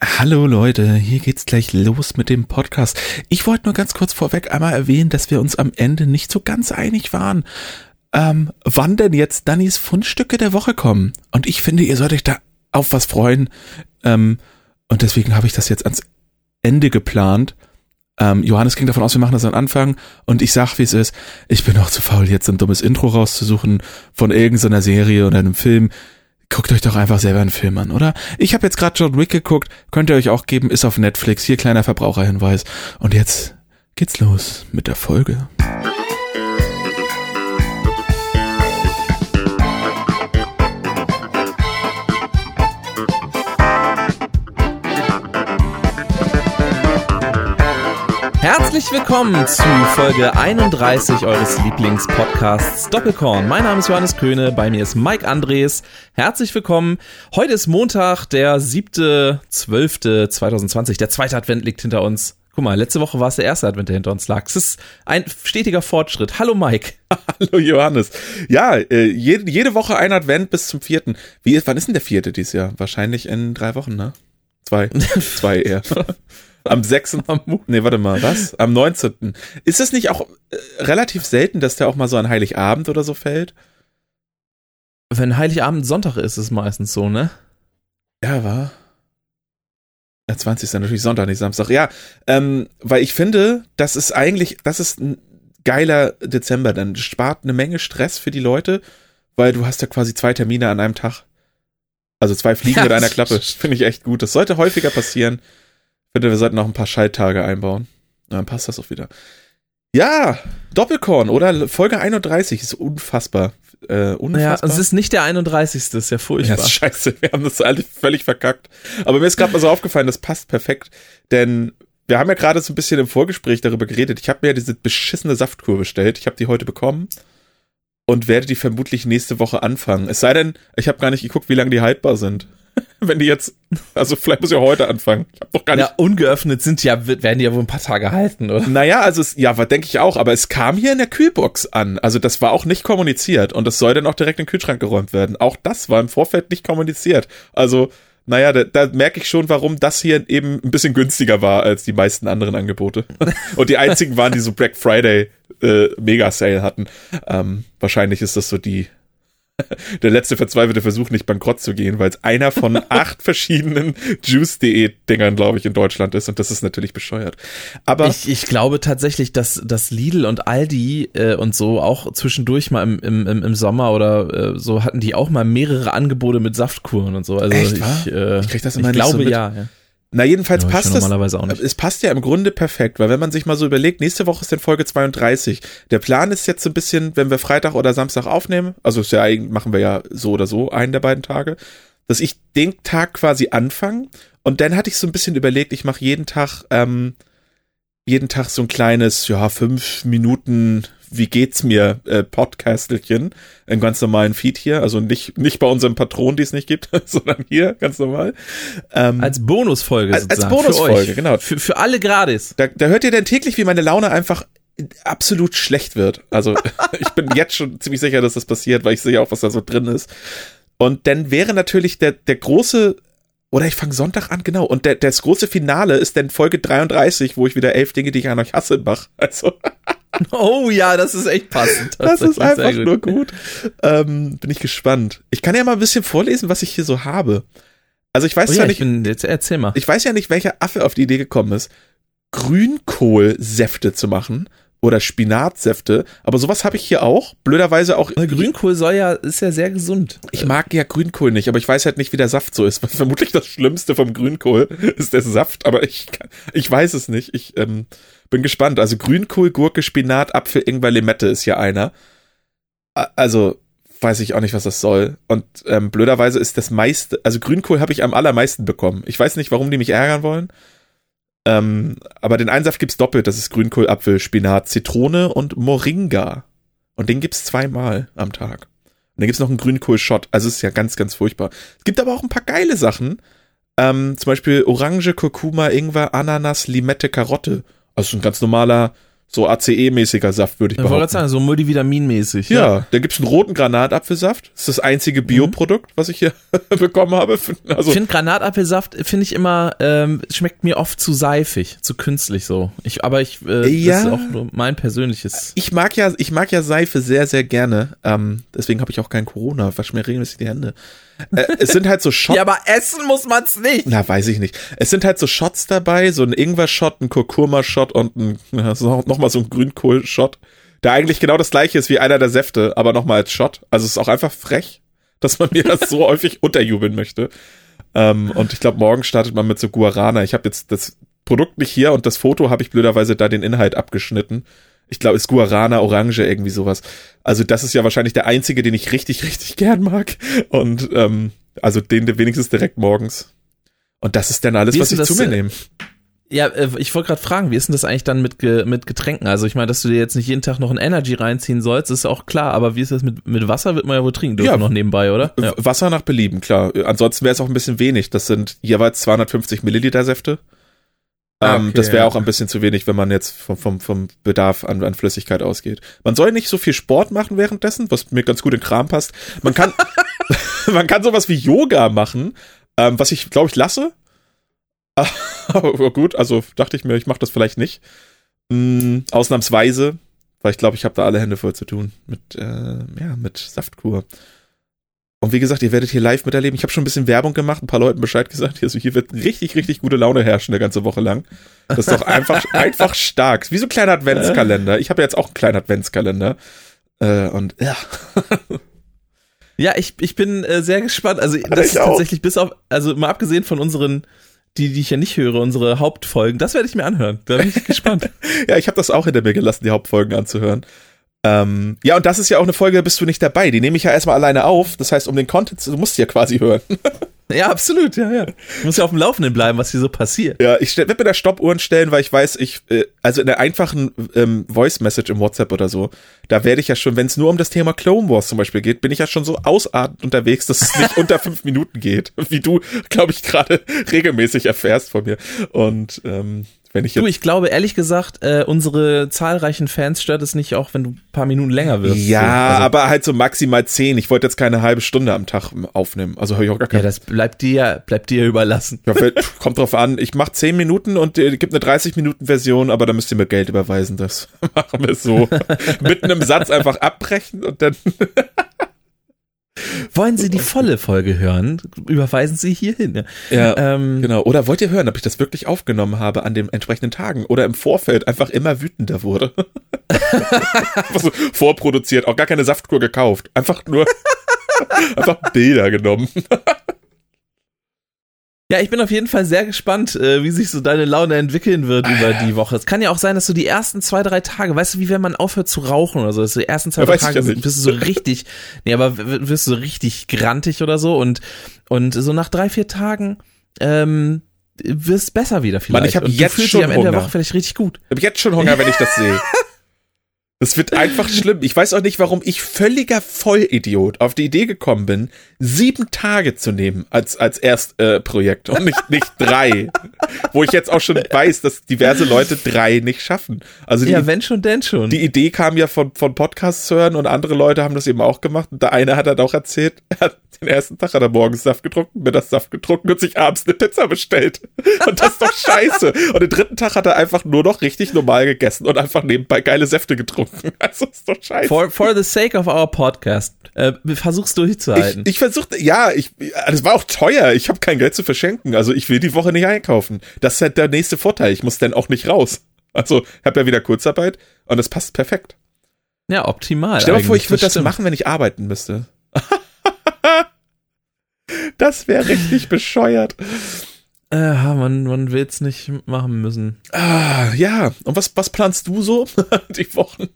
Hallo Leute, hier geht's gleich los mit dem Podcast. Ich wollte nur ganz kurz vorweg einmal erwähnen, dass wir uns am Ende nicht so ganz einig waren, ähm, wann denn jetzt Dannys Fundstücke der Woche kommen. Und ich finde, ihr sollt euch da auf was freuen. Ähm, und deswegen habe ich das jetzt ans Ende geplant. Ähm, Johannes ging davon aus, wir machen das am Anfang und ich sag, wie es ist. Ich bin auch zu faul, jetzt ein dummes Intro rauszusuchen von irgendeiner Serie oder einem Film. Guckt euch doch einfach selber einen Film an, oder? Ich habe jetzt gerade John Wick geguckt, könnt ihr euch auch geben, ist auf Netflix, hier kleiner Verbraucherhinweis. Und jetzt geht's los mit der Folge. Herzlich willkommen zu Folge 31 eures Lieblingspodcasts Doppelkorn. Mein Name ist Johannes Köhne, bei mir ist Mike Andres. Herzlich willkommen. Heute ist Montag, der 7.12.2020. Der zweite Advent liegt hinter uns. Guck mal, letzte Woche war es der erste Advent, der hinter uns lag. Es ist ein stetiger Fortschritt. Hallo Mike. Hallo Johannes. Ja, äh, jede, jede Woche ein Advent bis zum vierten. Wie, wann ist denn der vierte dieses Jahr? Wahrscheinlich in drei Wochen, ne? Zwei. Zwei eher. Am 6. Nee, warte mal, was? Am 19. Ist es nicht auch äh, relativ selten, dass der auch mal so an Heiligabend oder so fällt? Wenn Heiligabend Sonntag ist, ist es meistens so, ne? Ja, war. Der 20. ist natürlich Sonntag, nicht Samstag. Ja, ähm, weil ich finde, das ist eigentlich, das ist ein geiler Dezember. Dann spart eine Menge Stress für die Leute, weil du hast ja quasi zwei Termine an einem Tag. Also zwei Fliegen ja, mit einer Klappe. Finde ich echt gut. Das sollte häufiger passieren. Ich finde, wir sollten noch ein paar Schalttage einbauen. Dann passt das auch wieder. Ja, Doppelkorn, oder? Folge 31 ist unfassbar. Äh, unfassbar. Ja, es ist nicht der 31. ist ja furchtbar. Ja, ist scheiße. Wir haben das alle völlig verkackt. Aber mir ist gerade mal so aufgefallen, das passt perfekt. Denn wir haben ja gerade so ein bisschen im Vorgespräch darüber geredet. Ich habe mir ja diese beschissene Saftkur bestellt. Ich habe die heute bekommen und werde die vermutlich nächste Woche anfangen. Es sei denn, ich habe gar nicht geguckt, wie lange die haltbar sind. wenn die jetzt, also vielleicht muss ich ja heute anfangen. Ich hab doch gar nicht. Ja, ungeöffnet sind ja, werden die ja wohl ein paar Tage halten, oder? Naja, also es, ja, denke ich auch, aber es kam hier in der Kühlbox an. Also das war auch nicht kommuniziert und das soll dann auch direkt in den Kühlschrank geräumt werden. Auch das war im Vorfeld nicht kommuniziert. Also, naja, da, da merke ich schon, warum das hier eben ein bisschen günstiger war als die meisten anderen Angebote. und die einzigen waren, die so Black Friday äh, Mega Sale hatten. Ähm, wahrscheinlich ist das so die der letzte verzweifelte Versuch, nicht bankrott zu gehen, weil es einer von acht verschiedenen Juice.de-Dingern, glaube ich, in Deutschland ist und das ist natürlich bescheuert. Aber ich, ich glaube tatsächlich, dass, dass Lidl und Aldi äh, und so auch zwischendurch mal im, im, im Sommer oder äh, so hatten die auch mal mehrere Angebote mit Saftkuren und so. Also Echt, ich, äh, ich krieg das immer ich nicht glaube, so ja, ja. Na, jedenfalls ja, passt es. Es passt ja im Grunde perfekt, weil wenn man sich mal so überlegt, nächste Woche ist dann Folge 32. Der Plan ist jetzt so ein bisschen, wenn wir Freitag oder Samstag aufnehmen, also ist ja eigentlich, machen wir ja so oder so einen der beiden Tage, dass ich den Tag quasi anfange und dann hatte ich so ein bisschen überlegt, ich mache jeden Tag, ähm, jeden Tag so ein kleines, ja, fünf Minuten wie geht's mir äh, Podcastelchen im ganz normalen Feed hier, also nicht nicht bei unserem Patron, die es nicht gibt, sondern hier ganz normal. Ähm, als Bonusfolge als, als Bonusfolge, genau. Für, für alle gratis. Da, da hört ihr dann täglich, wie meine Laune einfach absolut schlecht wird. Also ich bin jetzt schon ziemlich sicher, dass das passiert, weil ich sehe auch, was da so drin ist. Und dann wäre natürlich der der große oder ich fange Sonntag an, genau. Und der, das große Finale ist dann Folge 33, wo ich wieder elf Dinge, die ich an euch hasse, mache. Also. Oh ja, das ist echt passend. Das ist einfach gut. nur gut. Ähm, bin ich gespannt. Ich kann ja mal ein bisschen vorlesen, was ich hier so habe. Also ich weiß oh ja, ja nicht. Bin, jetzt erzähl mal. Ich weiß ja nicht, welcher Affe auf die Idee gekommen ist, Grünkohlsäfte zu machen oder Spinatsäfte, aber sowas habe ich hier auch. Blöderweise auch. Grünkohl soll ja, ist ja sehr gesund. Ich mag ja Grünkohl nicht, aber ich weiß halt nicht, wie der Saft so ist. Vermutlich das Schlimmste vom Grünkohl ist der Saft, aber ich, ich weiß es nicht. Ich ähm, bin gespannt. Also Grünkohl, Gurke, Spinat, Apfel, Ingwer, Limette ist ja einer. Also weiß ich auch nicht, was das soll. Und ähm, blöderweise ist das meiste, also Grünkohl habe ich am allermeisten bekommen. Ich weiß nicht, warum die mich ärgern wollen. Ähm, aber den Einsaft gibt's doppelt. Das ist Grünkohl, Apfel, Spinat, Zitrone und Moringa. Und den gibt's zweimal am Tag. Und dann gibt's noch einen Grünkohl-Shot. Also ist ja ganz, ganz furchtbar. Es gibt aber auch ein paar geile Sachen. Ähm, zum Beispiel Orange, Kurkuma, Ingwer, Ananas, Limette, Karotte. Also ein ganz normaler So ACE-mäßiger Saft, würde ich Ich wollte gerade behaupten. sagen, so multivitaminmäßig. Ja, da gibt's einen roten Granatapfelsaft. Das ist das einzige Bioprodukt, was ich hier bekommen habe. Also, Ich finde Granatapfelsaft, finde ich immer, ähm, schmeckt mir oft zu seifig, zu künstlich so. Ich, aber ich, äh, Ja. das ist auch nur mein persönliches. ich mag ja, ich mag ja Seife sehr, sehr gerne. Ähm, deswegen habe ich auch kein Corona. Wasch mir regelmäßig die Hände. Äh, es sind halt so Shots. aber essen muss man's nicht. Na, weiß ich nicht. Es sind halt so Shots dabei, so ein Ingwer-Shot, ein Kurkuma-Shot und ein, ja, so, nochmal so ein Grünkohl-Shot, der eigentlich genau das gleiche ist wie einer der Säfte, aber nochmal als Shot. Also es ist auch einfach frech, dass man mir das so häufig unterjubeln möchte. Ähm, und ich glaube, morgen startet man mit so Guarana. Ich habe jetzt das Produkt nicht hier und das Foto habe ich blöderweise da den Inhalt abgeschnitten. Ich glaube, ist Guarana Orange irgendwie sowas. Also das ist ja wahrscheinlich der einzige, den ich richtig, richtig gern mag. Und ähm, also den wenigstens direkt morgens. Und das ist dann alles, was ich denn zu mir das, äh, nehme. Ja, äh, ich wollte gerade fragen, wie ist denn das eigentlich dann mit, mit Getränken? Also ich meine, dass du dir jetzt nicht jeden Tag noch ein Energy reinziehen sollst, ist auch klar, aber wie ist das mit, mit Wasser? Wird man ja wohl trinken dürfen Ja. noch nebenbei, oder? Ja. W- Wasser nach Belieben, klar. Ansonsten wäre es auch ein bisschen wenig. Das sind jeweils 250 Milliliter Säfte. Ähm, Okay, das wäre auch ein bisschen zu wenig, wenn man jetzt vom, vom, vom Bedarf an, an Flüssigkeit ausgeht. Man soll nicht so viel Sport machen währenddessen, was mir ganz gut in Kram passt. Man kann, man kann sowas wie Yoga machen, ähm, was ich, glaube ich, lasse. Aber gut, also dachte ich mir, ich mache das vielleicht nicht. Mm, ausnahmsweise, weil ich glaube, ich habe da alle Hände voll zu tun mit, äh, ja, mit Saftkur. Und wie gesagt, ihr werdet hier live miterleben. Ich habe schon ein bisschen Werbung gemacht, ein paar Leuten Bescheid gesagt. Also hier wird richtig, richtig gute Laune herrschen eine ganze Woche lang. Das ist doch einfach, einfach stark. Wie so ein kleiner Adventskalender. Ich habe ja jetzt auch einen kleinen Adventskalender. Äh, und ja. Ja, ich, ich bin äh, sehr gespannt. Also das ist tatsächlich bis auf, also mal abgesehen von unseren, die, die ich ja nicht höre, unsere Hauptfolgen, das werde ich mir anhören. Da bin ich gespannt. Ja, ich habe das auch hinter mir gelassen, die Hauptfolgen anzuhören. Ähm, ja, und das ist ja auch eine Folge, bist du nicht dabei. Die nehme ich ja erstmal alleine auf. Das heißt, um den Content, zu- du musst ja quasi hören. ja, absolut, ja, ja. Ich muss ja auf dem Laufenden bleiben, was hier so passiert. Ja, ich werde mir da Stoppuhren stellen, weil ich weiß, ich, äh, also in der einfachen ähm, Voice-Message im WhatsApp oder so, da werde ich ja schon, wenn es nur um das Thema Clone Wars zum Beispiel geht, bin ich ja schon so ausartend unterwegs, dass es nicht unter fünf Minuten geht, wie du, glaube ich, gerade regelmäßig erfährst von mir. Und ähm, wenn ich jetzt Du, ich glaube, ehrlich gesagt, äh, unsere zahlreichen Fans stört es nicht auch, wenn du ein paar Minuten länger wirst. ja, so. also, aber halt so maximal zehn. Ich wollte jetzt keine halbe Stunde am Tag aufnehmen. Also habe ich auch gar Ja, keine. das bleibt dir, bleibt dir überlassen. Ja, kommt drauf an. Ich mache 10 Minuten und äh, gibt eine 30 Minuten Version, aber da müsst ihr mir Geld überweisen. Das machen wir so. Mitten im Satz einfach abbrechen und dann. Wollen Sie die volle Folge hören? Überweisen Sie hierhin. Ja, Ähm, genau. Oder wollt ihr hören, ob ich das wirklich aufgenommen habe an den entsprechenden Tagen oder im Vorfeld einfach immer wütender wurde? so vorproduziert, auch gar keine Saftkur gekauft. Einfach nur einfach Bilder genommen. Ja, ich bin auf jeden Fall sehr gespannt, äh, wie sich so deine Laune entwickeln wird über die Woche. Es kann ja auch sein, dass du die ersten zwei, drei Tage, weißt du, wie wenn man aufhört zu rauchen oder so, dass du die ersten zwei, drei Tage wirst du so richtig, nee, aber wirst du so richtig grantig oder so und, und so nach drei, vier Tagen, ähm, wirst besser wieder vielleicht. Mann, ich hab du jetzt schon dich am Ende der Hunger. Woche vielleicht richtig gut. Ich habe jetzt schon Hunger, wenn ich das sehe. Das wird einfach schlimm. Ich weiß auch nicht, warum ich völliger Vollidiot auf die Idee gekommen bin, sieben Tage zu nehmen als, als Erstprojekt äh, Projekt und nicht, nicht drei. Wo ich jetzt auch schon weiß, dass diverse Leute drei nicht schaffen. Also die, Ja, wenn schon, denn schon. die Idee kam ja von, von Podcasts hören und andere Leute haben das eben auch gemacht. Und der eine hat dann auch erzählt, er hat den ersten Tag hat er morgens Saft getrunken, mittags Saft getrunken und sich abends eine Pizza bestellt. Und das ist doch scheiße. Und den dritten Tag hat er einfach nur noch richtig normal gegessen und einfach nebenbei geile Säfte getrunken. Also ist doch scheiße. for, for the sake of our podcast, äh, versuch's durchzuhalten. Ich, ich versuchte, ja, ich, das war auch teuer. Ich habe kein Geld zu verschenken. Also ich will die Woche nicht einkaufen. Das ist halt der nächste Vorteil. Ich muss dann auch nicht raus. Also habe ja wieder Kurzarbeit und das passt perfekt. ja, optimal. Stell dir mal vor, ich würde das stimmt. machen, wenn ich arbeiten müsste. das wäre richtig bescheuert. Äh, man, man will's nicht machen müssen. Ah, ja. Und was, was planst du so die Wochen?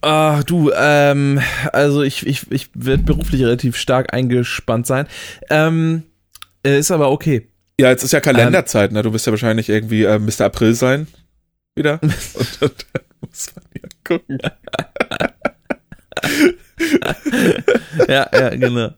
Ah, du, ähm, also ich, ich, ich werde beruflich relativ stark eingespannt sein. Ähm, äh, ist aber okay. Ja, jetzt ist ja Kalenderzeit, ne? Du wirst ja wahrscheinlich irgendwie äh, Mr. April sein. Wieder. Und, und dann muss man ja gucken. ja, ja, genau.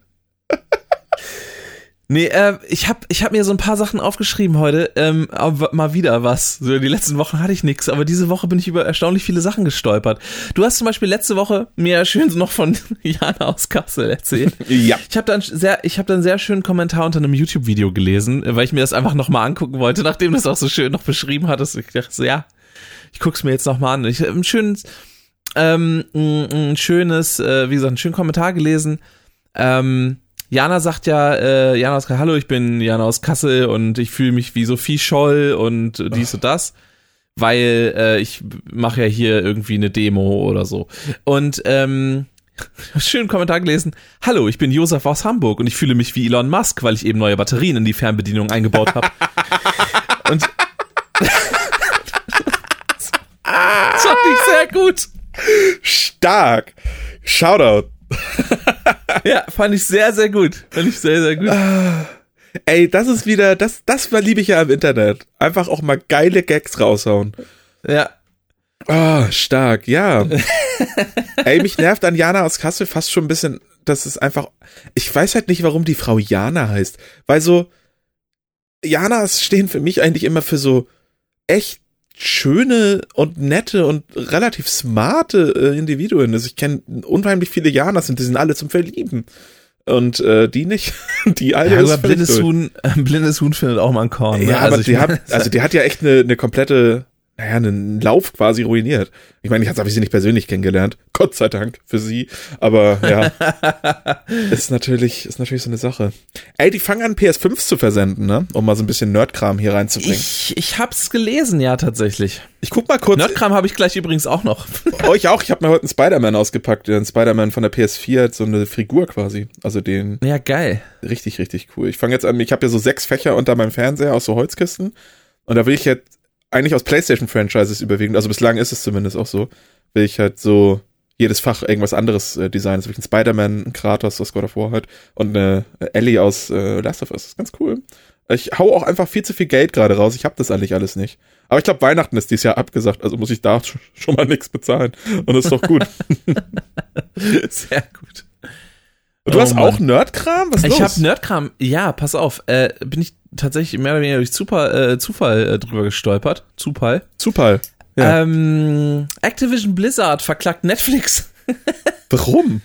Nee, äh, ich habe ich hab mir so ein paar Sachen aufgeschrieben heute. Ähm, aber mal wieder was. So, die letzten Wochen hatte ich nichts, aber diese Woche bin ich über erstaunlich viele Sachen gestolpert. Du hast zum Beispiel letzte Woche mir schön noch von Jana aus Kassel erzählt. Ja. Ich habe dann sehr, ich habe dann einen sehr schönen Kommentar unter einem YouTube-Video gelesen, weil ich mir das einfach nochmal angucken wollte, nachdem du es auch so schön noch beschrieben hattest. Ich dachte so, ja, ich guck's mir jetzt nochmal an. Ich habe ein schönes, ähm, ein, ein schönes, äh, wie gesagt, einen schönen Kommentar gelesen. Ähm, Jana sagt ja, äh, Jana aus Hallo, ich bin Jana aus Kassel und ich fühle mich wie Sophie Scholl und dies und das, weil äh, ich mache ja hier irgendwie eine Demo oder so. Und ähm, schönen Kommentar gelesen. Hallo, ich bin Josef aus Hamburg und ich fühle mich wie Elon Musk, weil ich eben neue Batterien in die Fernbedienung eingebaut habe. und das fand ich sehr gut. Stark. Shoutout. Ja, fand ich sehr, sehr gut. Fand ich sehr, sehr gut. Ey, das ist wieder, das, das liebe ich ja im Internet. Einfach auch mal geile Gags raushauen. Ja. Ah, stark, ja. Ey, mich nervt an Jana aus Kassel fast schon ein bisschen, das ist einfach, ich weiß halt nicht, warum die Frau Jana heißt. Weil so, Janas stehen für mich eigentlich immer für so echt schöne und nette und relativ smarte äh, Individuen. Also ich kenne unheimlich viele Janas und die sind alle zum Verlieben. Und äh, die nicht. Die alte Ja, ist blindes. Huhn, äh, blindes Huhn findet auch mal ein Korn. Ne? Ja, aber ich die hat, also die hat ja echt eine, eine komplette, naja, einen Lauf quasi ruiniert. Ich meine, ich habe sie nicht persönlich kennengelernt. Gott sei Dank für sie. Aber ja, ist natürlich, ist natürlich so eine Sache. Ey, die fangen an, PS5s zu versenden, ne? Um mal so ein bisschen Nerdkram hier reinzubringen. Ich, ich, ich hab's gelesen, ja, tatsächlich. guck mal kurz. Nerdkram habe ich gleich übrigens auch noch. Euch auch. Ich habe mir heute einen Spider-Man ausgepackt. Ein Spider-Man von der PS4 hat so eine Figur quasi. Also den Ja, geil. richtig, richtig cool. Ich fange jetzt an, ich habe ja so sechs Fächer unter meinem Fernseher aus so Holzkisten. Und da will ich jetzt eigentlich aus PlayStation-Franchises überwiegend, also bislang ist es zumindest auch so, will ich halt so jedes Fach irgendwas anderes äh, designen. Also einen Spider-Man, einen Kratos aus God of War halt und eine Ellie aus äh, Last of Us. Das ist ganz cool. Ich hau auch einfach viel zu viel Geld gerade raus. Ich habe das eigentlich alles nicht. Aber ich glaube, Weihnachten ist dieses Jahr abgesagt, also muss ich da sch- schon mal nichts bezahlen. Und das ist doch gut. Sehr gut. Du Oh hast Mann. auch Nerdkram? Was ist Ich habe Nerdkram, ja, pass auf, äh, bin ich tatsächlich mehr oder weniger durch Zufall, äh, Zufall äh, drüber gestolpert. Zufall. Zufall. Ja. Ähm, Activision Blizzard verklagt Netflix. Warum?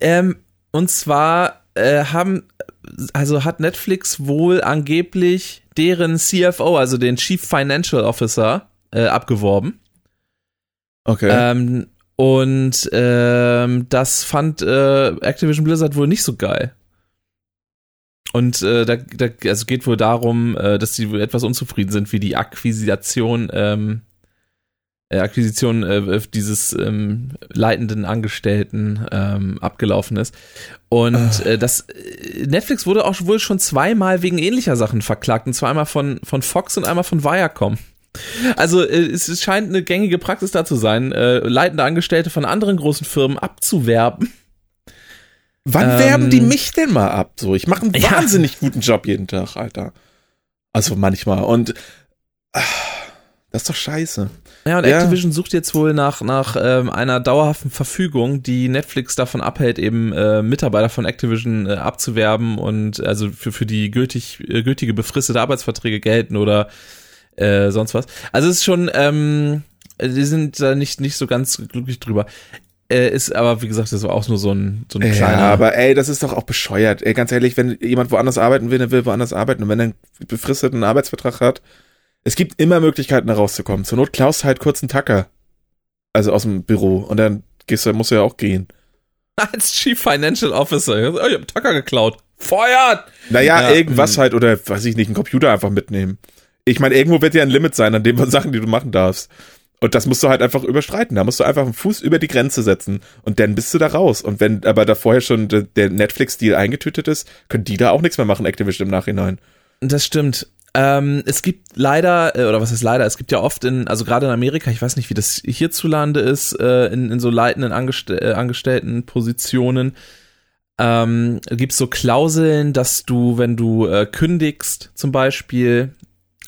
Ähm, und zwar äh, haben, also hat Netflix wohl angeblich deren CFO, also den Chief Financial Officer, äh, abgeworben. Okay. Ähm, und ähm, das fand äh, Activision Blizzard wohl nicht so geil. Und äh, da, da also geht wohl darum, äh, dass sie wohl etwas unzufrieden sind, wie die Akquisition, ähm, äh, Akquisition äh, dieses ähm, leitenden Angestellten ähm, abgelaufen ist. Und äh, das äh, Netflix wurde auch wohl schon zweimal wegen ähnlicher Sachen verklagt. Und zwar einmal von, von Fox und einmal von Viacom. Also äh, es scheint eine gängige Praxis da zu sein, äh, leitende Angestellte von anderen großen Firmen abzuwerben. Wann ähm, werben die mich denn mal ab? So, ich mache einen Ja. wahnsinnig guten Job jeden Tag, Alter. Also manchmal. Und ah, das ist doch scheiße. Ja, und Ja. Activision sucht jetzt wohl nach, nach ähm, einer dauerhaften Verfügung, die Netflix davon abhält, eben äh, Mitarbeiter von Activision äh, abzuwerben und also für, für die gültig, äh, gültige befristete Arbeitsverträge gelten oder äh, sonst was. Also es ist schon, ähm, die sind da nicht, nicht so ganz glücklich drüber. Äh, ist aber, wie gesagt, das war auch nur so ein, so ein Ja, kleiner. aber ey, das ist doch auch bescheuert. Ey, ganz ehrlich, wenn jemand woanders arbeiten will, dann will woanders arbeiten. Und wenn er einen befristeten Arbeitsvertrag hat, es gibt immer Möglichkeiten, da rauszukommen. Zur Not klaust halt kurz einen Tacker. Also aus dem Büro. Und dann gehst du, musst du ja auch gehen. als Chief Financial Officer. Oh, ich hab Tacker geklaut. Feuert! Naja, Ja, irgendwas mm. halt, oder weiß ich nicht, einen Computer einfach mitnehmen. Ich meine, irgendwo wird ja ein Limit sein an den Sachen, die du machen darfst. Und das musst du halt einfach überstreiten. Da musst du einfach einen Fuß über die Grenze setzen und dann bist du da raus. Und wenn aber da vorher schon de, der Netflix-Deal eingetütet ist, können die da auch nichts mehr machen, Activision im Nachhinein. Das stimmt. Ähm, es gibt leider, äh, oder was ist leider, es gibt ja oft in, also gerade in Amerika, ich weiß nicht, wie das hierzulande ist, äh, in, in so leitenden Angestell äh, Angestelltenpositionen, ähm, gibt es so Klauseln, dass du, wenn du äh, kündigst zum Beispiel,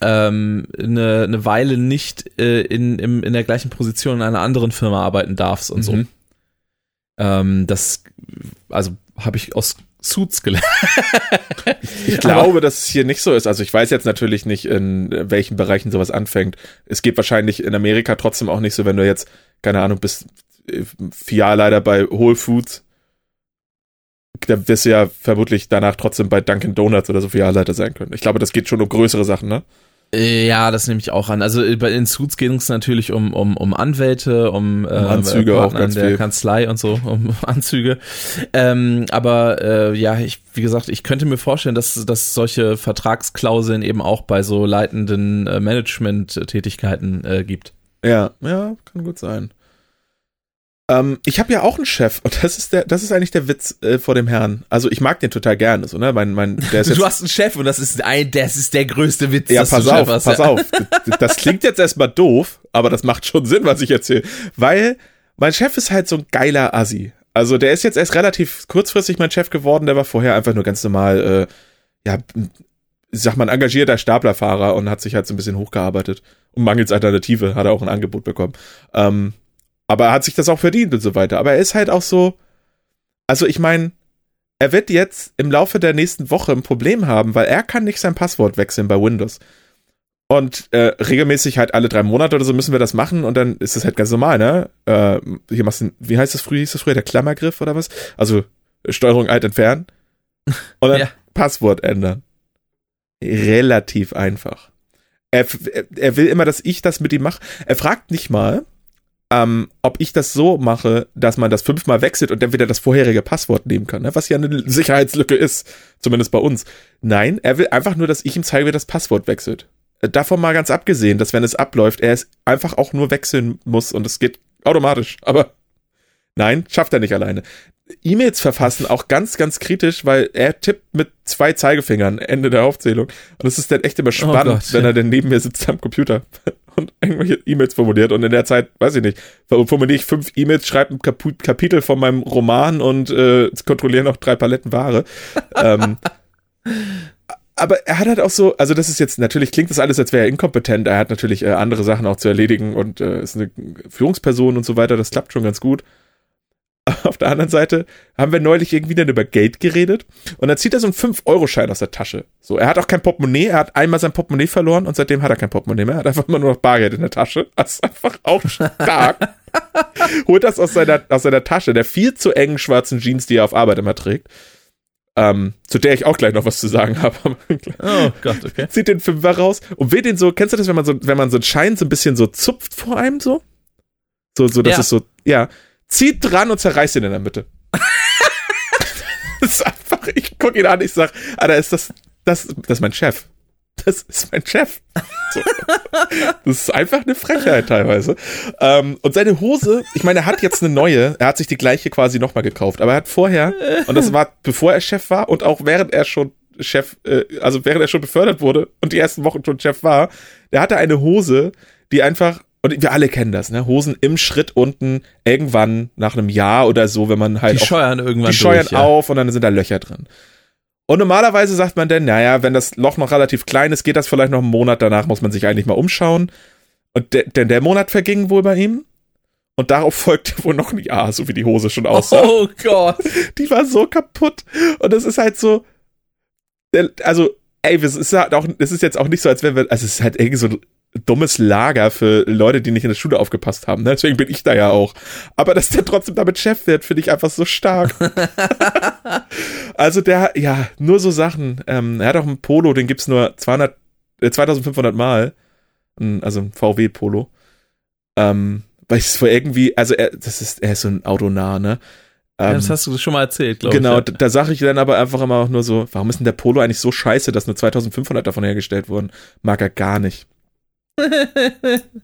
ähm, eine, eine Weile nicht äh, in, im, in der gleichen Position in einer anderen Firma arbeiten darfst und so. Mhm. Ähm, das, also habe ich aus Suits gelernt. ich glaube, dass es hier nicht so ist. Also ich weiß jetzt natürlich nicht, in welchen Bereichen sowas anfängt. Es geht wahrscheinlich in Amerika trotzdem auch nicht so, wenn du jetzt, keine Ahnung, bist äh, Filialleiter bei Whole Foods, da wirst du ja vermutlich danach trotzdem bei Dunkin' Donuts oder so Filialleiter sein können. Ich glaube, das geht schon um größere Sachen, ne? Äh, ja, das nehme ich auch an. Also bei den Suits geht es natürlich um, um, um Anwälte, um, äh, Anzüge auch ganz der viel. Kanzlei und so, um Anzüge. Ähm, aber äh, ja, ich, wie gesagt, ich könnte mir vorstellen, dass, dass solche Vertragsklauseln eben auch bei so leitenden äh, Management-Tätigkeiten äh, gibt. Ja, ja, kann gut sein. Ähm, ich habe ja auch einen Chef und das ist der, das ist eigentlich der Witz äh, vor dem Herrn. Also ich mag den total gerne, so ne, mein, mein, der ist du hast einen Chef und das ist ein, das ist der größte Witz. Ja, pass auf, hast, pass ja. auf. Das klingt jetzt erstmal doof, aber das macht schon Sinn, was ich erzähle, weil mein Chef ist halt so ein geiler Assi. Also der ist jetzt erst relativ kurzfristig mein Chef geworden, der war vorher einfach nur ganz normal, äh, ja, sag mal, ein engagierter Staplerfahrer und hat sich halt so ein bisschen hochgearbeitet. Und mangels Alternative hat er auch ein Angebot bekommen. Ähm, aber er hat sich das auch verdient und so weiter. Aber er ist halt auch so, also ich meine, er wird jetzt im Laufe der nächsten Woche ein Problem haben, weil er kann nicht sein Passwort wechseln bei Windows. Und äh, regelmäßig halt alle drei Monate oder so müssen wir das machen und dann ist das halt ganz normal, ne? Äh, hier machst du, wie heißt das früher, hieß das früher, der Klammergriff oder was? Also Steuerung alt entfernen und dann ja. Passwort ändern. Relativ einfach. Er, er will immer, dass ich das mit ihm mache. Er fragt nicht mal, ähm, ob ich das so mache, dass man das fünfmal wechselt und dann wieder das vorherige Passwort nehmen kann, ne? was ja eine Sicherheitslücke ist, zumindest bei uns. Nein, er will einfach nur, dass ich ihm zeige, wie das Passwort wechselt. Äh, davon mal ganz abgesehen, dass wenn es abläuft, er es einfach auch nur wechseln muss und es geht automatisch. Aber nein, schafft er nicht alleine. E-Mails verfassen auch ganz, ganz kritisch, weil er tippt mit zwei Zeigefingern Ende der Aufzählung. Und es ist dann echt immer oh spannend, oh Gott, wenn ja. er dann neben mir sitzt am Computer und irgendwelche E-Mails formuliert. Und in der Zeit, weiß ich nicht, formuliere ich fünf E-Mails, schreibe ein Kap Kapitel von meinem Roman und äh, kontrolliere noch drei Paletten Ware. ähm, aber er hat halt auch so, also das ist jetzt, natürlich klingt das alles, als wäre er inkompetent. Er hat natürlich äh, andere Sachen auch zu erledigen und äh, ist eine Führungsperson und so weiter. Das klappt schon ganz gut. Auf der anderen Seite haben wir neulich irgendwie dann über Geld geredet und dann zieht er so einen 5-Euro-Schein aus der Tasche. So, er hat auch kein Portemonnaie, er hat einmal sein Portemonnaie verloren und seitdem hat er kein Portemonnaie mehr. Er hat einfach immer nur noch Bargeld in der Tasche. Das ist einfach auch stark. Holt das aus seiner, aus seiner Tasche, der viel zu engen schwarzen Jeans, die er auf Arbeit immer trägt. Ähm, zu der ich auch gleich noch was zu sagen habe. oh Gott, okay. Zieht den Fünfer raus und will den so, kennst du das, wenn man so, wenn man so einen Schein so ein bisschen so zupft vor einem so? So, so, dass ja. es so, ja zieht dran und zerreißt ihn in der Mitte. das ist einfach, ich gucke ihn an, ich sag, Alter, ist das, das, das ist mein Chef. Das ist mein Chef. So. Das ist einfach eine Frechheit teilweise. Ähm, und seine Hose, ich meine, er hat jetzt eine neue, er hat sich die gleiche quasi nochmal gekauft, aber er hat vorher, und das war bevor er Chef war und auch während er schon Chef, äh, also während er schon befördert wurde und die ersten Wochen schon Chef war, der hatte eine Hose, die einfach und wir alle kennen das, ne? Hosen im Schritt unten, irgendwann nach einem Jahr oder so, wenn man halt. Die scheuern irgendwann. Die scheuern durch, auf ja. und dann sind da Löcher drin. Und normalerweise sagt man dann, naja, wenn das Loch noch relativ klein ist, geht das vielleicht noch einen Monat, danach muss man sich eigentlich mal umschauen. Und de denn der Monat verging wohl bei ihm. Und darauf folgte wohl noch ein Jahr, so wie die Hose schon aussah. Oh Gott. Die war so kaputt. Und es ist halt so, also, ey, es ist halt auch, es ist jetzt auch nicht so, als wenn wir, also es ist halt irgendwie so dummes Lager für Leute, die nicht in der Schule aufgepasst haben. Ne? Deswegen bin ich da ja auch. Aber dass der trotzdem damit Chef wird, finde ich einfach so stark. also der, ja, nur so Sachen. Ähm, er hat auch einen Polo, den gibt's nur 200, äh, 2500 Mal. Also ein VW-Polo. Ähm, weil ich es vor irgendwie, also er, das ist, er ist so ein Autonah, ne? ja, das ähm, hast du schon mal erzählt, glaube genau, ich. Genau, da, da sage ich dann aber einfach immer auch nur so, warum ist denn der Polo eigentlich so scheiße, dass nur 2500 davon hergestellt wurden? Mag er gar nicht.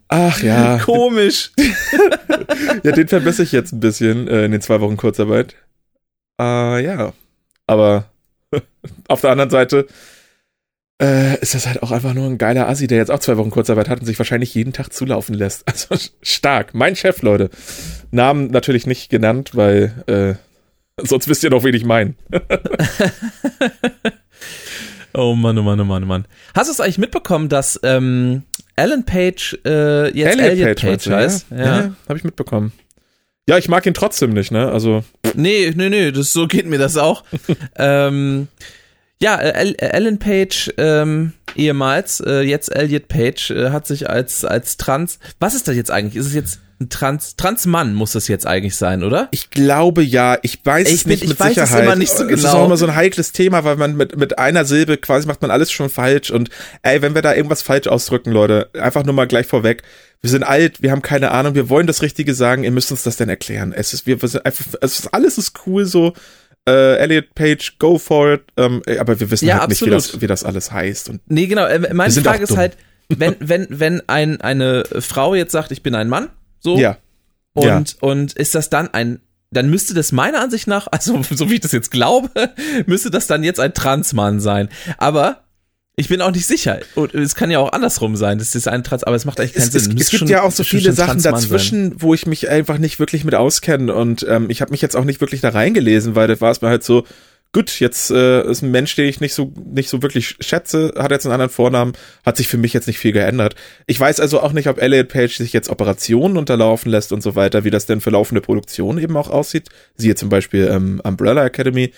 Ach ja. Komisch. ja, den vermisse ich jetzt ein bisschen äh, in den zwei Wochen Kurzarbeit. Äh, ja. Aber auf der anderen Seite äh, ist das halt auch einfach nur ein geiler Assi, der jetzt auch zwei Wochen Kurzarbeit hat und sich wahrscheinlich jeden Tag zulaufen lässt. Also stark. Mein Chef, Leute. Namen natürlich nicht genannt, weil äh, sonst wisst ihr noch, wen ich meine. oh Mann, oh Mann, oh Mann, oh Mann. Hast du es eigentlich mitbekommen, dass ähm, Alan Page äh, jetzt Elliot, Elliot Page, Page heißt. Ja, ja. ja habe ich mitbekommen. Ja, ich mag ihn trotzdem nicht, ne? Also. Nee, nee, nee, das, so geht mir das auch. ähm, ja, Ellen Page, ähm, ehemals, äh, jetzt Elliot Page, äh, hat sich als, als Trans. Was ist das jetzt eigentlich? Ist es jetzt ein Trans, Transmann muss das jetzt eigentlich sein, oder? Ich glaube ja. Ich weiß ich es nicht bin, mit ich weiß Sicherheit. Es immer nicht so genau. Es ist auch immer so ein heikles Thema, weil man mit, mit einer Silbe quasi macht man alles schon falsch. Und ey, wenn wir da irgendwas falsch ausdrücken, Leute, einfach nur mal gleich vorweg. Wir sind alt, wir haben keine Ahnung, wir wollen das Richtige sagen, ihr müsst uns das denn erklären. Es ist, wir, wir sind einfach, es ist, alles ist cool so. Äh, Elliot Page, go for it. Ähm, aber wir wissen Ja, halt nicht, wie absolut. das, wie das alles heißt. Und Nee, genau. äh, Meine Frage ist halt, wenn, wenn, wenn ein, eine Frau jetzt sagt, ich bin ein Mann, so, ja. und, ja. und ist das dann ein, dann müsste das meiner Ansicht nach, also so wie ich das jetzt glaube, müsste das dann jetzt ein Transmann sein. Aber ich bin auch nicht sicher. Und es kann ja auch andersrum sein. Das ist ein Trans, aber es macht eigentlich keinen es, es, Sinn. es Müsste gibt schon- ja auch so viele Sachen Transmann sein. dazwischen, wo ich mich einfach nicht wirklich mit auskenne und ähm, ich habe mich jetzt auch nicht wirklich da reingelesen, weil das war es mir halt so, gut, jetzt äh, ist ein Mensch, den ich nicht so nicht so wirklich schätze, hat jetzt einen anderen Vornamen, hat sich für mich jetzt nicht viel geändert. Ich weiß also auch nicht, ob Elliot Page sich jetzt Operationen unterlaufen lässt und so weiter, wie das denn für laufende Produktion eben auch aussieht. Siehe zum Beispiel ähm, Umbrella Academy.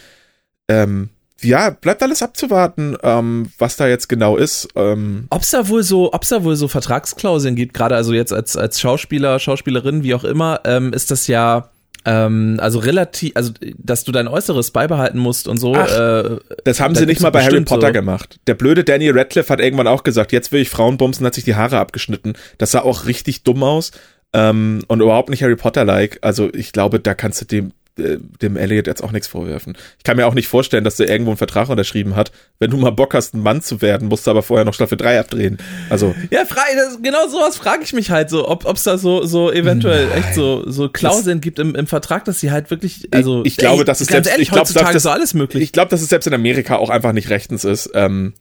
Ähm, ja, bleibt alles abzuwarten, ähm, was da jetzt genau ist. Ähm, Ob's da wohl so, ob's da wohl so Vertragsklauseln gibt, gerade also jetzt als, als Schauspieler, Schauspielerin, wie auch immer, ähm, ist das ja, ähm, also relativ, also, dass du dein Äußeres beibehalten musst und so, Ach. äh, Das haben sie nicht mal bei Harry Potter so- gemacht. Der blöde Danny Radcliffe hat irgendwann auch gesagt, jetzt will ich Frauen bumsen, hat sich die Haare abgeschnitten. Das sah auch richtig dumm aus ähm, und überhaupt nicht Harry Potter-like. Also ich glaube, da kannst du dem äh, dem Elliot jetzt auch nichts vorwerfen. Ich kann mir auch nicht vorstellen, dass der irgendwo einen Vertrag unterschrieben hat. Wenn du mal Bock hast, ein Mann zu werden, musst du aber vorher noch Staffel 3 abdrehen. Also, Ja, frei, das, genau sowas frage ich mich halt so, ob es da so, so eventuell Nein. echt so, so Klauseln gibt im, im Vertrag, dass sie halt wirklich, also ich glaube, das ist selbst- ehrlich, ich glaube, das- ist so alles möglich. ich glaube, dass es selbst in Amerika auch einfach nicht rechtens ist. Ähm,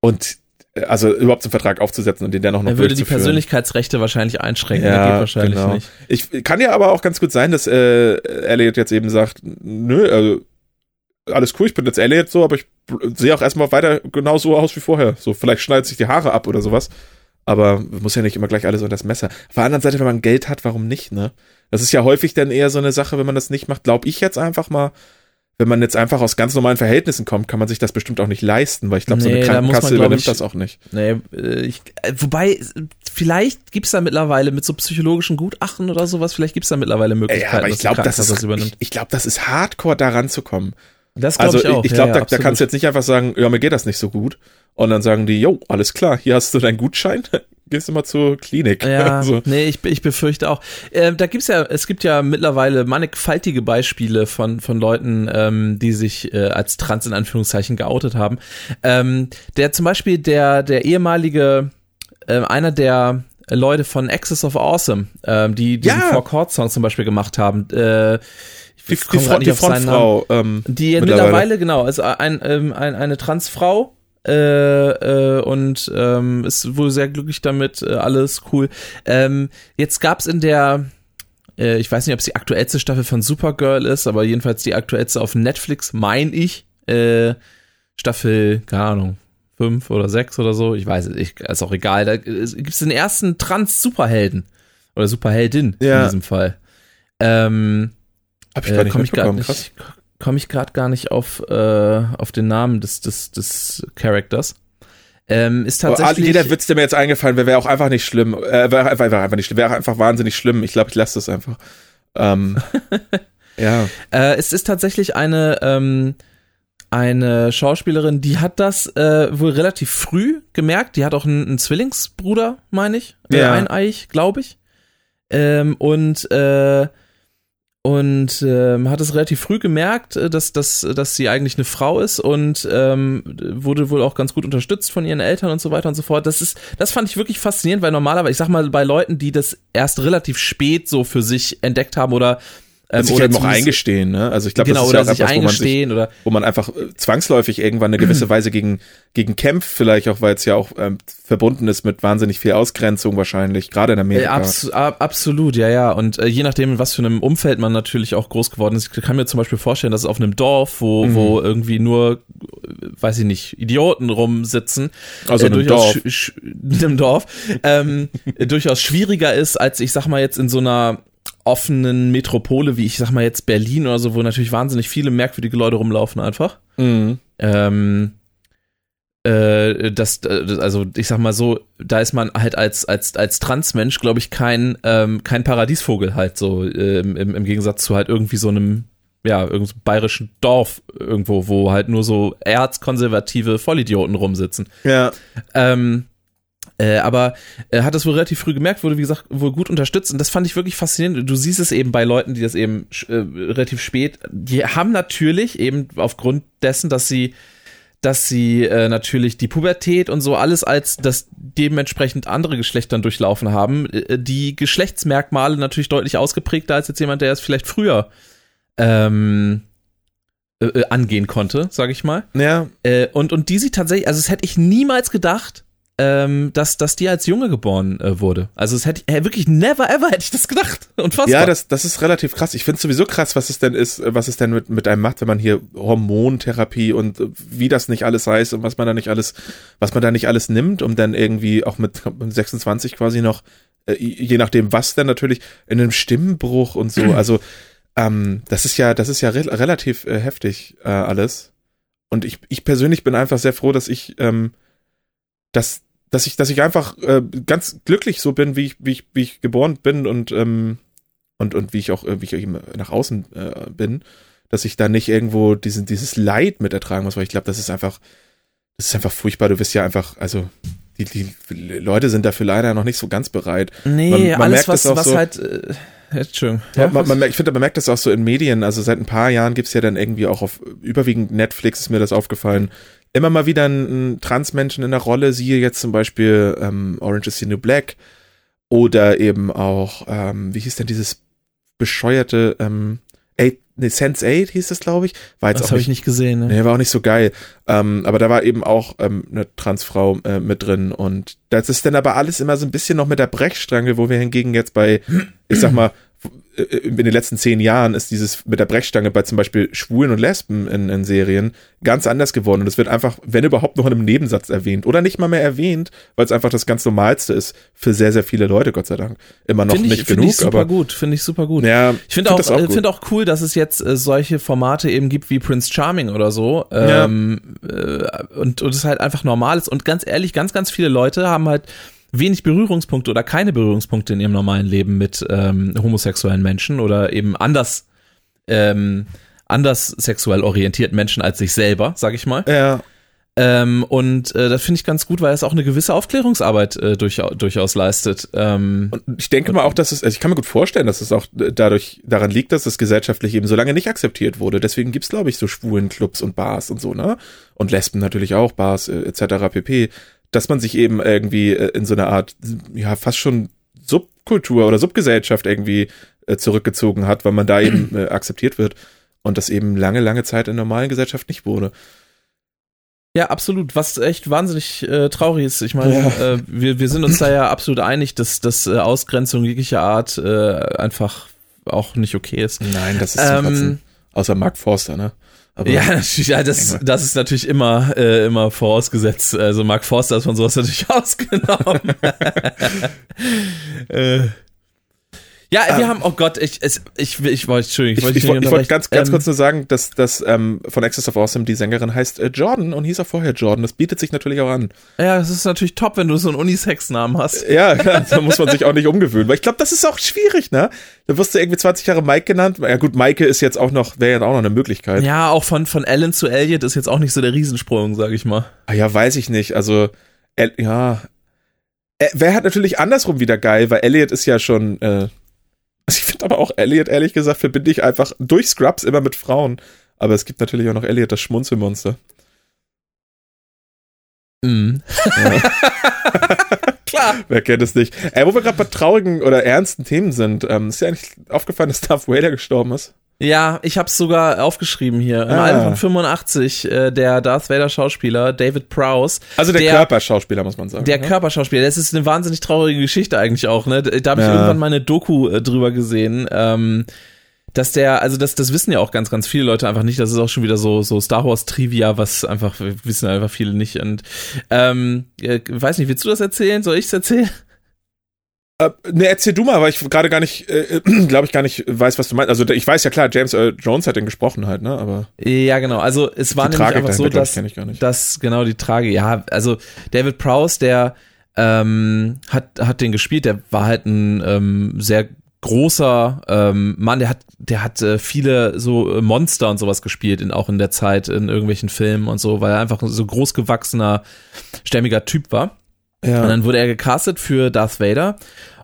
und also überhaupt einen Vertrag aufzusetzen und den dann auch noch er würde die. Persönlichkeitsrechte wahrscheinlich einschränken, das geht wahrscheinlich genau. nicht. Ich kann ja aber auch ganz gut sein, dass äh, Elliot jetzt eben sagt, nö, also alles cool, ich bin jetzt Elliot so, aber ich sehe auch erstmal weiter genau so aus wie vorher. So, vielleicht schneidet sich die Haare ab oder sowas. Aber muss ja nicht immer gleich alles unter das Messer. Auf der anderen Seite, wenn man Geld hat, warum nicht, ne? Das ist ja häufig dann eher so eine Sache, wenn man das nicht macht, glaube ich jetzt einfach mal. Wenn man jetzt einfach aus ganz normalen Verhältnissen kommt, kann man sich das bestimmt auch nicht leisten, weil ich glaube, so Nee, eine da muss man, Krankenkasse glaub übernimmt ich, das auch nicht. Nee, äh, ich, äh, wobei, vielleicht gibt's da mittlerweile mit so psychologischen Gutachten oder sowas, vielleicht gibt's da mittlerweile Möglichkeiten, Ja, aber ich dass die glaube, das Krankenkasse ist, übernimmt. ich, ich glaube, das ist hardcore, da ranzukommen. Das Also ich auch. ich ja, glaube, ja, da, da absolut. kannst du jetzt nicht einfach sagen, ja, mir geht das nicht so gut. Und dann sagen die, jo, alles klar, hier hast du deinen Gutschein, gehst du mal zur Klinik. Ja, Also, nee, ich, ich befürchte auch. Äh, da gibt's ja, es gibt ja mittlerweile mannigfaltige Beispiele von, von Leuten, ähm, die sich äh, als trans in Anführungszeichen geoutet haben. Ähm, der zum Beispiel der, der ehemalige, äh, einer der Leute von Access of Awesome, ähm, die diesen Ja. Four Chord Song zum Beispiel gemacht haben, äh, die, die, nicht die Frontfrau, ähm, die Mittlerweile. mittlerweile, genau, ist ein, ähm, ein, eine Transfrau äh, äh, und ähm, ist wohl sehr glücklich damit, äh, alles cool. Ähm, jetzt gab's in der, äh, ich weiß nicht, ob es die aktuellste Staffel von Supergirl ist, aber jedenfalls die aktuellste auf Netflix, mein ich, äh, Staffel, keine Ahnung, fünf oder sechs oder so, ich weiß es, ich, ist auch egal. Da gibt's den ersten Trans-Superhelden oder Superheldin in Ja. diesem Fall. Ähm, hab ich äh, gar nicht komme ich gerade mitbekommen, krass. Nicht, komm ich grad gar nicht auf, äh, auf den Namen des, des, des Charakters. Ähm, ist tatsächlich. jeder Witz, der mir jetzt eingefallen wäre, wäre auch einfach nicht schlimm. Äh, wäre einfach, wäre einfach nicht schlimm, wäre einfach wahnsinnig schlimm. Ich glaube, ich lasse das einfach. Ähm, ja. Äh, es ist tatsächlich eine, ähm, eine Schauspielerin, die hat das äh, wohl relativ früh gemerkt. Die hat auch einen, einen Zwillingsbruder, meine ich. Äh, Ja. Eineich, glaube ich. Ähm, und äh, und ähm, hat es relativ früh gemerkt, äh, dass, dass, dass sie eigentlich eine Frau ist und ähm, wurde wohl auch ganz gut unterstützt von ihren Eltern und so weiter und so fort. Das ist, das fand ich wirklich faszinierend, weil normalerweise, ich sag mal, bei Leuten, die das erst relativ spät so für sich entdeckt haben oder ähm, sich oder eben auch zumindest- eingestehen, ne? Also ich glaube, genau, das ist oder ja auch sich etwas, wo man sich eingestehen oder wo man einfach äh, zwangsläufig irgendwann eine gewisse Weise gegen, gegen kämpft, vielleicht auch, weil es ja auch ähm, verbunden ist mit wahnsinnig viel Ausgrenzung wahrscheinlich, gerade in Äh, Amerika. abs ab, absolut, ja, ja. Und äh, je nachdem, in was für einem Umfeld man natürlich auch groß geworden ist, ich kann mir zum Beispiel vorstellen, dass es auf einem Dorf, wo, Mhm. wo irgendwie nur, äh, weiß ich nicht, Idioten rumsitzen, Also in einem durchaus Dorf. in einem Dorf, ähm, durchaus schwieriger ist, als ich sag mal jetzt in so einer offenen Metropole, wie ich sag mal jetzt Berlin oder so, wo natürlich wahnsinnig viele merkwürdige Leute rumlaufen einfach. Mhm. Ähm, äh, das, äh, also ich sag mal so, da ist man halt als als als Transmensch, glaube ich, kein ähm, kein Paradiesvogel halt so ähm, im, im Gegensatz zu halt irgendwie so einem ja irgendeinem bayerischen Dorf irgendwo, wo halt nur so erzkonservative Vollidioten rumsitzen. Ja. Ähm, äh, aber er hat das wohl relativ früh gemerkt, wurde wie gesagt wohl gut unterstützt und das fand ich wirklich faszinierend. Du siehst es eben bei Leuten, die das eben äh, relativ spät, die haben natürlich eben aufgrund dessen, dass sie dass sie äh, natürlich die Pubertät und so alles als das dementsprechend andere Geschlechtern durchlaufen haben, äh, die Geschlechtsmerkmale natürlich deutlich ausgeprägter als jetzt jemand, der es vielleicht früher ähm, äh, äh angehen konnte, sag ich mal. Ja. Äh, und, und die sie tatsächlich, also das hätte ich niemals gedacht, ähm, dass, dass die als Junge geboren äh, wurde. Also es hätte äh, wirklich never ever hätte ich das gedacht. Unfassbar. Ja, das, das ist relativ krass. Ich finde es sowieso krass, was es denn ist, was es denn mit, mit einem macht, wenn man hier Hormontherapie und äh, wie das nicht alles heißt und was man da nicht alles, was man da nicht alles nimmt, um dann irgendwie auch mit 26 quasi noch, äh, je nachdem was denn natürlich, in einem Stimmbruch und so. Also ähm, das ist ja, das ist ja re relativ äh, heftig äh, alles. Und ich, ich persönlich bin einfach sehr froh, dass ich ähm, dass dass ich, dass ich einfach äh, ganz glücklich so bin, wie ich, wie ich, wie ich geboren bin und ähm, und und wie ich auch, wie ich eben nach außen äh, bin, dass ich da nicht irgendwo diesen dieses Leid mit ertragen muss, weil ich glaube, das ist einfach, das ist einfach furchtbar. Du bist ja einfach, also die, die Leute sind dafür leider noch nicht so ganz bereit. Nee, man, man alles was, was so, halt äh, Entschuldigung. Ja, man, man, ich finde, man merkt das auch so in Medien. Also seit ein paar Jahren gibt's ja dann irgendwie auch auf überwiegend Netflix ist mir das aufgefallen, immer mal wieder einen Transmenschen in der Rolle, siehe jetzt zum Beispiel ähm, Orange is the New Black oder eben auch, ähm, wie hieß denn dieses bescheuerte, ähm, Eight, nee, Sense 8 hieß das, glaube ich. War jetzt das habe ich nicht gesehen. Ne? Nee, war auch nicht so geil. Ähm, aber da war eben auch ähm, eine Transfrau äh, mit drin. Und das ist dann aber alles immer so ein bisschen noch mit der Brechstrange, wo wir hingegen jetzt bei, ich sag mal, in den letzten zehn Jahren ist dieses mit der Brechstange bei zum Beispiel Schwulen und Lesben in, in, Serien ganz anders geworden. Und es wird einfach, wenn überhaupt, noch in einem Nebensatz erwähnt. Oder nicht mal mehr erwähnt, weil es einfach das ganz Normalste ist für sehr, sehr viele Leute, Gott sei Dank. Immer noch find nicht ich, genug. Finde ich super gut, finde ich super gut. Ja, ich finde find auch, auch, find auch cool, dass es jetzt äh, solche Formate eben gibt wie Prince Charming oder so. Ähm, ja. äh, und, und es halt einfach normal ist. Und ganz ehrlich, ganz, ganz viele Leute haben halt wenig Berührungspunkte oder keine Berührungspunkte in ihrem normalen Leben mit ähm, homosexuellen Menschen oder eben anders ähm, anders sexuell orientierten Menschen als sich selber, sag ich mal. Ja. Ähm, und äh, das finde ich ganz gut, weil es auch eine gewisse Aufklärungsarbeit äh, durch, durchaus leistet. Ähm, und ich denke mal auch, dass es, also ich kann mir gut vorstellen, dass es auch dadurch daran liegt, dass es gesellschaftlich eben so lange nicht akzeptiert wurde. Deswegen gibt's glaube ich, so schwulen Clubs und Bars und so, ne? Und Lesben natürlich auch, Bars äh, etc. pp dass man sich eben irgendwie äh, in so einer Art, ja, fast schon Subkultur oder Subgesellschaft irgendwie äh, zurückgezogen hat, weil man da eben äh, akzeptiert wird und das eben lange, lange Zeit in normalen Gesellschaft nicht wurde. Ja, absolut. Was echt wahnsinnig äh, traurig ist. Ich meine, ja. äh, wir, wir sind uns da ja absolut einig, dass, dass äh, Ausgrenzung jeglicher Art äh, einfach auch nicht okay ist. Nein, das ist ähm, Außer Mark Forster, ne? Aber ja, ja das, das ist natürlich immer, äh, immer vorausgesetzt. Also Mark Forster ist von sowas natürlich ausgenommen. äh, ja, wir ähm, haben, oh Gott, ich, es, ich, ich wollte, Entschuldigung, ich wollte ich, ich, ich wollte ganz, ganz ähm, kurz nur sagen, dass, dass ähm, von Access of Awesome die Sängerin heißt äh, Jordan und hieß auch vorher Jordan. Das bietet sich natürlich auch an. Ja, das ist natürlich top, wenn du so einen Unisex-Namen hast. Ja, klar, da muss man sich auch nicht umgewöhnen, weil ich glaube, das ist auch schwierig, ne? Da wirst du irgendwie 20 Jahre Mike genannt. Ja gut, Maike ist jetzt auch noch, wäre ja auch noch eine Möglichkeit. Ja, auch von, von Alan zu Elliot ist jetzt auch nicht so der Riesensprung, sag ich mal. Ah ja, weiß ich nicht. Also, El ja, Wäre halt natürlich andersrum wieder geil, weil Elliot ist ja schon äh, also ich finde aber auch Elliot, ehrlich gesagt, verbinde ich einfach durch Scrubs immer mit Frauen. Aber es gibt natürlich auch noch Elliot, das Schmunzelmonster. Mhm. Ja. Klar. Wer kennt es nicht? Ey, wo wir gerade bei traurigen oder ernsten Themen sind, ähm, ist ja eigentlich aufgefallen, dass Darth Vader gestorben ist. Ja, ich hab's sogar aufgeschrieben hier. Im ah. Alter von 85, äh, der Darth Vader Schauspieler, David Prowse. Also der, der Körperschauspieler, muss man sagen. Der ja? Körperschauspieler, das ist eine wahnsinnig traurige Geschichte eigentlich auch, ne? Da habe ich ja. irgendwann mal eine Doku äh, drüber gesehen. Ähm, dass der, also das, das wissen ja auch ganz, ganz viele Leute einfach nicht. Das ist auch schon wieder so, so Star Wars Trivia, was einfach wissen einfach viele nicht. Und ähm, äh, weiß nicht, willst du das erzählen? Soll ich's erzählen? Äh, ne, erzähl du mal, weil ich gerade gar nicht, äh, glaube ich, gar nicht weiß, was du meinst. Also ich weiß ja klar, James Earl Jones hat den gesprochen halt, ne? Aber ja, genau. Also es war nämlich einfach so, dass, dass genau die Trage, ja, also David Prowse, der ähm, hat hat den gespielt. Der war halt ein ähm, sehr großer ähm, Mann, der hat, der hat äh, viele so äh, Monster und sowas gespielt, in, auch in der Zeit in irgendwelchen Filmen und so, weil er einfach so großgewachsener, stämmiger Typ war. Ja. Und dann wurde er gecastet für Darth Vader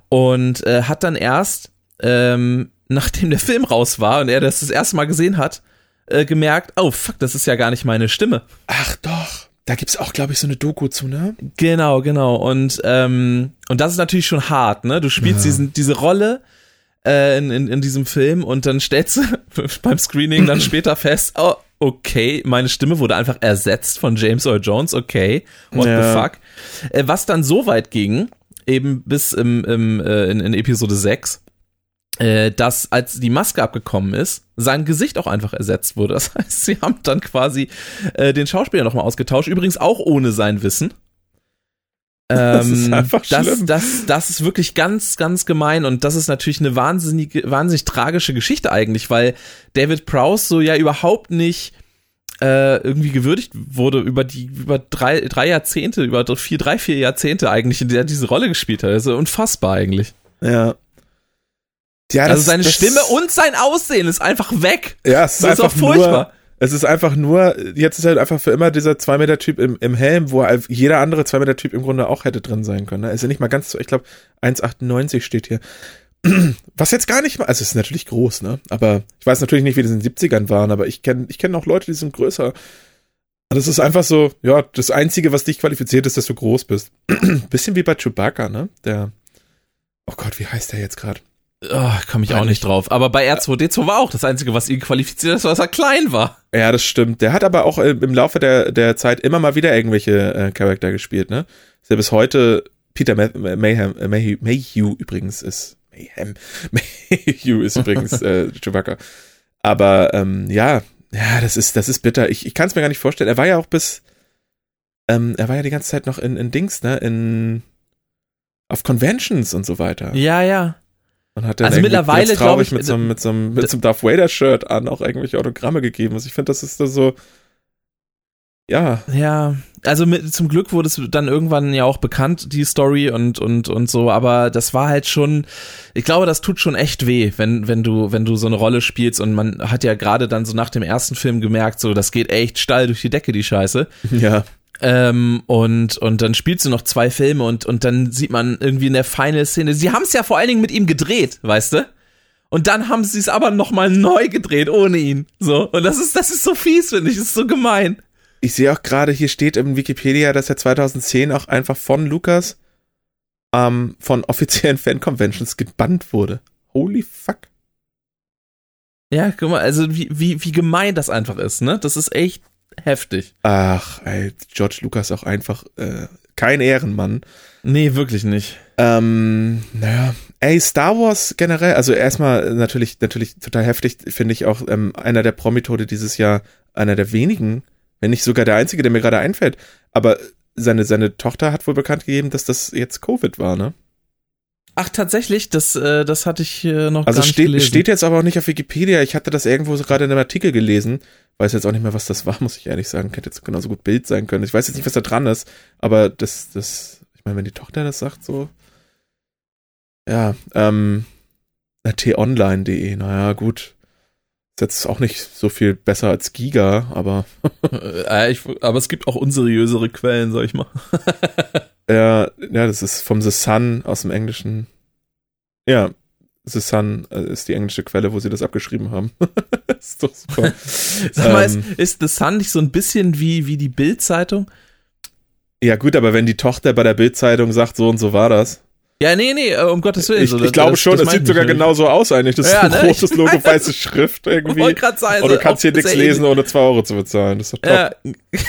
und äh, hat dann erst, ähm, nachdem der Film raus war und er das das erste Mal gesehen hat, äh, gemerkt, oh fuck, das ist ja gar nicht meine Stimme. Ach doch. Da gibt's auch, glaube ich, so eine Doku zu, ne? Genau, genau. Und, ähm, und das ist natürlich schon hart, ne? Du spielst ja. diesen, diese Rolle äh, in, in, in diesem Film und dann stellst du beim Screening dann später fest, oh, okay, meine Stimme wurde einfach ersetzt von James Earl Jones, okay, what ja. the fuck. Äh, was dann so weit ging, eben bis im, im, äh, in, in Episode 6, äh, dass als die Maske abgekommen ist, sein Gesicht auch einfach ersetzt wurde. Das heißt, sie haben dann quasi äh, den Schauspieler nochmal ausgetauscht, übrigens auch ohne sein Wissen. Das ist ähm, einfach das, schlimm. Das, das, das ist wirklich ganz, ganz gemein und das ist natürlich eine wahnsinnig, wahnsinnig tragische Geschichte eigentlich, weil David Prowse so ja überhaupt nicht äh, irgendwie gewürdigt wurde über die über drei, drei Jahrzehnte, über vier, drei, vier Jahrzehnte eigentlich, in der er diese Rolle gespielt hat. Also unfassbar eigentlich. Ja. Ja, also das, seine das, Stimme und sein Aussehen ist einfach weg. Ja, es ist das einfach ist furchtbar. Es ist einfach nur, jetzt ist halt einfach für immer dieser 2-Meter-Typ im, im Helm, wo jeder andere 2-Meter-Typ im Grunde auch hätte drin sein können. Ne? Ist ja nicht mal ganz so, ich glaube, 1,98 steht hier. Was jetzt gar nicht mal, also es ist natürlich groß, ne? Aber ich weiß natürlich nicht, wie das in den 70ern waren, aber ich kenne ich kenn auch Leute, die sind größer. Das ist einfach so, ja, das Einzige, was dich qualifiziert, ist, dass du groß bist. Bisschen wie bei Chewbacca, ne? Der, oh Gott, wie heißt der jetzt gerade? Oh, komme ich auch nicht drauf. Aber bei R2D2 war auch das Einzige, was ihn qualifiziert ist, dass er klein war. Ja, das stimmt. Der hat aber auch äh, im Laufe der, der Zeit immer mal wieder irgendwelche äh, Charakter gespielt, ne? Ist ja bis heute Peter Mayhem, Mayhew, Mayhew übrigens ist Mayhem. Mayhew ist übrigens äh, Chewbacca. Aber ähm, ja, ja, das ist, das ist bitter. Ich, ich kann es mir gar nicht vorstellen. Er war ja auch bis, ähm, er war ja die ganze Zeit noch in, in Dings, ne? In auf Conventions und so weiter. Ja, ja. Und hat dann also mittlerweile glaube ich mit so, einem, mit so einem, mit so einem Darth Vader Shirt an auch irgendwelche Autogramme gegeben. Also ich finde, das ist da so ja. Ja, also mit, zum Glück wurde es dann irgendwann ja auch bekannt, die Story und, und, und so, aber das war halt schon, ich glaube, das tut schon echt weh, wenn, wenn du, wenn du so eine Rolle spielst und man hat ja gerade dann so nach dem ersten Film gemerkt, so, das geht echt steil durch die Decke, die Scheiße. Ja. Ähm, und, und dann spielst du noch zwei Filme und, und dann sieht man irgendwie in der Final-Szene, sie haben es ja vor allen Dingen mit ihm gedreht, weißt du? Und dann haben sie es aber nochmal neu gedreht, ohne ihn. So. Und das ist, das ist so fies, finde ich. Das ist so gemein. Ich sehe auch gerade, hier steht im Wikipedia, dass er 2010 auch einfach von Lukas ähm, von offiziellen Fan-Conventions gebannt wurde. Holy fuck. Ja, guck mal, also wie, wie, wie gemein das einfach ist, ne? Das ist echt heftig. Ach, ey, George Lucas auch einfach äh, kein Ehrenmann. Nee, wirklich nicht. Ähm, naja, ey, Star Wars generell, also erstmal natürlich, natürlich total heftig, finde ich auch ähm, einer der Promitode dieses Jahr, einer der wenigen, wenn nicht sogar der einzige, der mir gerade einfällt. Aber seine, seine Tochter hat wohl bekannt gegeben, dass das jetzt Covid war, ne? Ach, tatsächlich, das, äh, das hatte ich äh, noch also gar nicht steht, gelesen. steht jetzt aber auch nicht auf Wikipedia. Ich hatte das irgendwo so gerade in einem Artikel gelesen. Weiß jetzt auch nicht mehr, was das war, muss ich ehrlich sagen. Könnte jetzt genauso gut Bild sein können. Ich weiß jetzt nicht, was da dran ist, aber das, das, ich meine, wenn die Tochter das sagt, so. Ja, ähm, t-online.de, naja, gut. Ist jetzt auch nicht so viel besser als Giga, aber. äh, aber es gibt auch unseriösere Quellen, sag ich mal. Ja, ja, das ist vom The Sun aus dem Englischen. Ja, The Sun äh, ist die englische Quelle, wo sie das abgeschrieben haben. ist doch super. Sag mal, ähm, ist, ist The Sun nicht so ein bisschen wie, wie die Bild-Zeitung? Ja, gut, aber wenn die Tochter bei der Bild-Zeitung sagt, so und so war das. Ja, nee, nee, äh, um Gottes Willen. Ich, ich glaube schon, das, das sieht sogar genauso aus eigentlich. Das ja, ist ein ne? großes Logo, weiße Schrift irgendwie. Ich sagen, Und du kannst hier nichts lesen, ohne zwei Euro zu bezahlen. Das ist doch top. Ja.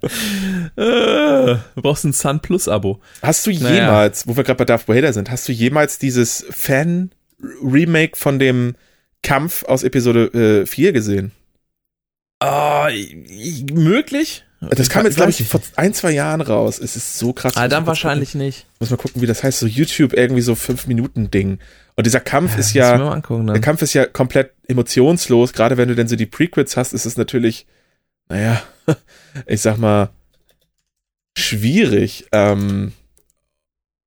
du brauchst ein Sun Plus Abo. Hast du jemals, naja. wo wir gerade bei Darth Vader sind, hast du jemals dieses Fan-Remake von dem Kampf aus Episode äh, 4 gesehen? Oh, möglich. Das kam jetzt, glaube ich, vor ein, zwei Jahren raus. Es ist so krass. Ah, dann wahrscheinlich gucken. nicht. Muss mal gucken, wie das heißt. So YouTube irgendwie so fünf Minuten Ding. Und dieser Kampf ja, ist ja, angucken, der Kampf ist ja komplett emotionslos. Gerade wenn du denn so die Prequels hast, ist es natürlich, naja, ich sag mal, schwierig. Ähm,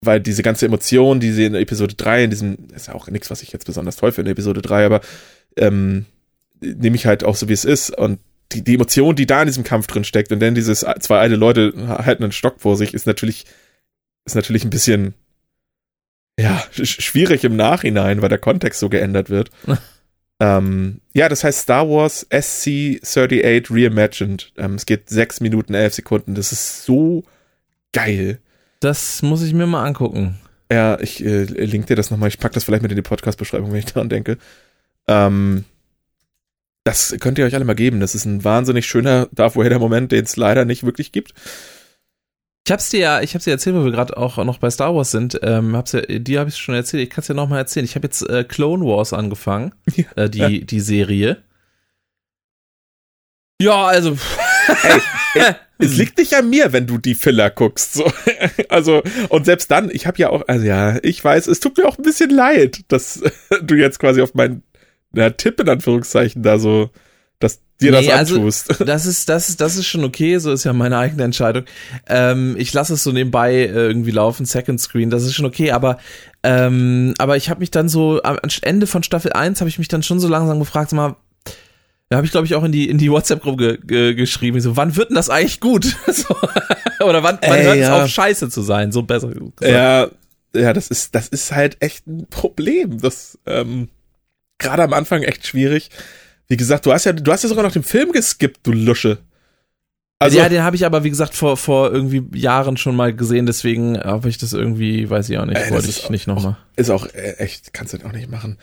weil diese ganze Emotion, die sie in Episode 3, in diesem, ist ja auch nichts, was ich jetzt besonders toll finde in Episode 3, aber ähm, nehme ich halt auch so, wie es ist. Und die, die Emotion, die da in diesem Kampf drin steckt und dann dieses zwei alte Leute halten einen Stock vor sich, ist natürlich, ist natürlich ein bisschen, ja, schwierig im Nachhinein, weil der Kontext so geändert wird. ähm, ja, das heißt Star Wars SC-38 Reimagined. Ähm, es geht sechs Minuten, elf Sekunden. Das ist so geil. Das muss ich mir mal angucken. Ja, ich äh, link dir das nochmal. Ich pack das vielleicht mit in die Podcast-Beschreibung, wenn ich daran denke. Ähm, das könnt ihr euch alle mal geben. Das ist ein wahnsinnig schöner Darth Vader-Moment, den es leider nicht wirklich gibt. Ich hab's dir ja, ich hab's dir erzählt, wo wir gerade auch noch bei Star Wars sind. Ähm, hab's ja, dir habe ich schon erzählt. Ich kann es ja noch mal erzählen. Ich habe jetzt äh, Clone Wars angefangen, ja, äh, die die Serie. Ja, also. Ey, ey, es liegt nicht an mir, wenn du die Filler guckst. So. Also, und selbst dann, ich habe ja auch, also ja, ich weiß, es tut mir auch ein bisschen leid, dass du jetzt quasi auf meinen na, Tipp in Anführungszeichen da so, dir nee, das also, antust. Also, das ist, das ist, das ist schon okay, so ist ja meine eigene Entscheidung. Ähm, ich lasse es so nebenbei äh, irgendwie laufen, Second Screen, das ist schon okay, aber, ähm, aber ich habe mich dann so, am Ende von Staffel 1 habe ich mich dann schon so langsam gefragt, mal, da habe ich, glaube ich, auch in die, in die WhatsApp-Gruppe ge ge geschrieben, so, wann wird denn das eigentlich gut? so, oder wann, wann hört es auf, scheiße zu sein? So besser gesagt. Ja, ja, das ist, das ist halt echt ein Problem. Das, ähm, gerade am Anfang echt schwierig. Wie gesagt, du hast ja, du hast ja sogar noch den Film geskippt, du Lusche. Also, ja, den habe ich aber, wie gesagt, vor, vor irgendwie Jahren schon mal gesehen, deswegen habe ich das irgendwie, weiß ich auch nicht, äh, wollte ich nicht nochmal. Ist auch äh, echt, kannst du auch nicht machen.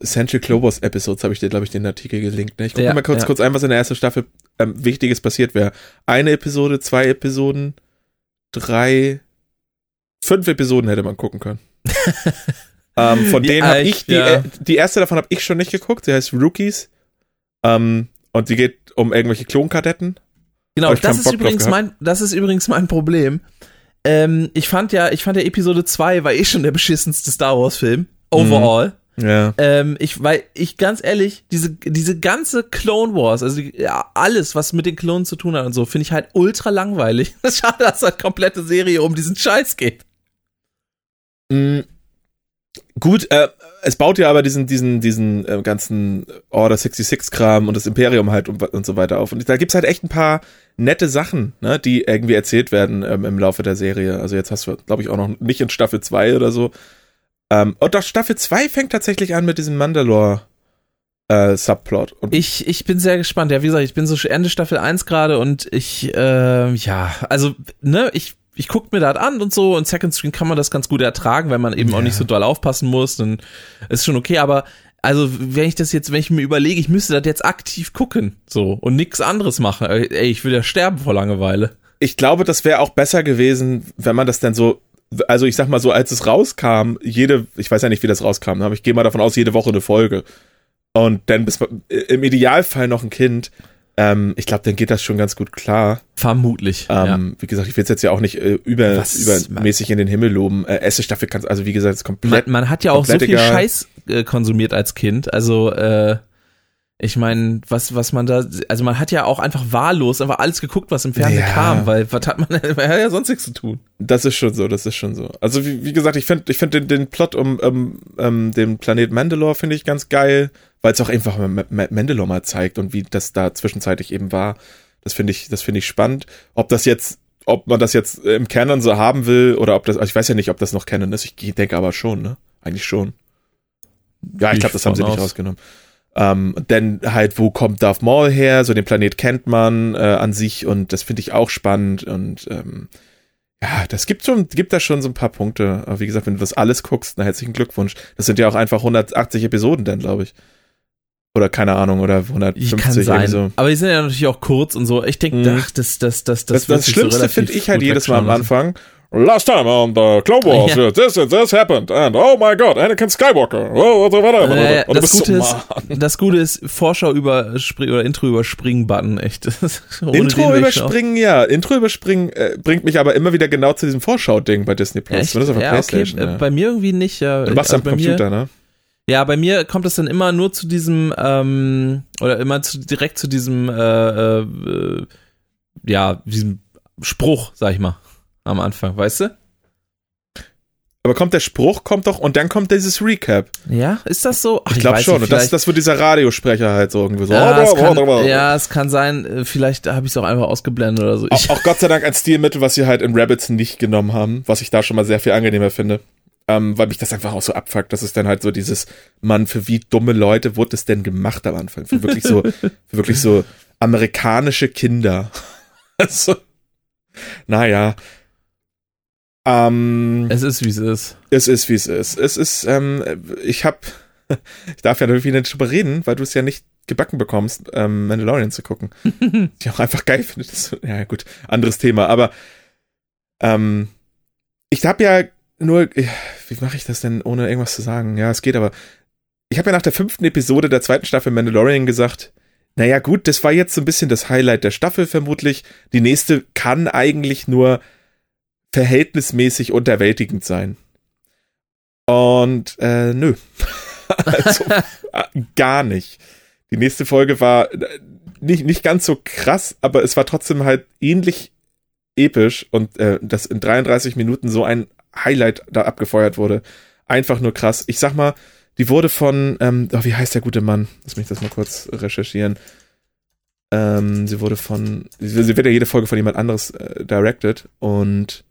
Essential Clovers Episodes habe ich dir, glaube ich, den Artikel gelinkt. Ne? Ich gucke ja, mal kurz, ja. kurz ein, was in der ersten Staffel ähm, Wichtiges passiert wäre. Eine Episode, zwei Episoden, drei, fünf Episoden hätte man gucken können. Ähm, von denen habe ich, die, ja. die erste davon habe ich schon nicht geguckt, sie heißt Rookies. Ähm, und die geht um irgendwelche Klonkadetten. Genau, das ist, übrigens mein, das ist übrigens mein Problem. Ähm, ich fand ja, ich fand ja Episode 2 war eh schon der beschissenste Star Wars Film. Overall. Mhm. Ja. Ähm, ich, weil ich ganz ehrlich, diese, diese ganze Clone Wars, also die, ja, alles, was mit den Klonen zu tun hat und so, finde ich halt ultra langweilig. Schade, dass eine komplette Serie um diesen Scheiß geht. Mhm. Gut, äh, es baut ja aber diesen, diesen, diesen äh, ganzen Order 66-Kram und das Imperium halt und, und so weiter auf. Und da gibt's halt echt ein paar nette Sachen, ne, die irgendwie erzählt werden ähm, im Laufe der Serie. Also jetzt hast du, glaube ich, auch noch nicht in Staffel 2 oder so. Ähm, und doch Staffel 2 fängt tatsächlich an mit diesem Mandalore. Äh, Subplot. Und ich, ich bin sehr gespannt. Ja, wie gesagt, ich bin so Ende Staffel 1 gerade und ich, äh, ja, also, ne, ich ich guck mir das an und so und Second Screen kann man das ganz gut ertragen, weil man eben ja. auch nicht so doll aufpassen muss, dann ist schon okay, aber also wenn ich das jetzt, wenn ich mir überlege, ich müsste das jetzt aktiv gucken, so und nichts anderes machen, ey, ich will ja sterben vor Langeweile. Ich glaube, das wäre auch besser gewesen, wenn man das dann so also ich sag mal so, als es rauskam, jede, ich weiß ja nicht, wie das rauskam, aber ich gehe mal davon aus, jede Woche eine Folge. Und dann bis im Idealfall noch ein Kind. Ähm, ich glaube, dann geht das schon ganz gut klar. Vermutlich. Ähm, ja. Wie gesagt, ich will es jetzt ja auch nicht äh, über, Was, übermäßig in den Himmel loben. Äh, erste Staffel kannst also wie gesagt, ist komplett. Man, man hat ja auch so viel egal. Scheiß äh, konsumiert als Kind. Also äh, ich meine, was, was man da, also man hat ja auch einfach wahllos einfach alles geguckt, was im Fernsehen ja. kam, weil was hat man, man hat ja sonst nichts zu tun. Das ist schon so, das ist schon so. Also wie, wie gesagt, ich finde ich finde den, den Plot um, um, um den Planet Mandalore finde ich ganz geil, weil es auch einfach Mandalore mal zeigt und wie das da zwischenzeitlich eben war. Das finde ich, das finde ich spannend. Ob das jetzt, ob man das jetzt im Canon so haben will oder ob das, also ich weiß ja nicht, ob das noch Canon ist. Ich denke aber schon, ne? Eigentlich schon. Ja, ich glaube, das haben sie nicht rausgenommen. Ähm, denn halt, wo kommt Darth Maul her? So den Planet kennt man äh, an sich und das finde ich auch spannend und ähm, ja, das gibt schon, gibt da schon so ein paar Punkte. Aber wie gesagt, wenn du das alles guckst, dann herzlichen Glückwunsch. Das sind ja auch einfach 180 Episoden dann, glaube ich. Oder keine Ahnung, oder 150 kann sein. So. Aber die sind ja natürlich auch kurz und so. Ich denke, mhm. ach, das, das, das, das, das, das Schlimmste so finde ich halt jedes Mal am Anfang. Last time on the Clone Wars, Ja. this, this happened, and oh my god, Anakin Skywalker. Oh, so weiter. Äh, und das, Gute so, ist, das Gute ist, Vorschau überspringen oder Intro überspringen Button, echt. Intro überspringen, ja. Intro überspringen äh, bringt mich aber immer wieder genau zu diesem Vorschau-Ding bei Disney Plus. Echt? Zumindest auf der Ja, okay. Playstation. Äh, ja. Bei mir irgendwie nicht. Ja. Du machst Also am Computer, Mir, ne? Ja, bei mir kommt es dann immer nur zu diesem, ähm, oder immer zu, direkt zu diesem, äh, äh, ja, diesem Spruch, sag ich mal, am Anfang, weißt du? Aber kommt der Spruch, kommt doch, und dann kommt dieses Recap. Ja, ist das so? Ach, Ich glaube schon. nicht, Und das, das wird dieser Radiosprecher halt so irgendwie so. ja, es kann, ja, es kann sein, äh, vielleicht habe ich es auch einfach ausgeblendet oder so. Auch, auch Gott sei Dank ein Stilmittel, was sie halt in Rabbits nicht genommen haben, was ich da schon mal sehr viel angenehmer finde. Ähm, weil mich das einfach auch so abfuckt. Das ist dann halt so dieses, Mann, für wie dumme Leute wurde es denn gemacht am Anfang? Für wirklich so, für wirklich so amerikanische Kinder. also, naja. Ähm, es ist, wie es ist. es ist, wie es ist. Es ist, ähm, ich hab, ich darf ja natürlich nicht drüber reden, weil du es ja nicht gebacken bekommst, ähm, Mandalorian zu gucken. die ich auch einfach geil finde. Das, ja, gut, anderes Thema. Aber ähm, ich habe ja nur, wie mache ich das denn, ohne irgendwas zu sagen? Ja, es geht aber. Ich habe ja nach der fünften Episode der zweiten Staffel Mandalorian gesagt, naja gut, das war jetzt so ein bisschen das Highlight der Staffel vermutlich. Die nächste kann eigentlich nur verhältnismäßig unterwältigend sein. Und äh, nö. also äh, gar nicht. Die nächste Folge war äh, nicht, nicht ganz so krass, aber es war trotzdem halt ähnlich episch und äh, dass in 33 Minuten so ein Highlight da abgefeuert wurde. Einfach nur krass. Ich sag mal, die wurde von, ähm, oh, wie heißt der gute Mann? Lass mich das mal kurz recherchieren. Ähm, sie wurde von, sie wird ja jede Folge von jemand anderes äh, directed und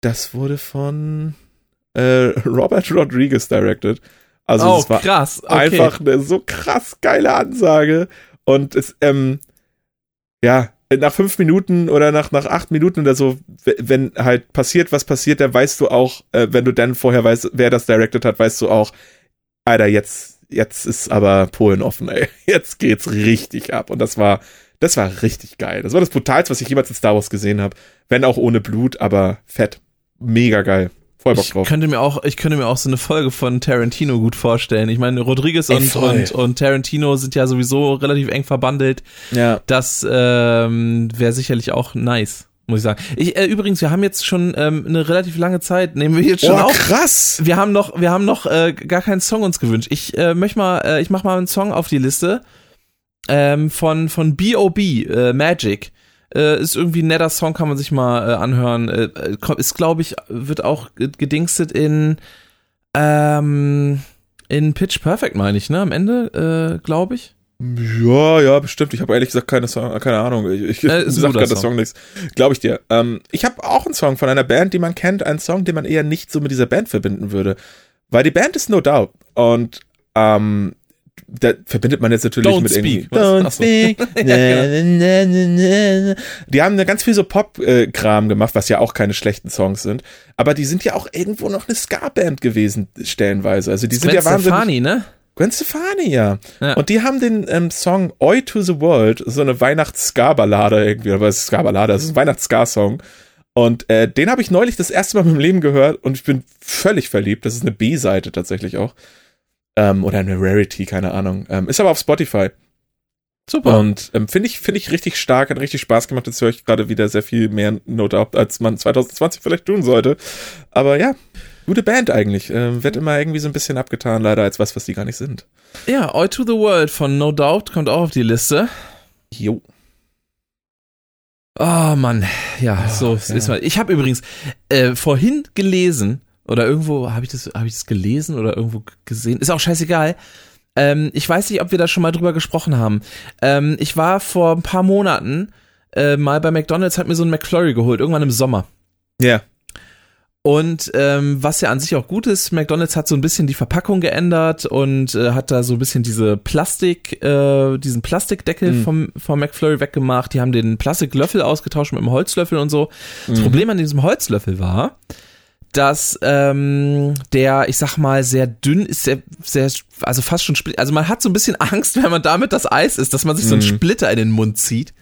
das wurde von äh, Robert Rodriguez directed. Also oh, es war krass. Okay. einfach eine so krass geile Ansage. Und es, ähm, ja, nach fünf Minuten oder nach, nach acht Minuten oder so, wenn halt passiert, was passiert, dann weißt du auch, äh, wenn du dann vorher weißt, wer das directed hat, weißt du auch, Alter, jetzt, jetzt ist aber Polen offen, ey. Jetzt geht's richtig ab. Und das war, das war richtig geil. Das war das Brutalste, was ich jemals in Star Wars gesehen habe. Wenn auch ohne Blut, aber fett. Mega geil. Voll Bock Ich drauf. könnte mir auch, ich könnte mir auch so eine Folge von Tarantino gut vorstellen. Ich meine, Rodriguez Ey, und, voll. und, und Tarantino sind ja sowieso relativ eng verbandelt. Ja. Das ähm, wäre sicherlich auch nice, muss ich sagen. Ich, äh, übrigens, wir haben jetzt schon ähm, eine relativ lange Zeit, nehmen wir jetzt schon Oh, auf. krass. Wir haben noch, wir haben noch äh, gar keinen Song uns gewünscht. Ich äh, möchte mal, äh, ich mach mal einen Song auf die Liste ähm, von von B.O.B. Äh, Magic. Äh, ist irgendwie ein netter Song, kann man sich mal äh, anhören. Äh, äh, ist, glaube ich, wird auch ge- gedingstet in ähm, in Pitch Perfect, meine ich, ne? Am Ende, äh, glaube ich. Ja, ja, bestimmt. Ich habe ehrlich gesagt keine, Song, keine Ahnung. Ich, ich Äh, sag gerade der Song. Song nichts. Glaube ich dir. Ähm, ich habe auch einen Song von einer Band, die man kennt. Einen Song, den man eher nicht so mit dieser Band verbinden würde. Weil die Band ist No Doubt. Und ähm, da verbindet man jetzt natürlich Don't mit irgendwie. Speak, was? Don't so. speak. na, na, na, na. Die haben ganz viel so Pop-Kram gemacht, was ja auch keine schlechten Songs sind. Aber die sind ja auch irgendwo noch eine Ska-Band gewesen, stellenweise. Also die sind Gwen ja wahnsinnig. Stefani, ne? Gwen Stefani, ja. Ja. Und die haben den ähm, Song Oi to the World, so eine Weihnachts-Ska-Ballade irgendwie, aber es ist Ska-Ballade, es ist ein Weihnachts-Ska-Song. Und äh, den habe ich neulich das erste Mal in meinem Leben gehört und ich bin völlig verliebt. Das ist eine B-Seite tatsächlich auch. Ähm, oder eine Rarity, keine Ahnung. Ähm, ist aber auf Spotify. Super. Und ähm, finde ich, finde ich richtig stark, hat richtig Spaß gemacht. Jetzt höre ich gerade wieder sehr viel mehr No Doubt, als man 2020 vielleicht tun sollte. Aber ja, gute Band eigentlich. Ähm, wird immer irgendwie so ein bisschen abgetan, leider, als was, was die gar nicht sind. Ja, Oi to the World von No Doubt kommt auch auf die Liste. Jo. Oh Mann, ja, Ah, so ja. ist mal. Ich habe übrigens äh, vorhin gelesen oder irgendwo habe ich das habe ich das gelesen oder irgendwo gesehen. Ist auch scheißegal. Ähm, ich weiß nicht, ob wir da schon mal drüber gesprochen haben. Ähm, ich war vor ein paar Monaten äh, mal bei McDonald's, hat mir so ein McFlurry geholt, irgendwann im Sommer. Ja. Und ähm, was ja an sich auch gut ist, McDonald's hat so ein bisschen die Verpackung geändert und äh, hat da so ein bisschen diese Plastik, äh, diesen Plastikdeckel Mhm. vom, vom McFlurry weggemacht. Die haben den Plastiklöffel ausgetauscht mit einem Holzlöffel und so. Das Mhm. Problem an diesem Holzlöffel war, dass ähm, der, ich sag mal, sehr dünn ist, sehr, sehr, also fast schon split. Also man hat so ein bisschen Angst, wenn man damit das Eis isst, dass man sich so einen Mhm. Splitter in den Mund zieht.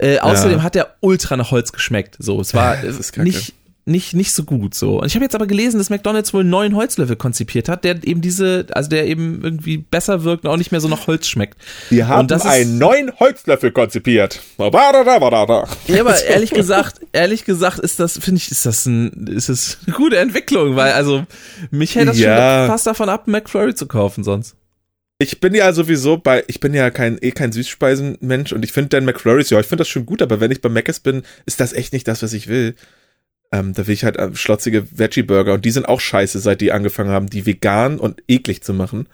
Äh, außerdem ja. hat der ultra nach Holz geschmeckt. So, es war nicht, nicht, nicht so gut so. Und ich habe jetzt aber gelesen, dass McDonalds wohl einen neuen Holzlöffel konzipiert hat, der eben diese, also der eben irgendwie besser wirkt und auch nicht mehr so nach Holz schmeckt. Die haben einen neuen Holzlöffel konzipiert. Ja, aber ehrlich gesagt, ehrlich gesagt ist das, finde ich, ist das ein, ist das eine gute Entwicklung, weil also mich hält das ja. schon fast davon ab, McFlurry zu kaufen sonst. Ich bin ja sowieso bei, ich bin ja kein, eh kein Süßspeisenmensch und ich finde dann McFlurries, ja, ich finde das schon gut, aber wenn ich bei Mc's bin, ist das echt nicht das, was ich will. Ähm, da will ich halt äh, schlotzige Veggie-Burger und die sind auch scheiße, seit die angefangen haben, die vegan und eklig zu machen.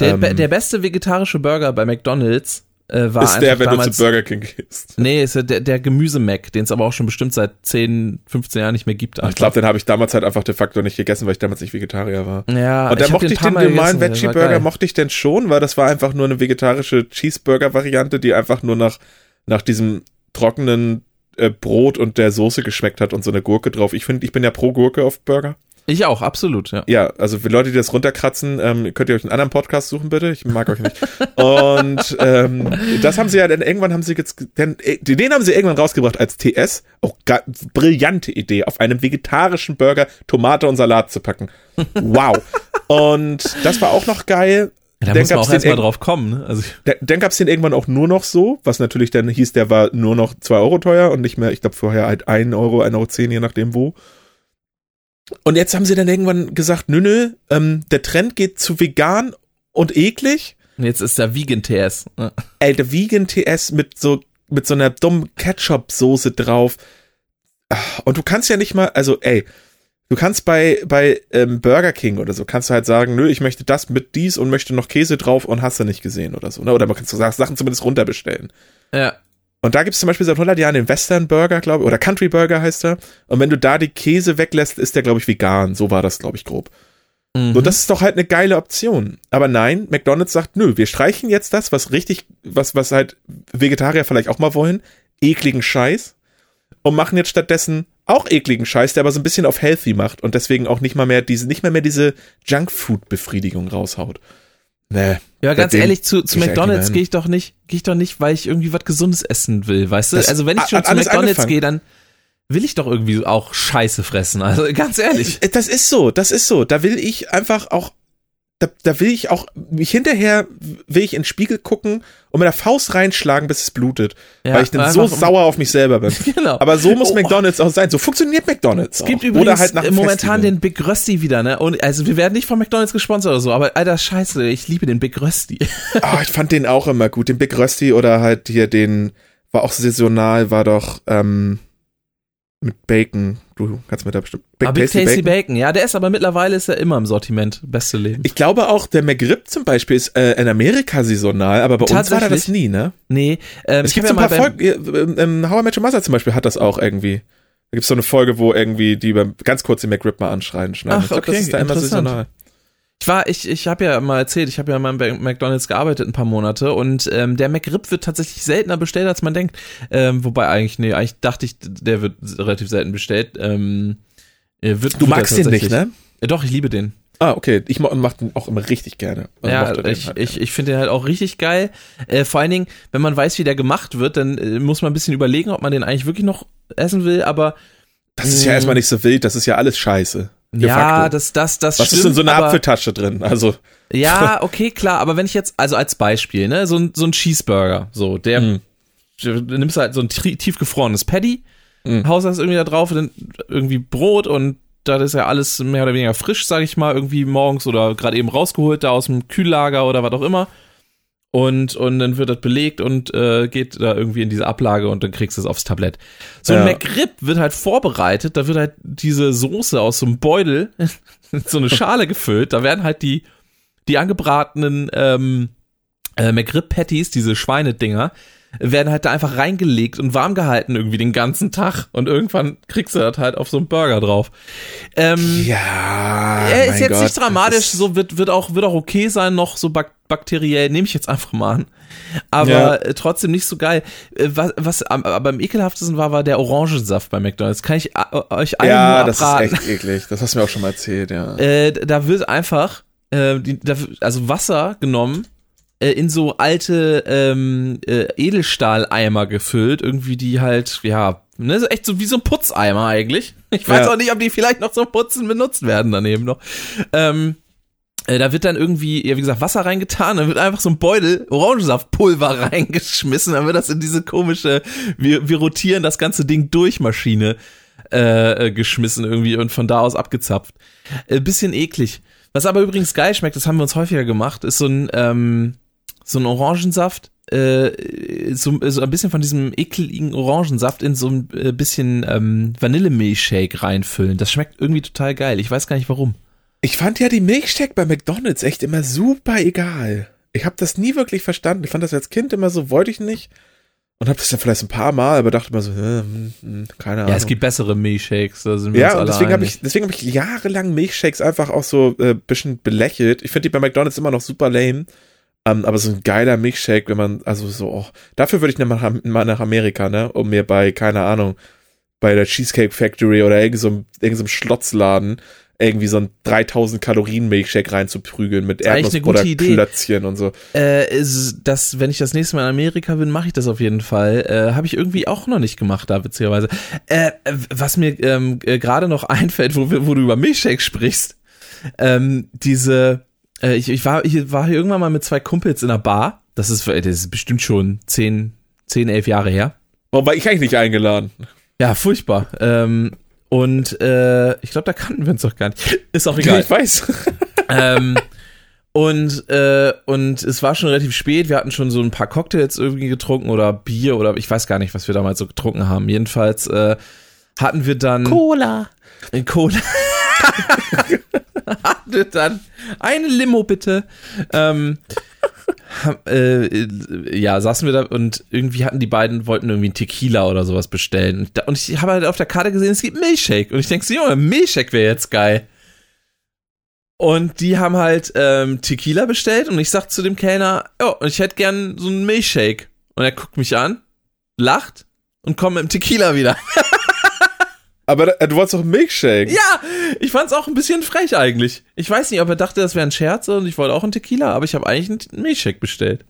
Der, ähm, der beste vegetarische Burger bei McDonalds äh, war ist der, wenn damals, du zu Burger King gehst. Nee, ist der, der Gemüse-Mac, den es aber auch schon bestimmt seit 10, 15 Jahren nicht mehr gibt. Einfach. Ich glaube, den habe ich damals halt einfach de facto nicht gegessen, weil ich damals nicht Vegetarier war. Ja, und da mochte ich den normalen Veggie-Burger, mochte ich denn schon, weil das war einfach nur eine vegetarische Cheeseburger-Variante, die einfach nur nach, nach diesem trockenen äh, Brot und der Soße geschmeckt hat und so eine Gurke drauf. Ich finde, ich bin ja pro Gurke auf Burger. Ich auch, absolut, ja. Ja, also für Leute, die das runterkratzen, ähm, könnt ihr euch einen anderen Podcast suchen, bitte. Ich mag euch nicht. und ähm, das haben sie ja dann irgendwann haben sie jetzt, denn, äh, den haben sie irgendwann rausgebracht als TS. Auch oh, brillante Idee, auf einem vegetarischen Burger Tomate und Salat zu packen. Wow. und das war auch noch geil. Ja, da dann muss man auch erstmal drauf kommen. Ne? Also dann gab es den irgendwann auch nur noch so, was natürlich dann hieß, der war nur noch zwei Euro teuer und nicht mehr, ich glaube vorher halt ein Euro, ein Euro zehn, je nachdem wo. Und jetzt haben sie dann irgendwann gesagt, nö, nö, ähm, der Trend geht zu vegan und eklig. Und jetzt ist der Vegan TS. Ja. Ey, der Vegan TS mit so, mit so einer dummen Ketchup-Soße drauf. Und du kannst ja nicht mal, also ey, du kannst bei, bei ähm, Burger King oder so, kannst du halt sagen, nö, ich möchte das mit dies und möchte noch Käse drauf und hast du nicht gesehen oder so. Ne? Oder man kannst du Sachen zumindest runterbestellen. Ja. Und da gibt es zum Beispiel seit 100 Jahren den Western Burger, glaube ich, oder Country Burger heißt er. Und wenn du da die Käse weglässt, ist der, glaube ich, vegan. So war das, glaube ich, grob. Mhm. Und das ist doch halt eine geile Option. Aber nein, McDonald's sagt, nö, wir streichen jetzt das, was richtig, was, was halt Vegetarier vielleicht auch mal wollen, ekligen Scheiß. Und machen jetzt stattdessen auch ekligen Scheiß, der aber so ein bisschen auf healthy macht und deswegen auch nicht mal mehr diese, nicht mehr mehr diese Junkfood-Befriedigung raushaut. Nee. Ja, ganz ehrlich, zu, zu McDonalds gehe ich doch nicht, gehe ich doch nicht, weil ich irgendwie was Gesundes essen will, weißt du? Das also wenn ich schon zu McDonalds gehe, dann will ich doch irgendwie auch Scheiße fressen. Also ganz ehrlich. Das ist so, das ist so. Da will ich einfach auch da, da will ich auch, mich hinterher will ich in den Spiegel gucken und mit der Faust reinschlagen, bis es blutet. Ja, weil ich dann so sauer auf mich selber bin. genau. Aber so muss oh. McDonalds auch sein. So funktioniert McDonalds. Es gibt auch. übrigens halt momentan Festival. den Big Rösti wieder, ne? Und also wir werden nicht von McDonalds gesponsert oder so, aber alter Scheiße, ich liebe den Big Rösti. Ah, oh, ich fand den auch immer gut. Den Big Rösti oder halt hier den, war auch saisonal, war doch, ähm, mit Bacon. Du kannst mir da bestimmt. Big, ah, Big Tasty, Tasty Bacon. Bacon. Ja, der ist aber mittlerweile ist er immer im Sortiment. Beste Leben. Ich glaube auch, der McRib zum Beispiel ist äh, in Amerika saisonal, aber bei uns war das nie, ne? Nee. Ähm, es gibt so ein paar Folgen, ähm, ähm, How I Met Your Mother zum Beispiel hat das auch irgendwie. Da gibt es so eine Folge, wo irgendwie die ganz kurz den McRib mal anschreien, schneiden. Ach, ich glaub, okay, das ist da immer saisonal. Ich war, ich, ich habe ja mal erzählt, ich habe ja mal bei McDonalds gearbeitet ein paar Monate und ähm, der McRib wird tatsächlich seltener bestellt, als man denkt. Ähm, wobei eigentlich, nee, eigentlich dachte ich, der wird relativ selten bestellt. Ähm, wird, du magst den nicht, ne? Ja, doch, ich liebe den. Ah, okay. Ich mach den auch immer richtig gerne. Also ja, ich, halt ich, ich finde den halt auch richtig geil. Äh, vor allen Dingen, wenn man weiß, wie der gemacht wird, dann äh, muss man ein bisschen überlegen, ob man den eigentlich wirklich noch essen will, aber. Das ist ja erstmal nicht so wild, das ist ja alles scheiße. Ja, das, das, das Was stimmt, ist in so einer Apfeltasche drin? Also. Ja, okay, klar, aber wenn ich jetzt, also als Beispiel, ne, so ein, so ein Cheeseburger, so, der, mhm. du nimmst halt so ein tiefgefrorenes Patty, mhm. haust das irgendwie da drauf, dann irgendwie Brot und da ist ja alles mehr oder weniger frisch, sag ich mal, irgendwie morgens oder gerade eben rausgeholt, da aus dem Kühllager oder was auch immer. Und, und dann wird das belegt und äh, geht da irgendwie in diese Ablage und dann kriegst du es aufs Tablett. So ein ja. McRib wird halt vorbereitet, da wird halt diese Soße aus so einem Beutel in so eine Schale gefüllt, da werden halt die, die angebratenen ähm, äh, McRib-Patties, diese Schweinedinger, werden halt da einfach reingelegt und warm gehalten irgendwie den ganzen Tag und irgendwann kriegst du das halt auf so einen Burger drauf. Ähm, ja, er ist jetzt Gott, nicht dramatisch, so wird wird auch wird auch okay sein, noch so bak bakteriell nehme ich jetzt einfach mal an, aber ja. Äh, trotzdem nicht so geil. Äh, was was aber am ekelhaftesten war, war der Orangensaft bei McDonald's. Kann ich äh, euch allen Ja, das ist echt eklig. Das hast du mir auch schon mal erzählt, ja. Äh, da wird einfach äh, die, da, also Wasser genommen äh, in so alte ähm, äh, Edelstahleimer gefüllt, irgendwie die halt, ja, ne, so echt so wie so ein Putzeimer eigentlich. Ich weiß Ja. auch nicht, ob die vielleicht noch zum Putzen benutzt werden daneben noch. Ähm, äh, da wird dann irgendwie, ja, wie gesagt, Wasser reingetan, dann wird einfach so ein Beutel Orangensaftpulver reingeschmissen, dann wird das in diese komische, wir, wir rotieren das ganze Ding durch Maschine äh, äh, geschmissen irgendwie und von da aus abgezapft. Äh, bisschen eklig. Was aber übrigens geil schmeckt, das haben wir uns häufiger gemacht, ist so ein, ähm, so ein Orangensaft, äh, so, so ein bisschen von diesem ekligen Orangensaft in so ein äh, bisschen ähm, Vanillemilchshake reinfüllen. Das schmeckt irgendwie total geil. Ich weiß gar nicht warum. Ich fand ja die Milchshake bei McDonalds echt immer super egal. Ich habe das nie wirklich verstanden. Ich fand das als Kind immer so, wollte ich nicht. Und habe das dann vielleicht ein paar Mal, aber dachte immer so, äh, hm, hm, keine Ahnung. Ja, es gibt bessere Milchshakes, da sind wir Ja, uns und alle deswegen habe ich, deswegen habe ich jahrelang Milchshakes einfach auch so äh, bisschen belächelt. Ich finde die bei McDonalds immer noch super lame. Ähm, aber so ein geiler Milchshake, wenn man, also so, oh, dafür würde ich mal, mal nach Amerika, ne, um mir bei, keine Ahnung, bei der Cheesecake Factory oder irgend so, einem- irgend so einem Schlotzladen irgendwie so ein 3000 Kalorien Milchshake reinzuprügeln mit Erdnuss oder. Klötzchen und so. Äh, ist das, wenn ich das nächste Mal in Amerika bin, mache ich das auf jeden Fall. Äh, habe ich irgendwie auch noch nicht gemacht, da witzigerweise. Äh, was mir ähm, äh, gerade noch einfällt, wo, wo du über Milchshake sprichst, ähm, diese, äh, ich, ich, war, ich war hier irgendwann mal mit zwei Kumpels in einer Bar. Das ist, das ist bestimmt schon 10, 10, 11 Jahre her. Warum war ich eigentlich nicht eingeladen? Ja, furchtbar. Ähm, und äh, ich glaube, da kannten wir uns doch gar nicht. Ist auch egal. Ich weiß. ähm, und, äh, und es war schon relativ spät. Wir hatten schon so ein paar Cocktails irgendwie getrunken oder Bier oder ich weiß gar nicht, was wir damals so getrunken haben. Jedenfalls äh, hatten wir dann Cola. in Cola. Dann eine Limo bitte. Ähm, äh, ja, saßen wir da und irgendwie hatten die beiden, wollten irgendwie einen Tequila oder sowas bestellen. Und ich habe halt auf der Karte gesehen, es gibt Milchshake. Und ich denke Junge, Milchshake wäre jetzt geil. Und die haben halt ähm, Tequila bestellt und ich sag zu dem Kellner, oh, ich hätte gern so einen Milchshake. Und er guckt mich an, lacht und kommt mit dem Tequila wieder. Aber äh, du wolltest doch einen Milkshake. Ja, ich fand's auch ein bisschen frech eigentlich. Ich weiß nicht, ob er dachte, das wäre ein Scherz und ich wollte auch einen Tequila, aber ich habe eigentlich einen Milchshake bestellt.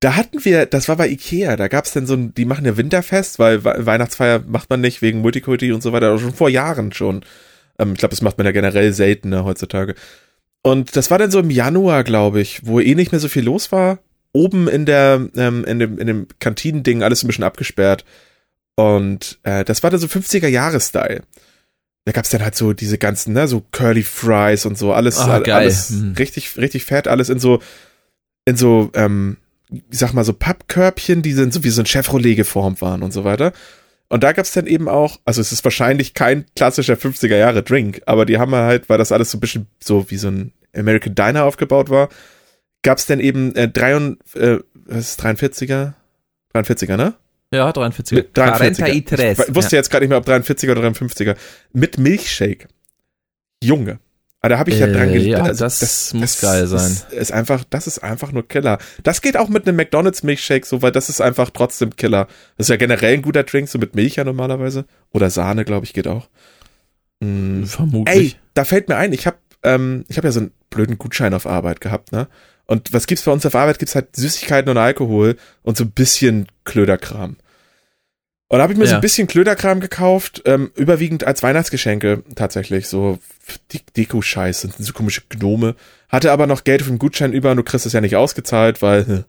Da hatten wir, das war bei Ikea, da gab's dann so ein, die machen ja Winterfest, weil We- Weihnachtsfeier macht man nicht wegen Multikulti und so weiter, aber schon vor Jahren schon. Ähm, ich glaube, das macht man ja generell seltener heutzutage. Und das war dann so im Januar, glaube ich, wo eh nicht mehr so viel los war. Oben in der, ähm, in dem, in dem Kantinending alles ein bisschen abgesperrt. Und äh, das war dann so 50er-Jahre-Style. Da gab's dann halt so diese ganzen, ne, so Curly Fries und so, alles, all- geil. alles Hm. richtig, richtig fett, alles in so, in so, ähm, ich sag mal so Pappkörbchen, die sind so wie so ein Chevrolet geformt waren und so weiter. Und da gab's dann eben auch, also es ist wahrscheinlich kein klassischer 50er Jahre Drink, aber die haben halt, weil das alles so ein bisschen so wie so ein American Diner aufgebaut war, gab's dann eben äh, 43, äh, was ist 43er? 43er, ne? Ja, 43. Mit 43er. 43. Ich wusste jetzt gerade nicht mehr, ob 43er oder 53er. Mit Milchshake. Junge. Aber da habe ich ja Äh, dran ge- ja, das muss geil sein. Ist, ist einfach, das ist einfach nur Killer. Das geht auch mit einem McDonalds Milchshake so, weil das ist einfach trotzdem Killer. Das ist ja generell ein guter Drink, so mit Milch ja normalerweise. Oder Sahne, glaube ich, geht auch. Ja. Vermutlich. Ey, da fällt mir ein, ich habe ähm, ich habe ja so einen blöden Gutschein auf Arbeit gehabt, ne? Und was gibt's bei uns auf Arbeit? Gibt's halt Süßigkeiten und Alkohol und so ein bisschen Klöderkram. Und da habe ich mir so Ja. ein bisschen Klöderkram gekauft, ähm, überwiegend als Weihnachtsgeschenke tatsächlich, so De Deko-Scheiß, sind so komische Gnome. Hatte aber noch Geld für den Gutschein über und du kriegst es ja nicht ausgezahlt, weil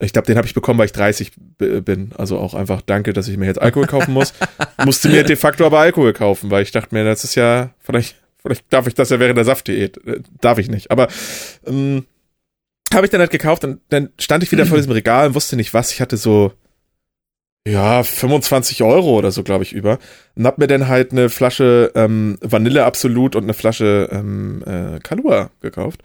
äh, ich glaube, den habe ich bekommen, weil ich 30 b- bin. Also auch einfach danke, dass ich mir jetzt Alkohol kaufen muss. Musste mir de facto aber Alkohol kaufen, weil ich dachte mir, das ist ja, vielleicht, vielleicht darf ich das ja während der Saftdiät. Äh, Darf ich nicht. Aber ähm, habe ich dann halt gekauft und dann stand ich wieder vor diesem Regal und wusste nicht was. Ich hatte so, ja, 25 Euro oder so, glaube ich, über. Und hab mir dann halt eine Flasche ähm, Vanille Absolut und eine Flasche ähm, äh, Kahlua gekauft.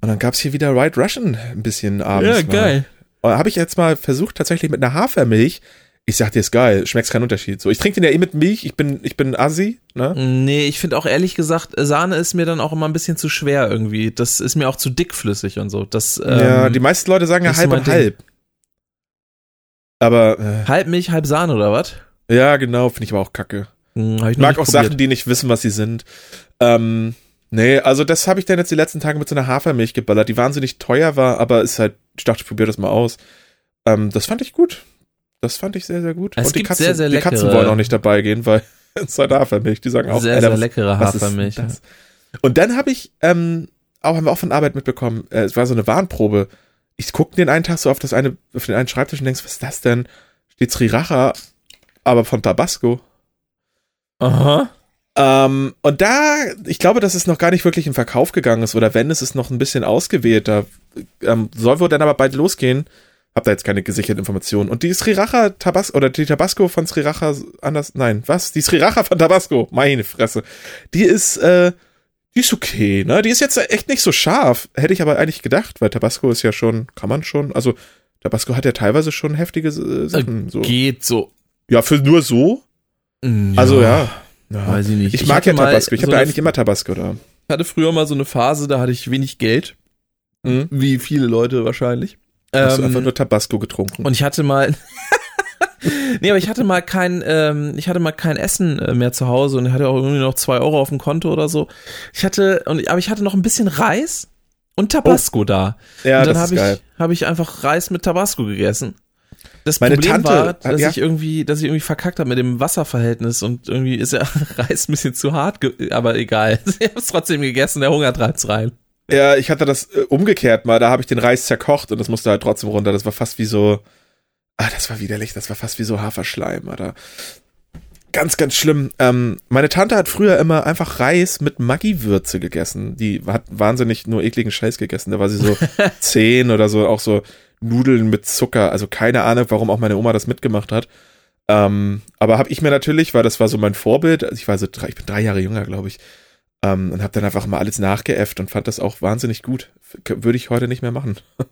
Und dann gab's hier wieder White Russian ein bisschen abends. ja, mal. geil. Habe ich jetzt mal versucht, tatsächlich mit einer Hafermilch. Ich sag dir, ist geil, schmeckt keinen Unterschied. So, ich trinke den ja eh mit Milch, ich bin, ich bin Assi, ne? Nee, ich finde auch ehrlich gesagt, Sahne ist mir dann auch immer ein bisschen zu schwer irgendwie. Das ist mir auch zu dickflüssig und so. Das, ähm, ja, die meisten Leute sagen ja halb und Ding. halb. Aber, äh, halb Milch, halb Sahne oder was? ja, genau, finde ich aber auch kacke. Hm, ich mag auch probiert. Sachen, die nicht wissen, was sie sind. Ähm, Nee, also das habe ich dann jetzt die letzten Tage mit so einer Hafermilch geballert, die wahnsinnig teuer war, aber ist halt, ich dachte, ich probiere das mal aus. Ähm, das fand ich gut. Das fand ich sehr, sehr gut. Es Und die gibt Katzen, sehr, sehr die Katzen leckere- wollen auch nicht dabei gehen, weil es ist halt Hafermilch. Die sagen auch, Sehr, sehr was- leckere ist Hafermilch. das? Und dann habe ich, ähm, auch haben wir auch von Arbeit mitbekommen, äh, es war so eine Warnprobe. Ich gucke den einen Tag so auf das eine, auf den einen Schreibtisch und denkst, was ist das denn? Steht Sriracha, aber von Tabasco. Aha. Ähm, und da, ich glaube, dass es noch gar nicht wirklich im Verkauf gegangen ist, oder wenn, ist es noch ein bisschen ausgewählter. Ähm, soll wohl dann aber bald losgehen. Hab da jetzt keine gesicherte Information. Und die Sriracha Tabasco, oder die Tabasco von Sriracha anders, nein, was? Die Sriracha von Tabasco, meine Fresse. Die ist, äh, die ist okay, ne? Die ist jetzt echt nicht so scharf. Hätte ich aber eigentlich gedacht, weil Tabasco ist ja schon, kann man schon, also Tabasco hat ja teilweise schon heftige äh, Sachen. So. Geht so. Ja, für nur so? Mm, Also ja. ja. Weiß ich nicht. Ich, mag hatte ja Tabasco. Ich so habe da eine- eigentlich immer Tabasco da. hatte früher mal so eine Phase, da hatte ich wenig Geld. Mhm. Wie viele Leute wahrscheinlich. Hast du Ähm, einfach nur Tabasco getrunken. Und ich hatte mal. nee, aber ich hatte mal kein, ähm, ich hatte mal kein Essen äh, mehr zu Hause und hatte auch irgendwie noch zwei Euro auf dem Konto oder so. Ich hatte, und, aber ich hatte noch ein bisschen Reis und Tabasco da. ja, und dann das habe ist geil. ich, habe ich einfach Reis mit Tabasco gegessen. Das Meine Problem Tante- war, dass ja. ich irgendwie, dass ich irgendwie verkackt habe mit dem Wasserverhältnis und irgendwie ist ja Reis ein bisschen zu hart, aber egal. Ich habe es trotzdem gegessen, der Hunger treibt's rein. Ja, ich hatte das äh, umgekehrt mal. Da habe ich den Reis zerkocht und das musste halt trotzdem runter. Das war fast wie so. Ah, das war widerlich. Das war fast wie so Haferschleim, oder? Ganz, ganz schlimm. Ähm, meine Tante hat früher immer einfach Reis mit Maggi-Würze gegessen. Die hat wahnsinnig nur ekligen Scheiß gegessen. Da war sie so zehn oder so, auch so Nudeln mit Zucker. Also keine Ahnung, warum auch meine Oma das mitgemacht hat. Ähm, aber habe ich mir natürlich, weil das war so mein Vorbild, also ich war so drei, ich bin drei Jahre jünger, glaube ich, ähm, und habe dann einfach mal alles nachgeäfft und fand das auch wahnsinnig gut. Würde ich heute nicht mehr machen.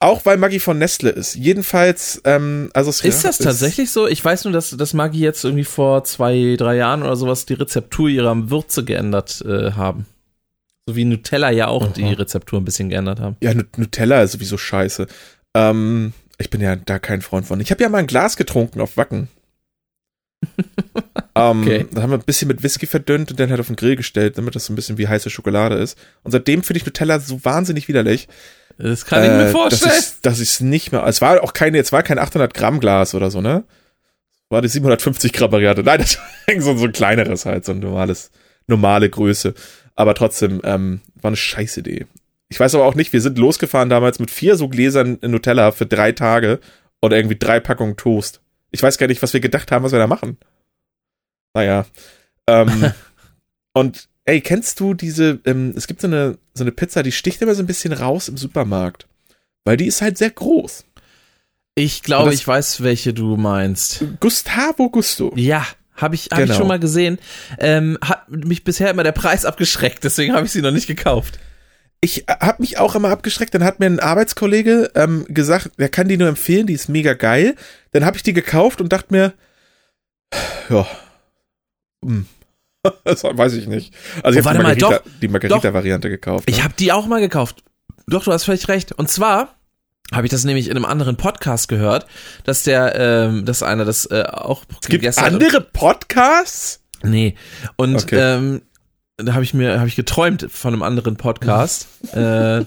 auch weil Maggi von Nestle ist. Jedenfalls, ähm, also es Ist das tatsächlich so? Ich weiß nur, dass, dass Maggi jetzt irgendwie vor zwei, drei Jahren oder sowas die Rezeptur ihrer Würze geändert äh, haben. So wie Nutella ja auch Aha. die Rezeptur ein bisschen geändert haben. Ja, Nu- Nutella ist sowieso scheiße. Ähm, ich bin ja da kein Freund von. Ich habe ja mal ein Glas getrunken auf Wacken. Ähm, Okay. Da haben wir ein bisschen mit Whisky verdünnt und dann halt auf den Grill gestellt, damit das so ein bisschen wie heiße Schokolade ist. Und seitdem finde ich Nutella so wahnsinnig widerlich. Das kann ich mir Äh, vorstellen. Dass ich, dass ich es nicht mehr. Es war auch keine, jetzt war kein 800 Gramm Glas oder so, ne? War die 750 Gramm Variante. Nein, das war so, so ein kleineres halt, so ein normales, normale Größe. Aber trotzdem, ähm, war eine scheiß Idee. Ich weiß aber auch nicht, wir sind losgefahren damals mit vier so Gläsern Nutella für drei Tage oder irgendwie drei Packungen Toast. Ich weiß gar nicht, was wir gedacht haben, was wir da machen. Naja. Ähm, und ey, kennst du diese, ähm, es gibt so eine, so eine Pizza, die sticht immer so ein bisschen raus im Supermarkt. Weil die ist halt sehr groß. Ich glaube, ich weiß, welche du meinst. Gustavo Gusto. Ja, habe ich, hab ich Genau. schon mal gesehen. Ähm, hat mich bisher immer der Preis abgeschreckt, deswegen habe ich sie noch nicht gekauft. Ich habe mich auch immer abgeschreckt. Dann hat mir ein Arbeitskollege ähm, gesagt, der kann die nur empfehlen, die ist mega geil. Dann habe ich die gekauft und dachte mir, ja, hm. das weiß ich nicht. Also ich Oh, habe die mal, Margarita, die Margarita-Variante gekauft. Ich ne? habe die auch mal gekauft. Doch, du hast völlig recht. Und zwar habe ich das nämlich in einem anderen Podcast gehört, dass der, ähm, dass einer das äh, auch es gibt gegessen hat. andere Podcasts? Nee. Und Okay. ähm, da habe ich mir, habe ich geträumt von einem anderen Podcast. äh,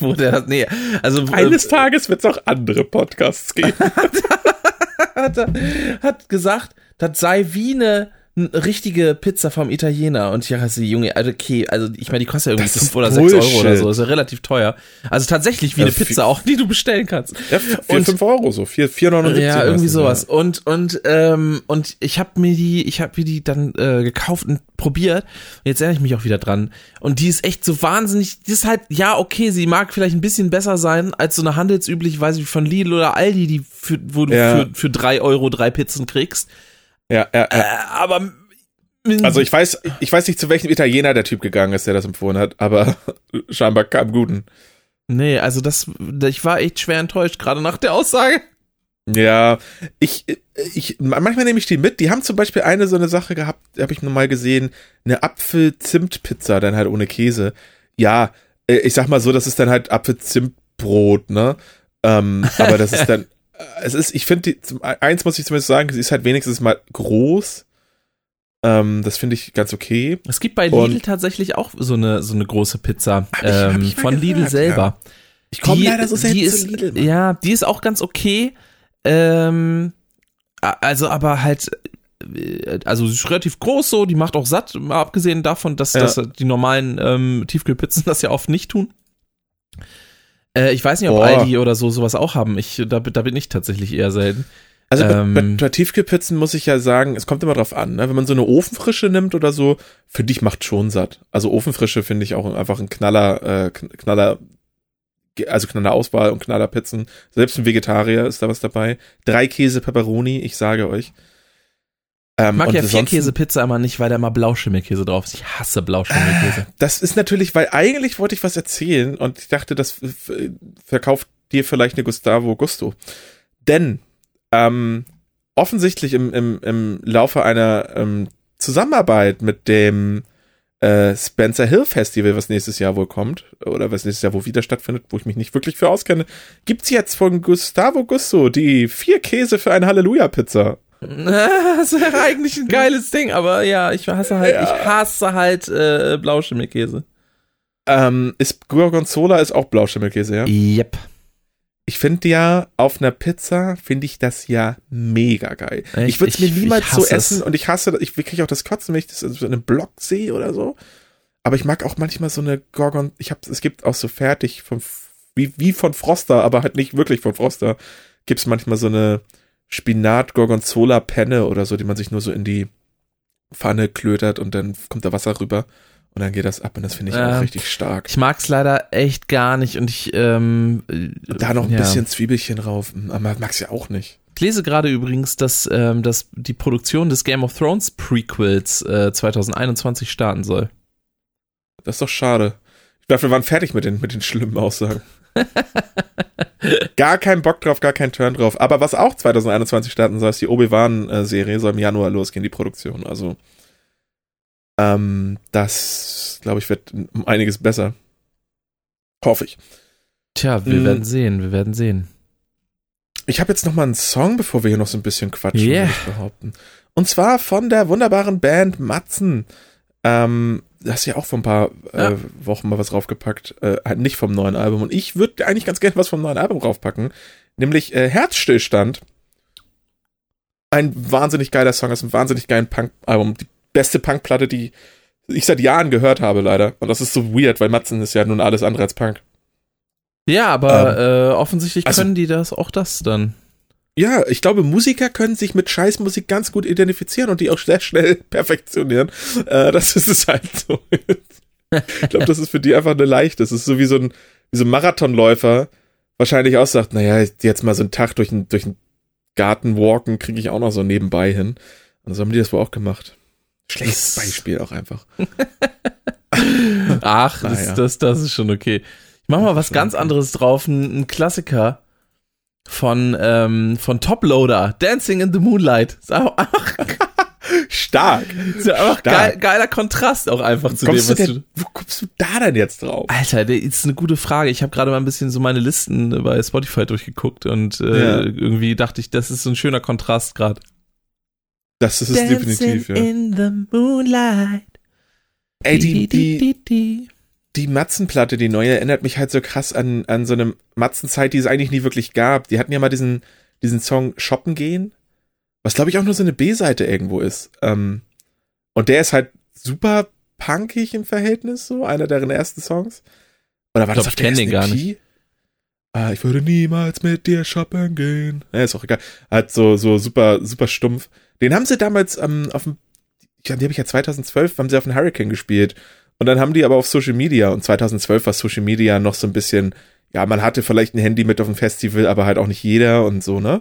wo der, nee, also äh, Eines Tages wird es auch andere Podcasts geben. hat, er- hat gesagt, das sei wie eine, eine richtige Pizza vom Italiener. Und ich dachte, Junge, also okay, also ich meine, die kostet ja irgendwie Das ist 5 oder 6 Euro oder so, ist ja relativ teuer. Also tatsächlich wie Ja, eine viel- Pizza auch, die du bestellen kannst. Ja, 4, Und- 5 Euro so. 4, 4,79 Ja, irgendwie sowas. Und und ähm, und ich habe mir die, ich habe mir die dann äh, gekauft und probiert. Und jetzt erinnere ich mich auch wieder dran. Und die ist echt so wahnsinnig. Die ist halt, ja okay, sie mag vielleicht ein bisschen besser sein als so eine handelsübliche, weiß ich von Lidl oder Aldi, die für, wo du Ja. für für drei Euro drei Pizzen kriegst. Ja, ja, Äh, ja. aber Also ich weiß, ich weiß nicht, zu welchem Italiener der Typ gegangen ist, der das empfohlen hat, aber scheinbar kam guten. nee, also das, ich war echt schwer enttäuscht gerade nach der Aussage. Ja, ich, ich, manchmal nehme ich die mit. Die haben zum Beispiel eine so eine Sache gehabt, habe ich nur mal gesehen, eine Apfel-Zimt-Pizza, dann halt ohne Käse. Ja, äh, ich sag mal so, das ist dann halt Apfel-Zimt-Brot, ne? Ähm, aber das ist dann, äh, es ist, ich finde, zum- eins muss ich zumindest sagen, sie ist halt wenigstens mal groß. Ähm, das finde ich ganz okay. Es gibt bei Lidl Und- tatsächlich auch so eine, so eine große Pizza ich- ähm, von Lidl gehört, selber. Ich komme leider so selten die zu ist, Lidl. Mann. Ja, die ist auch ganz okay. Ähm, also aber halt, äh, also sie ist relativ groß so, die macht auch satt, mal abgesehen davon, dass, Ja. dass die normalen ähm, Tiefkühlpizzen das ja oft nicht tun. Äh, ich weiß nicht, ob Boah. Aldi oder so sowas auch haben. Ich, da, da bin ich tatsächlich eher selten. Also bei, Ähm, bei, bei Tiefkühlpizzen muss ich ja sagen, es kommt immer drauf an. Ne? Wenn man so eine Ofenfrische nimmt oder so, finde ich macht schon satt. Also Ofenfrische finde ich auch einfach ein Knaller, äh, Kn- Knaller, also Knaller Auswahl und Knaller Pizzen. Selbst ein Vegetarier ist da was dabei. Drei Käse Pepperoni, ich sage euch. Ähm, Ich mag ja Vierkäse-Pizza immer nicht, weil da mal Blauschimmelkäse drauf ist. Ich hasse Blauschimmelkäse. Das ist natürlich, weil eigentlich wollte ich was erzählen und ich dachte, das verkauft dir vielleicht eine Gustavo Gusto. Denn ähm, offensichtlich im, im, im Laufe einer ähm, Zusammenarbeit mit dem äh, Spencer Hill Festival, was nächstes Jahr wohl kommt, oder was nächstes Jahr wohl wieder stattfindet, wo ich mich nicht wirklich für auskenne, gibt's jetzt von Gustavo Gusto die vier Käse für eine Halleluja-Pizza. Das wäre eigentlich ein geiles Ding, aber ja, ich hasse halt, Ja. ich hasse halt äh, Blauschimmelkäse. Ähm, ist Gorgonzola ist auch Blauschimmelkäse, ja? Yep. Ich finde ja, auf einer Pizza finde ich das ja mega geil. Echt? ich würde es mir niemals so essen es. und ich hasse, ich kriege auch das Kotzen, wenn ich das so in einem Block sehe oder so. Aber ich mag auch manchmal so eine Gorgon, ich habe, es gibt auch so fertig von, wie, wie von Froster, aber halt nicht wirklich von Froster, gibt's manchmal so eine Spinat-Gorgonzola-Penne oder so, die man sich nur so in die Pfanne klötert und dann kommt da Wasser rüber und dann geht das ab und das finde ich Ja. auch richtig stark. Ich mag's leider echt gar nicht und ich, ähm, da noch ein ja. bisschen Zwiebelchen drauf, aber mag's ja auch nicht. Ich lese gerade übrigens, dass, ähm, dass die Produktion des Game of Thrones Prequels äh, 2021 starten soll. Das ist doch schade. Ich dachte, wir waren fertig mit den, mit den schlimmen Aussagen. gar kein Bock drauf, gar kein Turn drauf. Aber was auch 2021 starten soll, ist die Obi-Wan-Serie, soll im Januar losgehen, die Produktion. Also, ähm, das, glaube ich, wird um einiges besser. Hoffe ich. Tja, wir Mm. werden sehen, wir werden sehen. Ich habe jetzt noch mal einen Song, bevor wir hier noch so ein bisschen quatschen, Yeah. würde ich behaupten. Und zwar von der wunderbaren Band Matzen. Ähm, hast ja auch vor ein paar äh, Ja. Wochen mal was draufgepackt. Äh, halt nicht vom neuen Album. Und ich würde eigentlich ganz gerne was vom neuen Album draufpacken. Nämlich äh, Herzstillstand. Ein wahnsinnig geiler Song, ist ein wahnsinnig geiles Punk-Album. Die beste Punkplatte, die ich seit Jahren gehört habe, leider. Und das ist so weird, weil Matzen ist ja nun alles andere als Punk. Ja, aber äh, offensichtlich also- können die das auch das dann. Ja, ich glaube, Musiker können sich mit Scheißmusik ganz gut identifizieren und die auch sehr schnell perfektionieren. Äh, das ist es halt so. ich glaube, das ist für die einfach eine leichte. Das ist so wie so ein, wie so ein Marathonläufer wahrscheinlich auch sagt, naja, jetzt mal so einen Tag durch den, durch Garten walken, kriege ich auch noch so nebenbei hin. Und so haben die das wohl auch gemacht. Schlechtes Das- Beispiel auch einfach. Ach, das, Naja. das, das ist schon okay. Ich mach mal was ganz anderes drauf, ein, ein Klassiker von, ähm, von Toploader, Dancing in the Moonlight. Einfach, Stark. ist einfach Stark. geil, geiler Kontrast auch einfach zu dem, Kommst du was du. denn, wo kommst du da denn jetzt drauf? Alter, das ist eine gute Frage. Ich habe gerade mal ein bisschen so meine Listen bei Spotify durchgeguckt und äh, Ja. irgendwie dachte ich, das ist so ein schöner Kontrast gerade. Das ist es definitiv, ja. in the moonlight. Ey, die, die, die, Matzenplatte, die neue, erinnert mich halt so krass an, an so eine Matzenzeit, die es eigentlich nie wirklich gab. Die hatten ja mal diesen, diesen Song Shoppen gehen, was glaube ich auch nur so eine B-Seite irgendwo ist. Ähm, und der ist halt super punkig im Verhältnis, so einer deren ersten Songs. Oder war Ich glaub, das auf ich der den gar EP? Ah, ich würde niemals mit dir shoppen gehen. Ja, ist auch egal. Halt so, so super, super stumpf. Den haben sie damals ähm, auf dem, die habe ich ja 2012, haben sie auf dem Hurricane gespielt. Und dann haben die aber auf Social Media, und 2012 war Social Media noch so ein bisschen, ja, man hatte vielleicht ein Handy mit auf dem Festival, aber halt auch nicht jeder und so, ne?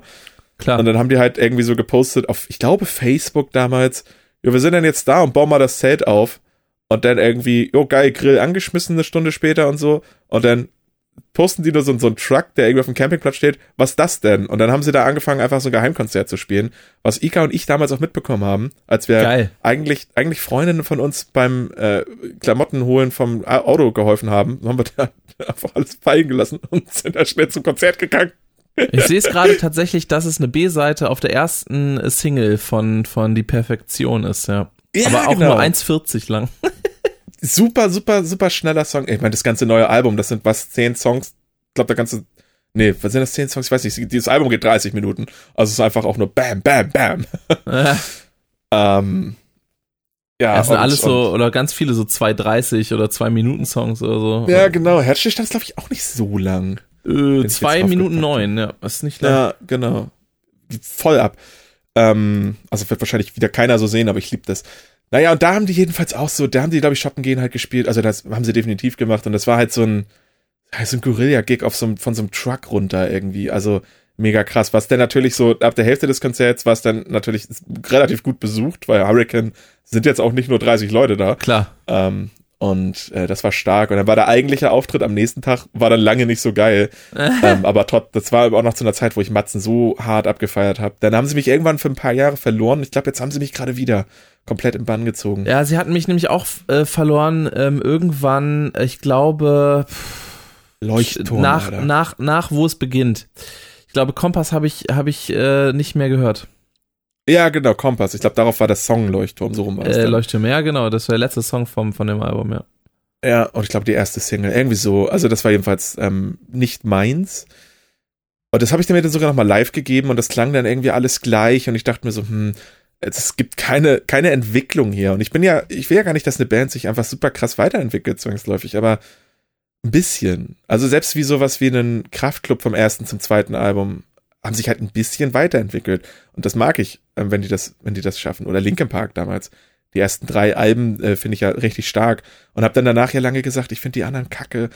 Klar. Und dann haben die halt irgendwie so gepostet auf, ich glaube, Facebook damals, ja, wir sind dann jetzt da und bauen mal das Zelt auf. Und dann irgendwie, jo, geil, Grill angeschmissen eine Stunde später und so. Und dann posten die nur so, so einen Truck, der irgendwie auf dem Campingplatz steht. Was ist das denn? Und dann haben sie da angefangen, einfach so ein Geheimkonzert zu spielen. Was Ika und ich damals auch mitbekommen haben, als wir Geil. eigentlich, eigentlich Freundinnen von uns beim äh, Klamotten holen vom Auto geholfen haben, haben wir da einfach alles fallen gelassen und sind da schnell zum Konzert gegangen. Ich sehe es gerade tatsächlich, dass es eine B-Seite auf der ersten Single von, von Die Perfektion ist, ja. Ja, aber auch genau. nur 1,40 lang. super, super, super schneller Song. Ich meine, das ganze neue Album, das sind was, zehn Songs? Ich glaube, der ganze, nee, was sind das, zehn Songs? Ich weiß nicht, dieses Album geht 30 Minuten. Also es ist einfach auch nur Bam, Bam, Bam. ähm, ja, das sind und, alles so, oder ganz viele so 2,30 oder 2 Minuten Songs oder so. Ja, genau. Herzstillstand ist, glaube ich, auch nicht so lang. Äh, 2 Minuten 9, ja. Das ist nicht lang. Ja, genau. Voll ab. Ähm, also wird wahrscheinlich wieder keiner so sehen, aber ich liebe das. Naja, und da haben die jedenfalls auch so, da haben die, glaube ich, Shoppen gehen halt gespielt. Also das haben sie definitiv gemacht. Und das war halt so ein, so ein Guerilla-Gig auf so, von so einem Truck runter irgendwie. Also mega krass. Was denn natürlich so, ab der Hälfte des Konzerts war es dann natürlich relativ gut besucht, weil Hurricane sind jetzt auch nicht nur 30 Leute da. Klar. Ähm, und äh, das war stark. Und dann war der eigentliche Auftritt am nächsten Tag, war dann lange nicht so geil. ähm, aber trotz, das war auch noch zu einer Zeit, wo ich Matzen so hart abgefeiert habe. Dann haben sie mich irgendwann für ein paar Jahre verloren. Ich glaube, jetzt haben sie mich gerade wieder komplett im Bann gezogen. Ja, sie hatten mich nämlich auch äh, verloren. Ähm, irgendwann, ich glaube, Leuchtturm. Nach, nach, nach, wo es beginnt. Ich glaube, Kompass habe ich, hab ich äh, nicht mehr gehört. Ja, genau, Kompass. Ich glaube, darauf war das Song Leuchtturm, so rum war äh, Leuchtturm, ja, genau. Das war der letzte Song vom, von dem Album, ja. Ja, und ich glaube, die erste Single, irgendwie so. Also, das war jedenfalls ähm, nicht meins. Und das habe ich mir dann sogar nochmal live gegeben und das klang dann irgendwie alles gleich und ich dachte mir so, hm, es gibt keine, keine Entwicklung hier. Und ich bin ja, ich will ja gar nicht, dass eine Band sich einfach super krass weiterentwickelt, zwangsläufig, aber ein bisschen. Also selbst wie sowas wie einen Kraftclub vom ersten zum zweiten Album haben sich halt ein bisschen weiterentwickelt. Und das mag ich, ähm, wenn die das, wenn die das schaffen. Oder Linkin Park damals. Die ersten drei Alben äh, finde ich ja richtig stark. Und habe dann danach ja lange gesagt, ich finde die anderen kacke.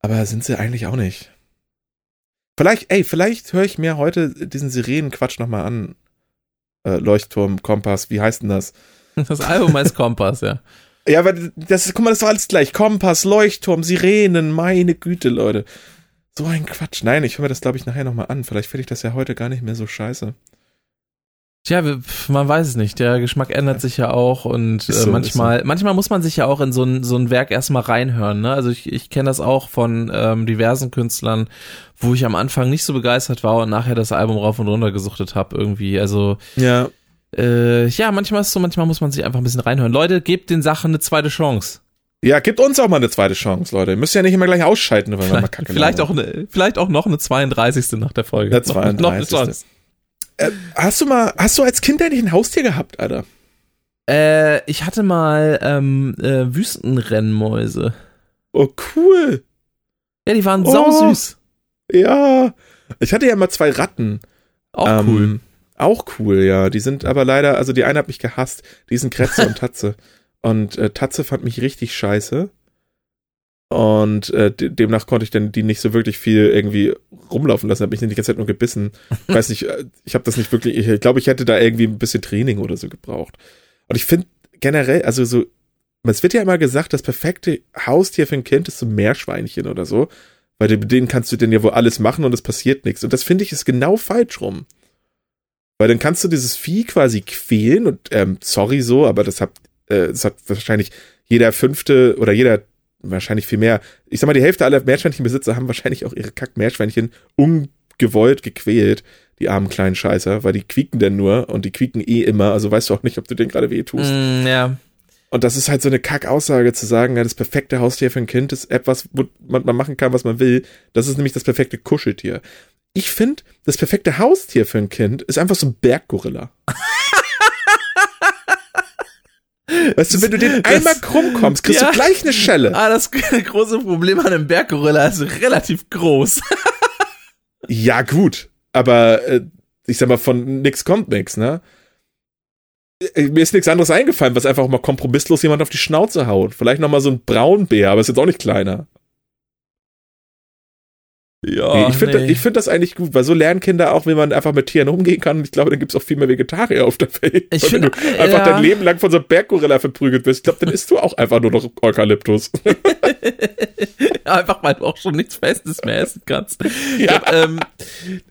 Aber sind sie eigentlich auch nicht. Vielleicht, ey, vielleicht höre ich mir heute diesen Sirenenquatsch nochmal an. Äh, Leuchtturm, Kompass, wie heißt denn das? Das Album heißt Kompass, ja. Ja, aber das ist, guck mal, das ist doch alles gleich. Kompass, Leuchtturm, Sirenen, meine Güte, Leute. So ein Quatsch. Nein, ich höre mir das, glaube ich, nachher nochmal an. Vielleicht finde ich das ja heute gar nicht mehr so scheiße. Tja, man weiß es nicht. Der Geschmack ändert sich ja auch und äh, so, manchmal, so. manchmal muss man sich ja auch in so ein, so ein Werk erstmal reinhören. Ne? Also ich, ich kenne das auch von ähm, diversen Künstlern, wo ich am Anfang nicht so begeistert war und nachher das Album rauf und runter gesuchtet habe irgendwie. Also ja. Äh, ja, manchmal ist so, manchmal muss man sich einfach ein bisschen reinhören. Leute, gebt den Sachen eine zweite Chance. Ja, gebt uns auch mal eine zweite Chance, Leute. Ihr müsst ja nicht immer gleich ausschalten, wenn wir mal kacke vielleicht auch, eine, vielleicht auch noch eine 32. nach der Folge. Der 32. Noch, noch äh, hast du mal, hast du als Kind eigentlich ein Haustier gehabt, Alter? Äh, ich hatte mal ähm, äh, Wüstenrennmäuse. Oh, cool. Ja, die waren oh, sausüß. Ja. Ich hatte ja mal zwei Ratten. Auch ähm, cool. Auch cool, ja. Die sind aber leider, also die eine hat mich gehasst. Die sind Kretze und Tatze. Und äh, Tatze fand mich richtig scheiße. Und äh, demnach konnte ich dann die nicht so wirklich viel irgendwie rumlaufen lassen. Habe mich die ganze Zeit nur gebissen. Ich weiß nicht, äh, ich habe das nicht wirklich. Ich, ich glaube, ich hätte da irgendwie ein bisschen Training oder so gebraucht. Und ich finde generell, also so, es wird ja immer gesagt, das perfekte Haustier für ein Kind ist so ein Meerschweinchen oder so. Weil mit denen kannst du denn ja wohl alles machen und es passiert nichts. Und das finde ich ist genau falsch rum. Weil dann kannst du dieses Vieh quasi quälen und ähm, sorry so, aber das hat, äh, das hat wahrscheinlich jeder fünfte oder jeder, wahrscheinlich viel mehr, ich sag mal, die Hälfte aller Meerschweinchenbesitzer haben wahrscheinlich auch ihre Kack-Meerschweinchen ungewollt gequält, die armen kleinen Scheißer, weil die quieken denn nur und die quieken eh immer, also weißt du auch nicht, ob du denen gerade weh tust. Mm, ja. Und das ist halt so eine Kack-Aussage zu sagen, ja, das perfekte Haustier für ein Kind ist etwas, wo man, man machen kann, was man will. Das ist nämlich das perfekte Kuscheltier ich finde, das perfekte Haustier für ein Kind ist einfach so ein Berggorilla. Weißt du, wenn du den einmal krumm kommst, kriegst ja. du gleich eine Schelle. Ah, das große Problem an einem Berggorilla ist relativ groß. ja, gut. Aber äh, ich sag mal, von nix kommt nix, ne? Äh, mir ist nichts anderes eingefallen, was einfach mal kompromisslos jemand auf die Schnauze haut. Vielleicht nochmal so ein Braunbär, aber ist jetzt auch nicht kleiner. Ja, nee, ich finde nee. find das eigentlich gut, weil so lernen Kinder auch, wie man einfach mit Tieren umgehen kann. Und ich glaube, dann gibt es auch viel mehr Vegetarier auf der Welt. Ich find, wenn du ja. einfach dein Leben lang von so einem Berggorilla verprügelt bist, ich glaube, dann isst du auch einfach nur noch Eukalyptus. einfach, weil du auch schon nichts Festes mehr essen kannst. Ja. Ähm,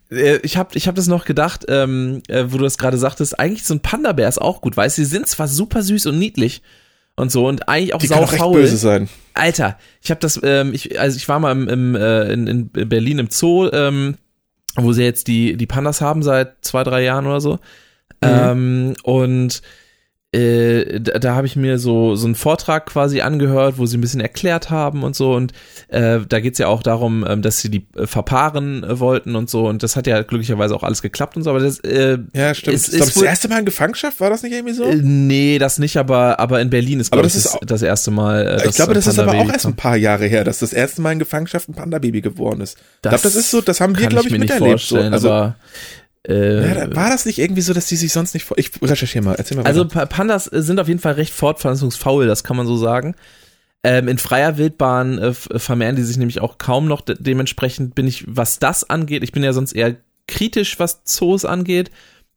äh, ich habe ich hab das noch gedacht, ähm, äh, wo du das gerade sagtest, eigentlich so ein Panda-Bär ist auch gut, weil sie sind zwar super süß und niedlich, und so und eigentlich auch Die sau faul. böse sein. Alter, ich habe das, ähm, ich, also ich war mal im, im äh, in, in Berlin im Zoo, ähm, wo sie jetzt die die Pandas haben seit zwei drei Jahren oder so. Mhm. Ähm, und äh, da, da habe ich mir so, so einen Vortrag quasi angehört, wo sie ein bisschen erklärt haben und so. Und äh, da geht's ja auch darum, ähm, dass sie die äh, verpaaren äh, wollten und so. Und das hat ja glücklicherweise auch alles geklappt und so. Aber das, äh, ja, stimmt. Ist, ist, ist das erste Mal in Gefangenschaft? War das nicht irgendwie so? Äh, nee, das nicht, aber, aber in Berlin ist, glaube ich, das, das erste Mal. Äh, ich glaube, das ist aber auch erst ein paar Jahre her, dass das erste Mal in Gefangenschaft ein Panda-Baby geworden ist. Das ich glaube, das ist so, das haben wir, glaube ich, miterlebt. So. Also, aber äh, war das nicht irgendwie so, dass die sich sonst nicht vor. Ich recherchiere mal, erzähl mal. Also weiter. Pandas sind auf jeden Fall recht fortpflanzungsfaul, das kann man so sagen. Ähm, in freier Wildbahn äh, vermehren die sich nämlich auch kaum noch. De dementsprechend bin ich, was das angeht, ich bin ja sonst eher kritisch, was Zoos angeht,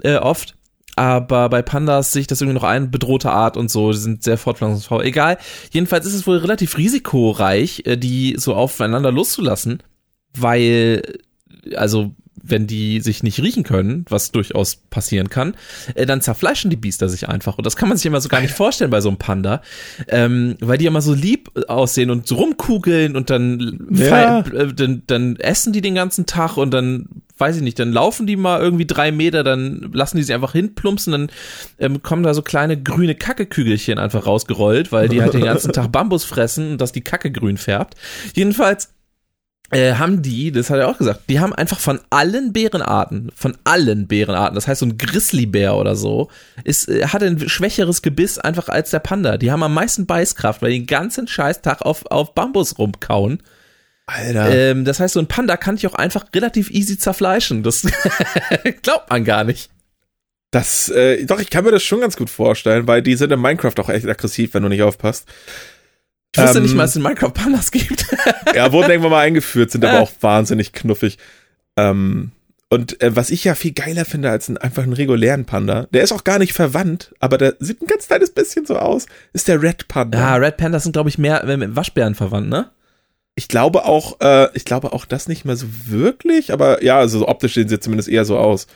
äh, oft. Aber bei Pandas sehe ich das irgendwie noch ein, bedrohte Art und so, die sind sehr fortpflanzungsfaul. Egal. Jedenfalls ist es wohl relativ risikoreich, äh, die so aufeinander loszulassen, weil, also wenn die sich nicht riechen können, was durchaus passieren kann, äh, dann zerfleischen die Biester sich einfach. Und das kann man sich immer so gar nicht vorstellen bei so einem Panda, ähm, weil die immer so lieb aussehen und so rumkugeln und dann, ja. äh, dann, dann essen die den ganzen Tag und dann weiß ich nicht, dann laufen die mal irgendwie drei Meter, dann lassen die sich einfach hinplumpsen, dann ähm, kommen da so kleine grüne Kackekügelchen einfach rausgerollt, weil die halt den ganzen Tag Bambus fressen und dass die Kacke grün färbt. Jedenfalls äh, haben die, das hat er auch gesagt, die haben einfach von allen Bärenarten, von allen Bärenarten, das heißt so ein Grizzlybär oder so, ist, äh, hat ein schwächeres Gebiss einfach als der Panda. Die haben am meisten Beißkraft, weil die den ganzen Scheißtag auf, auf Bambus rumkauen. Alter. Ähm, das heißt, so ein Panda kann ich auch einfach relativ easy zerfleischen. Das glaubt man gar nicht. Das, äh, doch, ich kann mir das schon ganz gut vorstellen, weil die sind in Minecraft auch echt aggressiv, wenn du nicht aufpasst. Ich wusste ähm, nicht mal, dass es in Minecraft Pandas gibt. ja, wurden irgendwann mal eingeführt, sind aber auch wahnsinnig knuffig. Ähm, und äh, was ich ja viel geiler finde als ein, einfach einen regulären Panda, der ist auch gar nicht verwandt, aber der sieht ein ganz kleines bisschen so aus, ist der Red Panda. Ja, Red Pandas sind, glaube ich, mehr mit Waschbären verwandt, ne? Ich glaube auch, äh, ich glaube auch das nicht mehr so wirklich, aber ja, also optisch sehen sie zumindest eher so aus.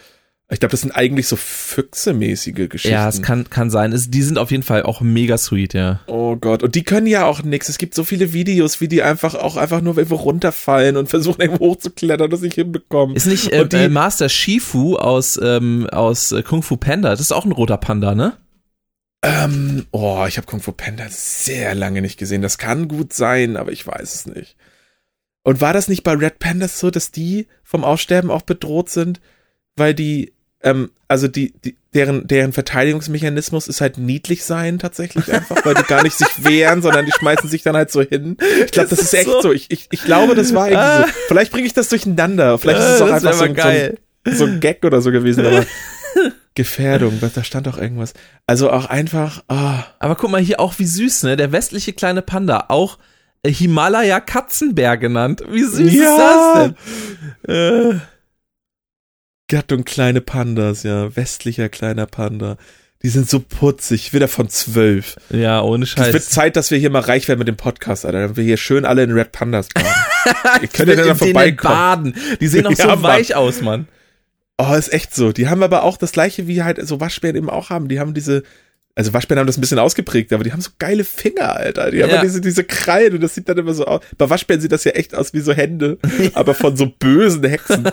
Ich glaube, das sind eigentlich so Füchse-mäßige Geschichten. Ja, es kann, kann sein. Es, die sind auf jeden Fall auch mega sweet, ja. Oh Gott. Und die können ja auch nix. Es gibt so viele Videos, wie die einfach auch einfach nur irgendwo runterfallen und versuchen irgendwo hochzuklettern und sich hinbekommen. Ist nicht äh, die, äh, Master Shifu aus, ähm, aus äh, Kung Fu Panda? Das ist auch ein roter Panda, ne? Ähm, oh, ich habe Kung Fu Panda sehr lange nicht gesehen. Das kann gut sein, aber ich weiß es nicht. Und war das nicht bei Red Pandas so, dass die vom Aussterben auch bedroht sind? Weil die ähm, also die, die, deren, deren Verteidigungsmechanismus ist halt niedlich sein tatsächlich einfach, weil die gar nicht sich wehren, sondern die schmeißen sich dann halt so hin. Ich glaube, das ist echt so. so. Ich, ich, ich glaube, das war irgendwie ah. so. Vielleicht bringe ich das durcheinander. Vielleicht ist es auch einfach so, so, so ein Gag oder so gewesen, aber Gefährdung, da stand doch irgendwas. Also auch einfach. Oh. Aber guck mal hier auch wie süß, ne? Der westliche kleine Panda, auch Himalaya Katzenbär genannt. Wie süß ja. ist das denn? Äh. Gattung kleine Pandas, ja. Westlicher kleiner Panda. Die sind so putzig, wieder von zwölf. Ja, ohne Scheiß. Es wird Zeit, dass wir hier mal reich werden mit dem Podcast, Alter. Dann wir hier schön alle in Red Pandas baden. Ihr könnt ja dann vorbeikommen. Baden. Die sehen auch ja, so weich Mann. aus, Mann. Oh, ist echt so. Die haben aber auch das gleiche, wie halt so Waschbären eben auch haben. Die haben diese, also Waschbären haben das ein bisschen ausgeprägt, aber die haben so geile Finger, Alter. Die ja. haben diese, diese Krallen und das sieht dann immer so aus. Bei Waschbären sieht das ja echt aus wie so Hände, aber von so bösen Hexen.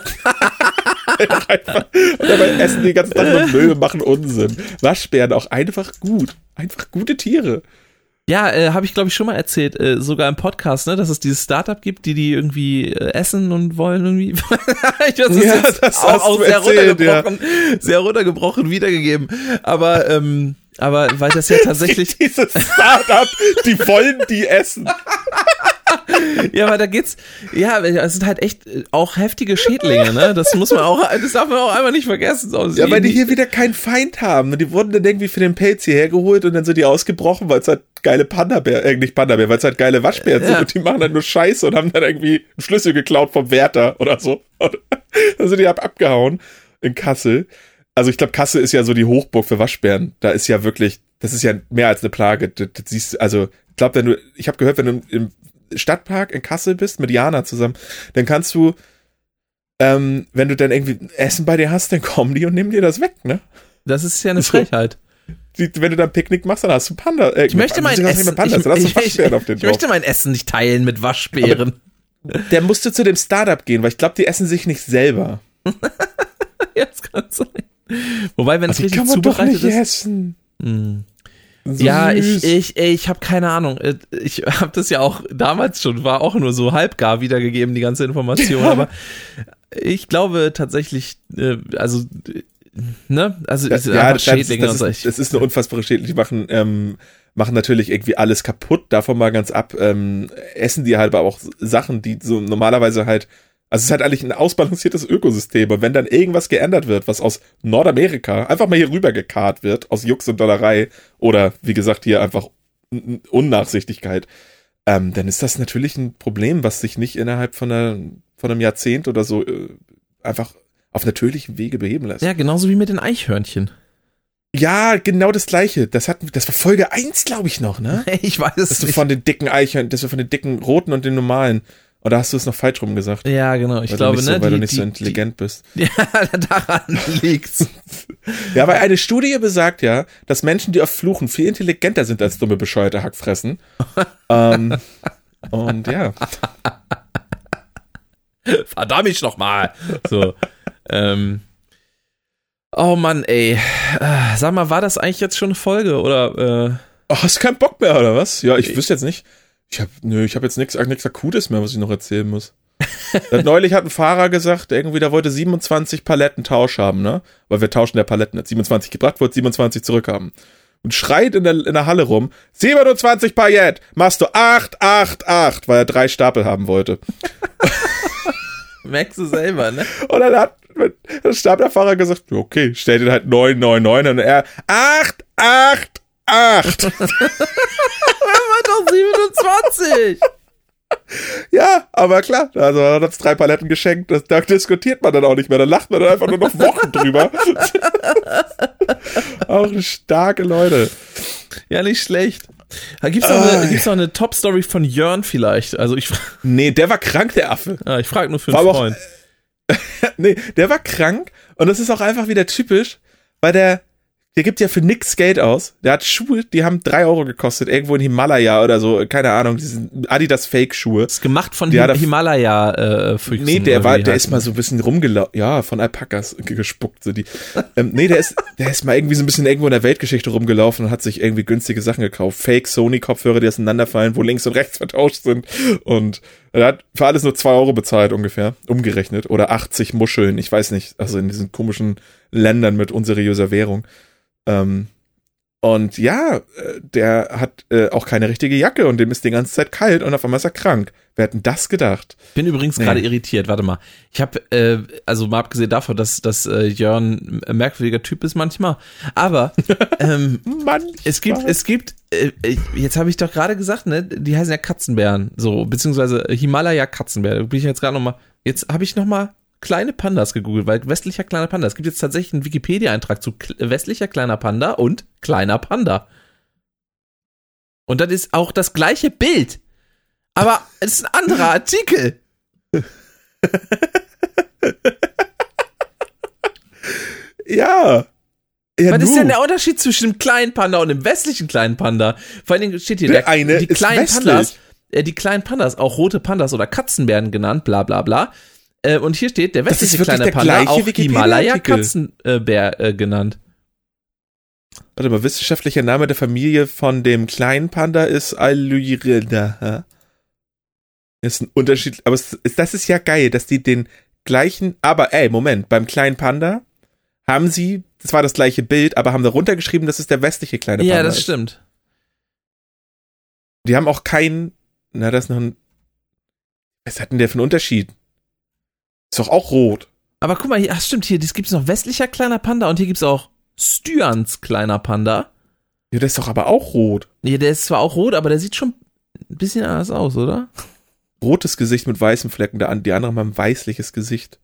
Und dabei essen die ganze Zeit nur Müll, machen Unsinn. Waschbären auch einfach gut. Einfach gute Tiere. Ja, äh, habe ich glaube ich schon mal erzählt, äh, sogar im Podcast, ne, dass es dieses Startup gibt, die die irgendwie äh, essen und wollen irgendwie. ich weiß, ja, das auch, auch sehr erzählt, runtergebrochen, ja. sehr runtergebrochen wiedergegeben. Aber ähm, aber weil das ja tatsächlich dieses Startup, die wollen die essen ja, aber da geht's, ja, es sind halt echt äh, auch heftige Schädlinge, ne? Das muss man auch, das darf man auch einfach nicht vergessen. So, ja, weil die hier wieder keinen Feind haben. Die wurden dann irgendwie für den Pelz hierher geholt und dann sind die ausgebrochen, weil es halt geile Panda-Bär, äh, nicht Panda-Bär, weil es halt geile Waschbären ja. sind und die machen dann nur Scheiße und haben dann irgendwie einen Schlüssel geklaut vom Wärter oder so. Und dann sind die ab abgehauen in Kassel. Also ich glaube, Kassel ist ja so die Hochburg für Waschbären. Da ist ja wirklich, das ist ja mehr als eine Plage. Das, das siehst, also ich glaube, wenn du, ich habe gehört, wenn du im Stadtpark in Kassel bist mit Jana zusammen, dann kannst du, ähm, wenn du dann irgendwie Essen bei dir hast, dann kommen die und nehmen dir das weg, ne? Das ist ja eine Frechheit. Die, wenn du dann Picknick machst, dann hast du Panda. Äh, ich möchte mein Essen. Pandas, ich, ich, ich, ich möchte mein Essen nicht teilen mit Waschbären. Aber der musste zu dem Startup gehen, weil ich glaube, die essen sich nicht selber. ja, das kann sein. Wobei, wenn es richtig zubereitet ist. Essen. Mh. So ja, süß. ich, ich, ich habe keine Ahnung. Äh, Ich habe das ja auch damals schon, war auch nur so halbgar wiedergegeben, die ganze Information. Ja. Aber ich glaube tatsächlich, äh, also, ne? Also, Das, es sind ja, das, das, Schädlinge ist, das, ist, das ist eine unfassbare Schädling. Die machen, ähm, machen natürlich irgendwie alles kaputt, davon mal ganz ab. Ähm, essen die halt aber auch Sachen, die so normalerweise halt. Also es ist halt eigentlich ein ausbalanciertes Ökosystem. Und wenn dann irgendwas geändert wird, was aus Nordamerika einfach mal hier rüber gekarrt wird, aus Jux und Dollerei oder wie gesagt hier einfach Un- Unnachsichtigkeit, ähm, dann ist das natürlich ein Problem, was sich nicht innerhalb von, einer, von einem Jahrzehnt oder so äh, einfach auf natürlichem Wege beheben lässt. ja, genauso wie mit den Eichhörnchen. Ja, genau das gleiche. Das hat, das war Folge 1, glaube ich, noch, ne? Ich weiß es Dass du nicht. von den dicken Eichhörnchen, dass du von den dicken roten und den normalen. Oder hast du es noch falsch rum gesagt? Ja, genau. Ich weil glaube, ne? so, weil die, du nicht die, so intelligent bist. Die, ja, daran liegt's. Ja, weil eine Studie besagt ja, dass Menschen, die oft fluchen, viel intelligenter sind als dumme, bescheuerte Hackfressen. ähm, und ja. Verdammt ich noch mal. So. ähm. Oh Mann, ey. Äh, Sag mal, war das eigentlich jetzt schon eine Folge oder? Äh, Oh, hast du keinen Bock mehr, oder was? Ja, ich wüsste jetzt nicht. Ich hab, nö, ich habe jetzt nichts nichts Akutes mehr, was ich noch erzählen muss. Äh, Neulich hat ein Fahrer gesagt, irgendwie, der wollte 27 Paletten Tausch haben, ne? Weil wir tauschen der Paletten. Hat 27 gebracht, wollte 27 zurückhaben. Und schreit in der, in der Halle rum, 27 Paillette, machst du 8, 8, 8, weil er drei Stapel haben wollte. merkst du selber, ne? Und dann hat der Staplerfahrer gesagt, okay, stell den halt 9, 9, 9 und er 8, 8, 8. War doch 27! Ja, aber klar, also er hat uns drei Paletten geschenkt, das, da diskutiert man dann auch nicht mehr, da lacht man dann einfach nur noch Wochen drüber. auch starke Leute. ja, nicht schlecht. Da gibt's noch, Ah. eine, gibt's noch eine Top-Story von Jörn vielleicht. Also ich, Nee, der war krank, der Affe. ja, ich frage nur für War einen auch- Freund. Nee, der war krank und das ist auch einfach wieder typisch, weil der, der gibt ja für nix Geld aus. Der hat Schuhe, die haben drei Euro gekostet, irgendwo in Himalaya oder so, keine Ahnung, diesen Adidas Fake-Schuhe. ist gemacht von Him Himalaya äh, Füchsen. Nee, der war, der heißt ist mal so ein bisschen rumgelaufen, ja, von Alpakas ge- gespuckt, so die. ähm, nee, der ist, der ist mal irgendwie so ein bisschen irgendwo in der Weltgeschichte rumgelaufen und hat sich irgendwie günstige Sachen gekauft. Fake Sony-Kopfhörer, die auseinanderfallen, wo links und rechts vertauscht sind. Und er hat für alles nur zwei Euro bezahlt ungefähr, umgerechnet. Oder 80 Muscheln, ich weiß nicht, also in diesen komischen Ländern mit unseriöser Währung. Ähm, und ja, äh, der hat äh, auch keine richtige Jacke und dem ist die ganze Zeit kalt und auf einmal ist er krank. Wer hat denn das gedacht? Bin übrigens Nee. gerade irritiert. Warte mal. Ich habe, äh, also mal abgesehen davon, dass, dass äh, Jörn ein merkwürdiger Typ ist manchmal. Aber ähm, Mann, es gibt, es gibt, äh, jetzt habe ich doch gerade gesagt, ne, die heißen ja Katzenbären, so beziehungsweise Himalaya Katzenbär. Da bin ich jetzt gerade noch mal. Jetzt habe ich noch mal kleine Pandas gegoogelt, weil westlicher kleiner Panda. Es gibt jetzt tatsächlich einen Wikipedia-Eintrag zu kl- westlicher kleiner Panda und kleiner Panda. Und das ist auch das gleiche Bild. Aber es ist ein anderer Artikel. Ja. ja Was ist nu. denn der Unterschied zwischen dem kleinen Panda und dem westlichen kleinen Panda? Vor allen Dingen steht hier, Der der, eine die ist kleinen westlich. Pandas, äh, die kleinen Pandas, auch rote Pandas oder Katzenbären genannt, bla bla bla. Äh, und hier steht, der westliche kleine Panda, auch Himalaya Wikipedia-Artikel. Katzenbär äh, genannt. Warte mal, wissenschaftlicher Name der Familie von dem kleinen Panda ist Alyrida. Ist ein Unterschied, aber es, das ist ja geil, dass die den gleichen, aber ey, Moment, beim kleinen Panda haben sie, das war das gleiche Bild, aber haben darunter geschrieben, das ist der westliche kleine Panda. Ja, das ist. stimmt. Die haben auch keinen, na, das ist noch ein, was hat denn der für einen Unterschied? Ist doch auch rot. Aber guck mal, hier, ach stimmt, hier gibt es noch westlicher kleiner Panda und hier gibt es auch Styans kleiner Panda. Ja, das ist doch aber auch rot. Ja, der ist zwar auch rot, aber der sieht schon ein bisschen anders aus, oder? Rotes Gesicht mit weißen Flecken, der die anderen haben ein weißliches Gesicht.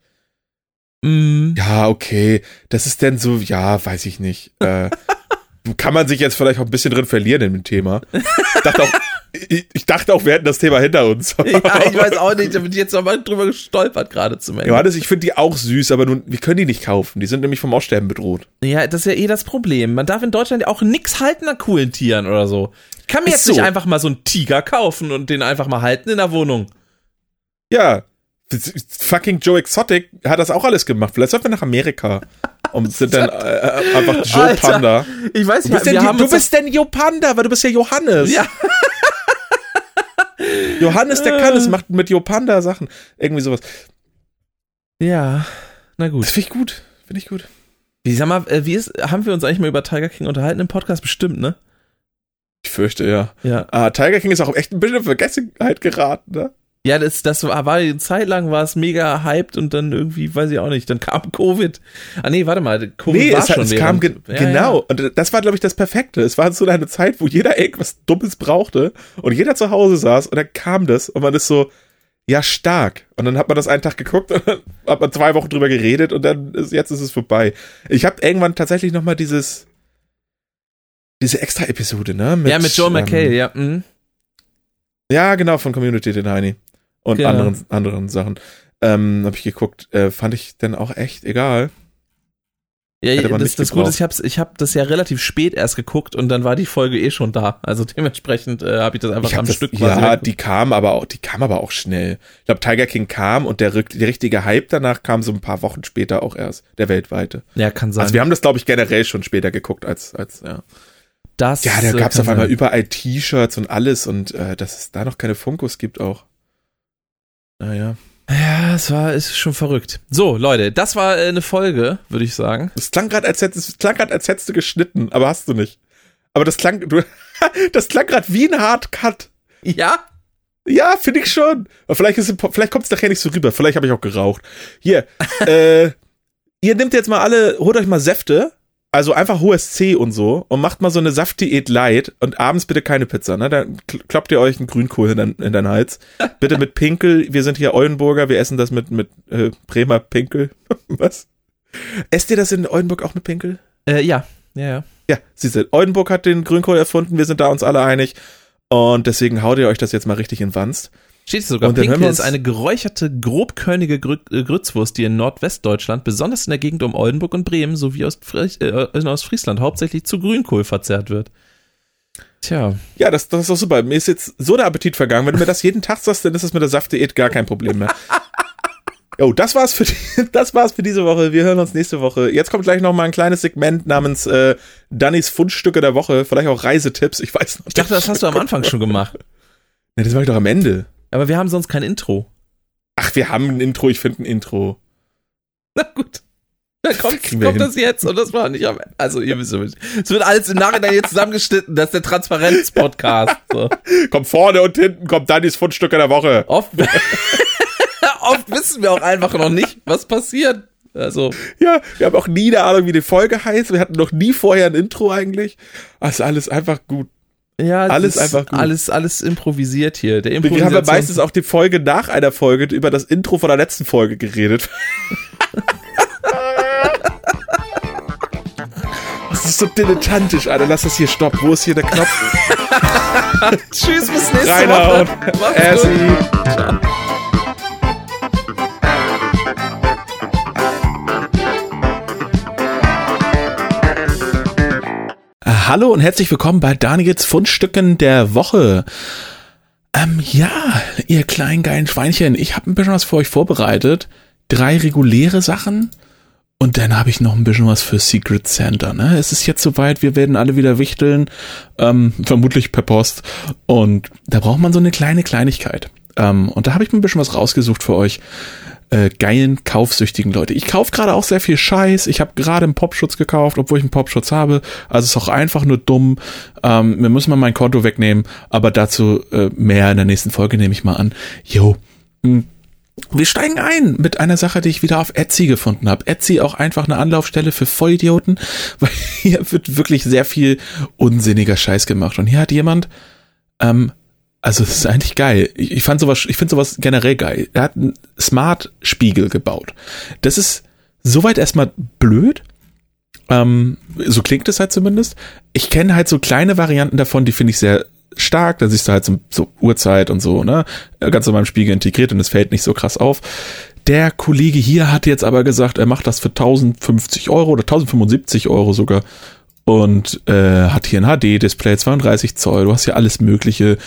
Mm. Ja, okay. Das ist denn so, ja, weiß ich nicht. Äh, kann man sich jetzt vielleicht auch ein bisschen drin verlieren in dem Thema. Ich dachte auch, ich, dachte auch, wir hätten das Thema hinter uns. Ja, ich weiß auch nicht, da bin ich jetzt nochmal drüber gestolpert gerade zum Ende. Johannes, ich finde die auch süß, aber nun, wir können die nicht kaufen. Die sind nämlich vom Aussterben bedroht. Ja, das ist ja eh das Problem. Man darf in Deutschland ja auch nix halten an coolen Tieren oder so. Ich kann mir Ist jetzt nicht so. einfach mal so einen Tiger kaufen und den einfach mal halten in der Wohnung. Ja. Fucking Joe Exotic hat das auch alles gemacht. Vielleicht sollten wir nach Amerika. und sind dann äh, einfach Joe Alter, Panda. Ich weiß Du nicht, bist, denn, du bist denn Joe Panda, weil du bist ja Johannes. Ja. Johannes, der kann es, macht mit Joe Panda Sachen. Irgendwie sowas. Ja, na gut. Das finde ich gut. Finde ich gut. Wie, sag mal, äh, wie ist, haben wir uns eigentlich mal über Tiger King unterhalten im Podcast? Bestimmt, ne? Ich fürchte, ja. Ja. Ah, Tiger King ist auch echt ein bisschen in Vergessenheit geraten, ne? Ja, das, das war, war eine Zeit lang war es mega hyped und dann irgendwie, weiß ich auch nicht, dann kam Covid. Ah nee, warte mal, Covid Nee, war es, schon es kam ge ja, genau. Ja. Und das war, glaube ich, das Perfekte. Es war so eine Zeit, wo jeder irgendwas Dummes brauchte und jeder zu Hause saß und dann kam das und man ist so, ja, stark. Und dann hat man das einen Tag geguckt und dann hat man zwei Wochen drüber geredet und dann ist, jetzt ist es vorbei. Ich habe irgendwann tatsächlich noch mal dieses, diese extra Episode, ne? ja, mit Joe ähm, McHale, ja. Mhm. Ja, genau, von Community, den Heini. Und Genau. anderen, anderen Sachen. Ähm, habe ich geguckt, äh, fand ich dann auch echt egal. Ja, das, das Gute ist, ich hab's, ich hab das ja relativ spät erst geguckt und dann war die Folge eh schon da. Also dementsprechend äh, habe ich das einfach Ich am das, Stück ja, weggeguckt. die kam aber auch, die kam aber auch schnell. Ich glaube, Tiger King kam und der, der richtige Hype danach kam so ein paar Wochen später auch erst, der weltweite. ja, kann sein. Also wir haben das, glaube ich, generell schon später geguckt als, als, ja. das, Ja, da äh, gab's kann auf einmal sein. überall T-Shirts und alles und äh, dass es da noch keine Funkos gibt auch. Naja. Ja, es war, ist schon verrückt. So, Leute, das war äh, eine Folge, würde ich sagen. Es klang gerade, als hättest, es klang grad, als hättest du geschnitten, aber hast du nicht. Aber das klang, du, das klang gerade wie ein Hard Cut. Ja? Ja, finde ich schon. Aber vielleicht, ist, es- vielleicht kommt es nachher nicht so rüber. Vielleicht habe ich auch geraucht. Hier, äh, ihr nehmt jetzt mal alle, holt euch mal Säfte, also einfach hohes C und so und macht mal so eine Saftdiät light und abends bitte keine Pizza, ne? Dann kl- kloppt ihr euch einen Grünkohl in, dein, in deinen Hals. Bitte mit Pinkel. Wir sind hier Oldenburger, wir essen das mit, mit äh, Bremer Pinkel. Was? Esst ihr das in Oldenburg auch mit Pinkel? Äh, ja. Ja, ja. Ja, siehst du, Oldenburg hat den Grünkohl erfunden, wir sind da uns alle einig. Und deswegen haut ihr euch das jetzt mal richtig in Wanst. Steht sogar, Und Pinkel ist eine geräucherte, grobkörnige äh, Grützwurst, die in Nordwestdeutschland, besonders in der Gegend um Oldenburg und Bremen sowie aus, Fri äh, in Ostfriesland hauptsächlich zu Grünkohl verzehrt wird. Tja, Ja, das, das ist doch super. Mir ist jetzt so der Appetit vergangen. Wenn du mir das jeden Tag sagst, dann ist es mit der Saftdiät gar kein Problem mehr. Jo, das war's für die, das war's für diese Woche. Wir hören uns nächste Woche. Jetzt kommt gleich noch mal ein kleines Segment namens äh, Dannys Fundstücke der Woche, vielleicht auch Reisetipps. Ich weiß noch. ich dachte, das hast du am Anfang schon gemacht. Nee, das war ich doch am Ende. Aber wir haben sonst kein Intro. Ach, wir haben ein Intro. Ich finde ein Intro. Na gut. Dann kommt, kommt hin. das jetzt und das war nicht am Ende. Also ihr wisst es. Es wird alles im Nachhinein jetzt zusammengeschnitten. Das ist der Transparenz-Podcast. So. Kommt vorne und hinten kommt Dannys Fundstücke der Woche. Oft, oft wissen wir auch einfach noch nicht, was passiert. Also, Ja, wir haben auch nie eine Ahnung, wie die Folge heißt. Wir hatten noch nie vorher ein Intro eigentlich. Also alles einfach gut. Ja, es Alles ist einfach gut. Alles, alles improvisiert hier. Der Wir haben ja meistens auch die Folge nach einer Folge über das Intro von der letzten Folge geredet. Das ist so dilettantisch, Alter. Lass das hier stoppen. Wo ist hier der Knopf? Tschüss, bis nächste Rainer Woche. und Macht's Hallo und herzlich willkommen bei Daniels Fundstücken der Woche. Ähm, ja, ihr kleinen geilen Schweinchen, ich habe ein bisschen was für euch vorbereitet. Drei reguläre Sachen und dann habe ich noch ein bisschen was für Secret Santa. Ne? Es ist jetzt soweit, wir werden alle wieder wichteln, ähm, vermutlich per Post. Und da braucht man so eine kleine Kleinigkeit. Ähm, und da habe ich mir ein bisschen was rausgesucht für euch äh, geilen, kaufsüchtigen Leute. Ich kaufe gerade auch sehr viel Scheiß. Ich habe gerade einen Popschutz gekauft, obwohl ich einen Popschutz habe. Also ist auch einfach nur dumm. Ähm, wir müssen mal mein Konto wegnehmen, aber dazu äh, mehr in der nächsten Folge nehme ich mal an. Jo. Hm. Wir steigen ein mit einer Sache, die ich wieder auf Etsy gefunden habe. Etsy auch einfach eine Anlaufstelle für Vollidioten, weil hier wird wirklich sehr viel unsinniger Scheiß gemacht. Und hier hat jemand ähm, also es ist eigentlich geil. Ich, fand sowas, ich finde sowas generell geil. Er hat einen Smart-Spiegel gebaut. Das ist soweit erstmal blöd. Ähm, so klingt es halt zumindest. Ich kenne halt so kleine Varianten davon, die finde ich sehr stark. Da siehst du halt so, so Uhrzeit und so, ne? Ganz in meinem Spiegel integriert und es fällt nicht so krass auf. Der Kollege hier hat jetzt aber gesagt, er macht das für 1050 Euro oder 1075 Euro sogar und äh, hat hier ein HD-Display, 32 Zoll, du hast hier alles Mögliche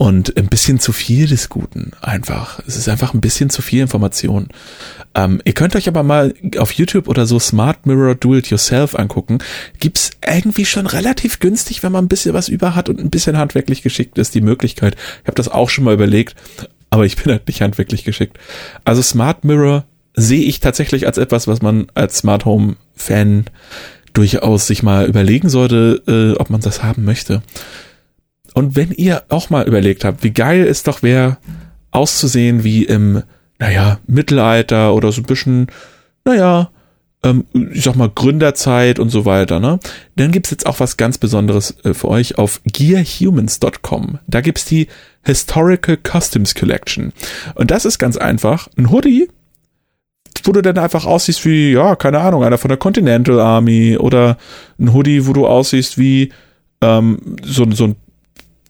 und ein bisschen zu viel des Guten einfach. Es ist einfach ein bisschen zu viel Information. Ähm, ihr könnt euch aber mal auf YouTube oder so Smart Mirror Do It Yourself angucken. Gibt's irgendwie schon relativ günstig, wenn man ein bisschen was über hat und ein bisschen handwerklich geschickt ist, die Möglichkeit. Ich habe das auch schon mal überlegt, aber ich bin halt nicht handwerklich geschickt. Also Smart Mirror sehe ich tatsächlich als etwas, was man als Smart Home Fan durchaus sich mal überlegen sollte, äh, ob man das haben möchte. Und wenn ihr auch mal überlegt habt, wie geil es doch wäre, auszusehen wie im, naja, Mittelalter oder so ein bisschen, naja, ähm, ich sag mal Gründerzeit und so weiter, ne? Dann gibt's jetzt auch was ganz Besonderes äh, für euch auf gearhumans.com. Da gibt's die Historical Customs Collection. Und das ist ganz einfach ein Hoodie, wo du dann einfach aussiehst wie, ja, keine Ahnung, einer von der Continental Army oder ein Hoodie, wo du aussiehst wie ähm, so, so ein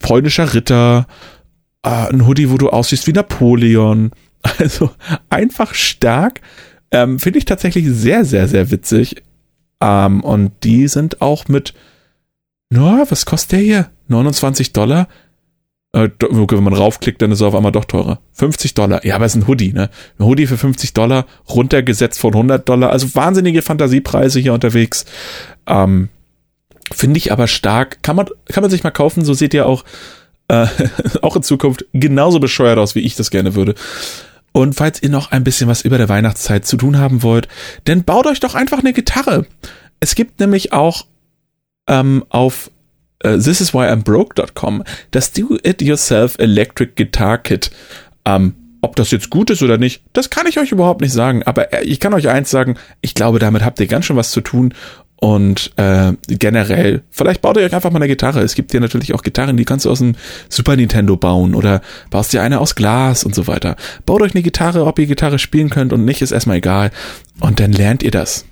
polnischer Ritter, äh, ein Hoodie, wo du aussiehst wie Napoleon. Also einfach stark. Ähm, Finde ich tatsächlich sehr, sehr, sehr witzig. Ähm, und die sind auch mit, na, was kostet der hier? 29 Dollar? Äh, wenn man raufklickt, dann ist er auf einmal doch teurer. 50 Dollar. Ja, aber es ist ein Hoodie, ne? Ein Hoodie für 50 Dollar, runtergesetzt von 100 Dollar. Also wahnsinnige Fantasiepreise hier unterwegs. Ähm, Finde ich aber stark. Kann man, kann man sich mal kaufen. So seht ihr auch, äh, auch in Zukunft genauso bescheuert aus, wie ich das gerne würde. Und falls ihr noch ein bisschen was über der Weihnachtszeit zu tun haben wollt, dann baut euch doch einfach eine Gitarre. Es gibt nämlich auch ähm, auf äh, thisiswhyi'mbroke.com das Do-It-Yourself Electric Guitar Kit. Ähm, ob das jetzt gut ist oder nicht, das kann ich euch überhaupt nicht sagen. Aber äh, ich kann euch eins sagen, ich glaube, damit habt ihr ganz schön was zu tun. Und äh, generell, vielleicht baut ihr euch einfach mal eine Gitarre. Es gibt ja natürlich auch Gitarren, die kannst du aus dem Super Nintendo bauen oder baust dir eine aus Glas und so weiter. Baut euch eine Gitarre, ob ihr Gitarre spielen könnt und nicht, ist erstmal egal. Und dann lernt ihr das.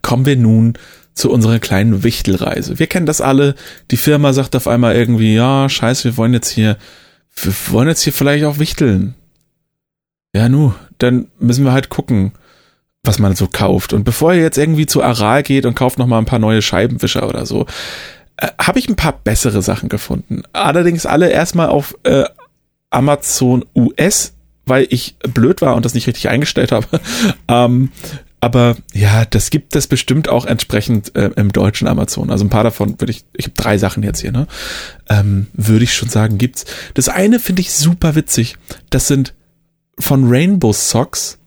Kommen wir nun zu unserer kleinen Wichtelreise. Wir kennen das alle. Die Firma sagt auf einmal irgendwie, ja, scheiße, wir wollen jetzt hier, wir wollen jetzt hier vielleicht auch wichteln. Ja, nu, dann müssen wir halt gucken was man so kauft. Und bevor ihr jetzt irgendwie zu Aral geht und kauft noch mal ein paar neue Scheibenwischer oder so, äh, habe ich ein paar bessere Sachen gefunden. Allerdings alle erstmal auf äh, Amazon US, weil ich blöd war und das nicht richtig eingestellt habe. ähm, aber ja, das gibt es bestimmt auch entsprechend äh, im deutschen Amazon. Also ein paar davon würde ich, ich habe drei Sachen jetzt hier, ne? Ähm, würde ich schon sagen, gibt's. Das eine finde ich super witzig. Das sind von Rainbow Socks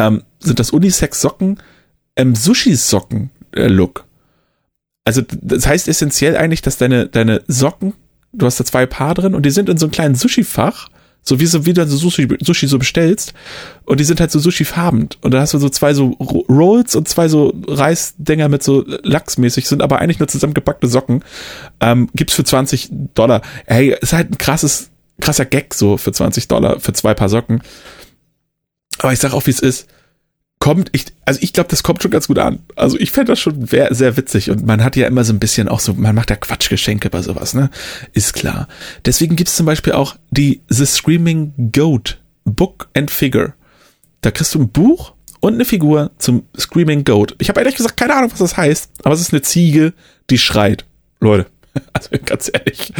ähm, sind das Unisex-Socken im Sushi-Socken-Look. Also das heißt essentiell eigentlich, dass deine, deine Socken, du hast da zwei Paar drin und die sind in so einem kleinen Sushi-Fach, so wie, so wie du so Sushi, Sushi so bestellst und die sind halt so Sushi-farbend und da hast du so zwei so Rolls und zwei so Reisdinger mit so Lachsmäßig, sind aber eigentlich nur zusammengepackte Socken, ähm, gibt's für 20 Dollar. Hey, ist halt ein krasses, krasser Gag so für 20 Dollar für zwei Paar Socken. Aber ich sag auch, wie es ist. Kommt, ich, also ich glaube, das kommt schon ganz gut an. Also ich fände das schon sehr, sehr witzig und man hat ja immer so ein bisschen auch so, man macht ja Quatschgeschenke bei sowas, ne? Ist klar. Deswegen gibt's zum Beispiel auch die The Screaming Goat Book and Figure. Da kriegst du ein Buch und eine Figur zum Screaming Goat. Ich habe ehrlich gesagt keine Ahnung, was das heißt, aber es ist eine Ziege, die schreit. Leute, Also ganz ehrlich,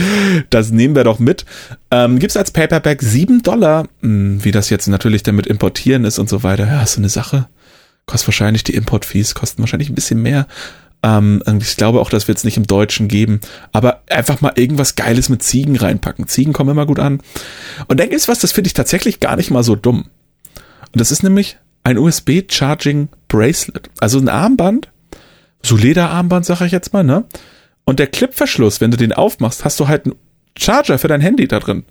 das nehmen wir doch mit. Ähm, Gibt es als Paperback 7 Dollar. Hm, wie das jetzt natürlich damit importieren ist und so weiter. Ja, ist so eine Sache. Kostet wahrscheinlich die Import-Fees, kosten wahrscheinlich ein bisschen mehr. Ähm, ich glaube auch, dass wir es nicht im Deutschen geben. Aber einfach mal irgendwas Geiles mit Ziegen reinpacken. Ziegen kommen immer gut an. Und dann ist was, das finde ich tatsächlich gar nicht mal so dumm. Und das ist nämlich ein USB-Charging Bracelet. Also ein Armband, so Lederarmband, sage ich jetzt mal, ne? Und der Clipverschluss, wenn du den aufmachst, hast du halt einen Charger für dein Handy da drin.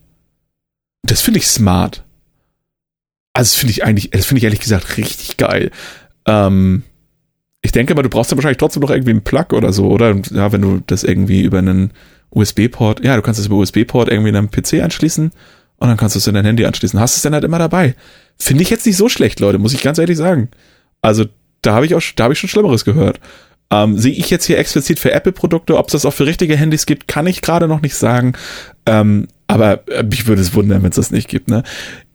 Das finde ich smart. Also das finde ich eigentlich, das finde ich ehrlich gesagt richtig geil. Ähm, ich denke mal, du brauchst ja wahrscheinlich trotzdem noch irgendwie einen Plug oder so, oder? Ja, wenn du das irgendwie über einen USB-Port, ja, du kannst das über USB-Port irgendwie in deinem PC anschließen und dann kannst du es in dein Handy anschließen. Hast es dann halt immer dabei. Finde ich jetzt nicht so schlecht, Leute, muss ich ganz ehrlich sagen. Also, da habe ich auch, da habe ich schon Schlimmeres gehört. Ähm, sehe ich jetzt hier explizit für Apple-Produkte, ob es das auch für richtige Handys gibt, kann ich gerade noch nicht sagen. Ähm, aber äh, mich würde es wundern, wenn es das nicht gibt. Ne?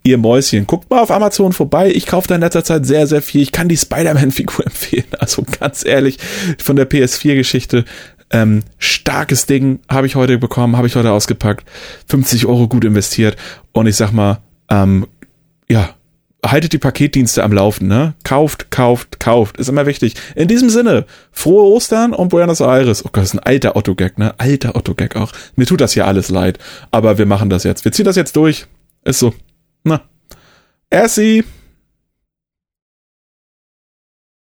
Ihr Mäuschen, guckt mal auf Amazon vorbei. Ich kaufe da in letzter Zeit sehr, sehr viel. Ich kann die Spider-Man-Figur empfehlen. Also ganz ehrlich, von der PS4-Geschichte Ähm, starkes Ding habe ich heute bekommen, habe ich heute ausgepackt. 50 Euro gut investiert. Und ich sag mal, ähm, ja, haltet die Paketdienste am Laufen, ne? Kauft, kauft, kauft. Ist immer wichtig. In diesem Sinne, frohe Ostern und Buenos Aires. Oh Gott, das ist ein alter Otto-Gag, ne? Alter Otto-Gag auch. Mir tut das hier alles leid. Aber wir machen das jetzt. Wir ziehen das jetzt durch. Ist so. Na. Ersi.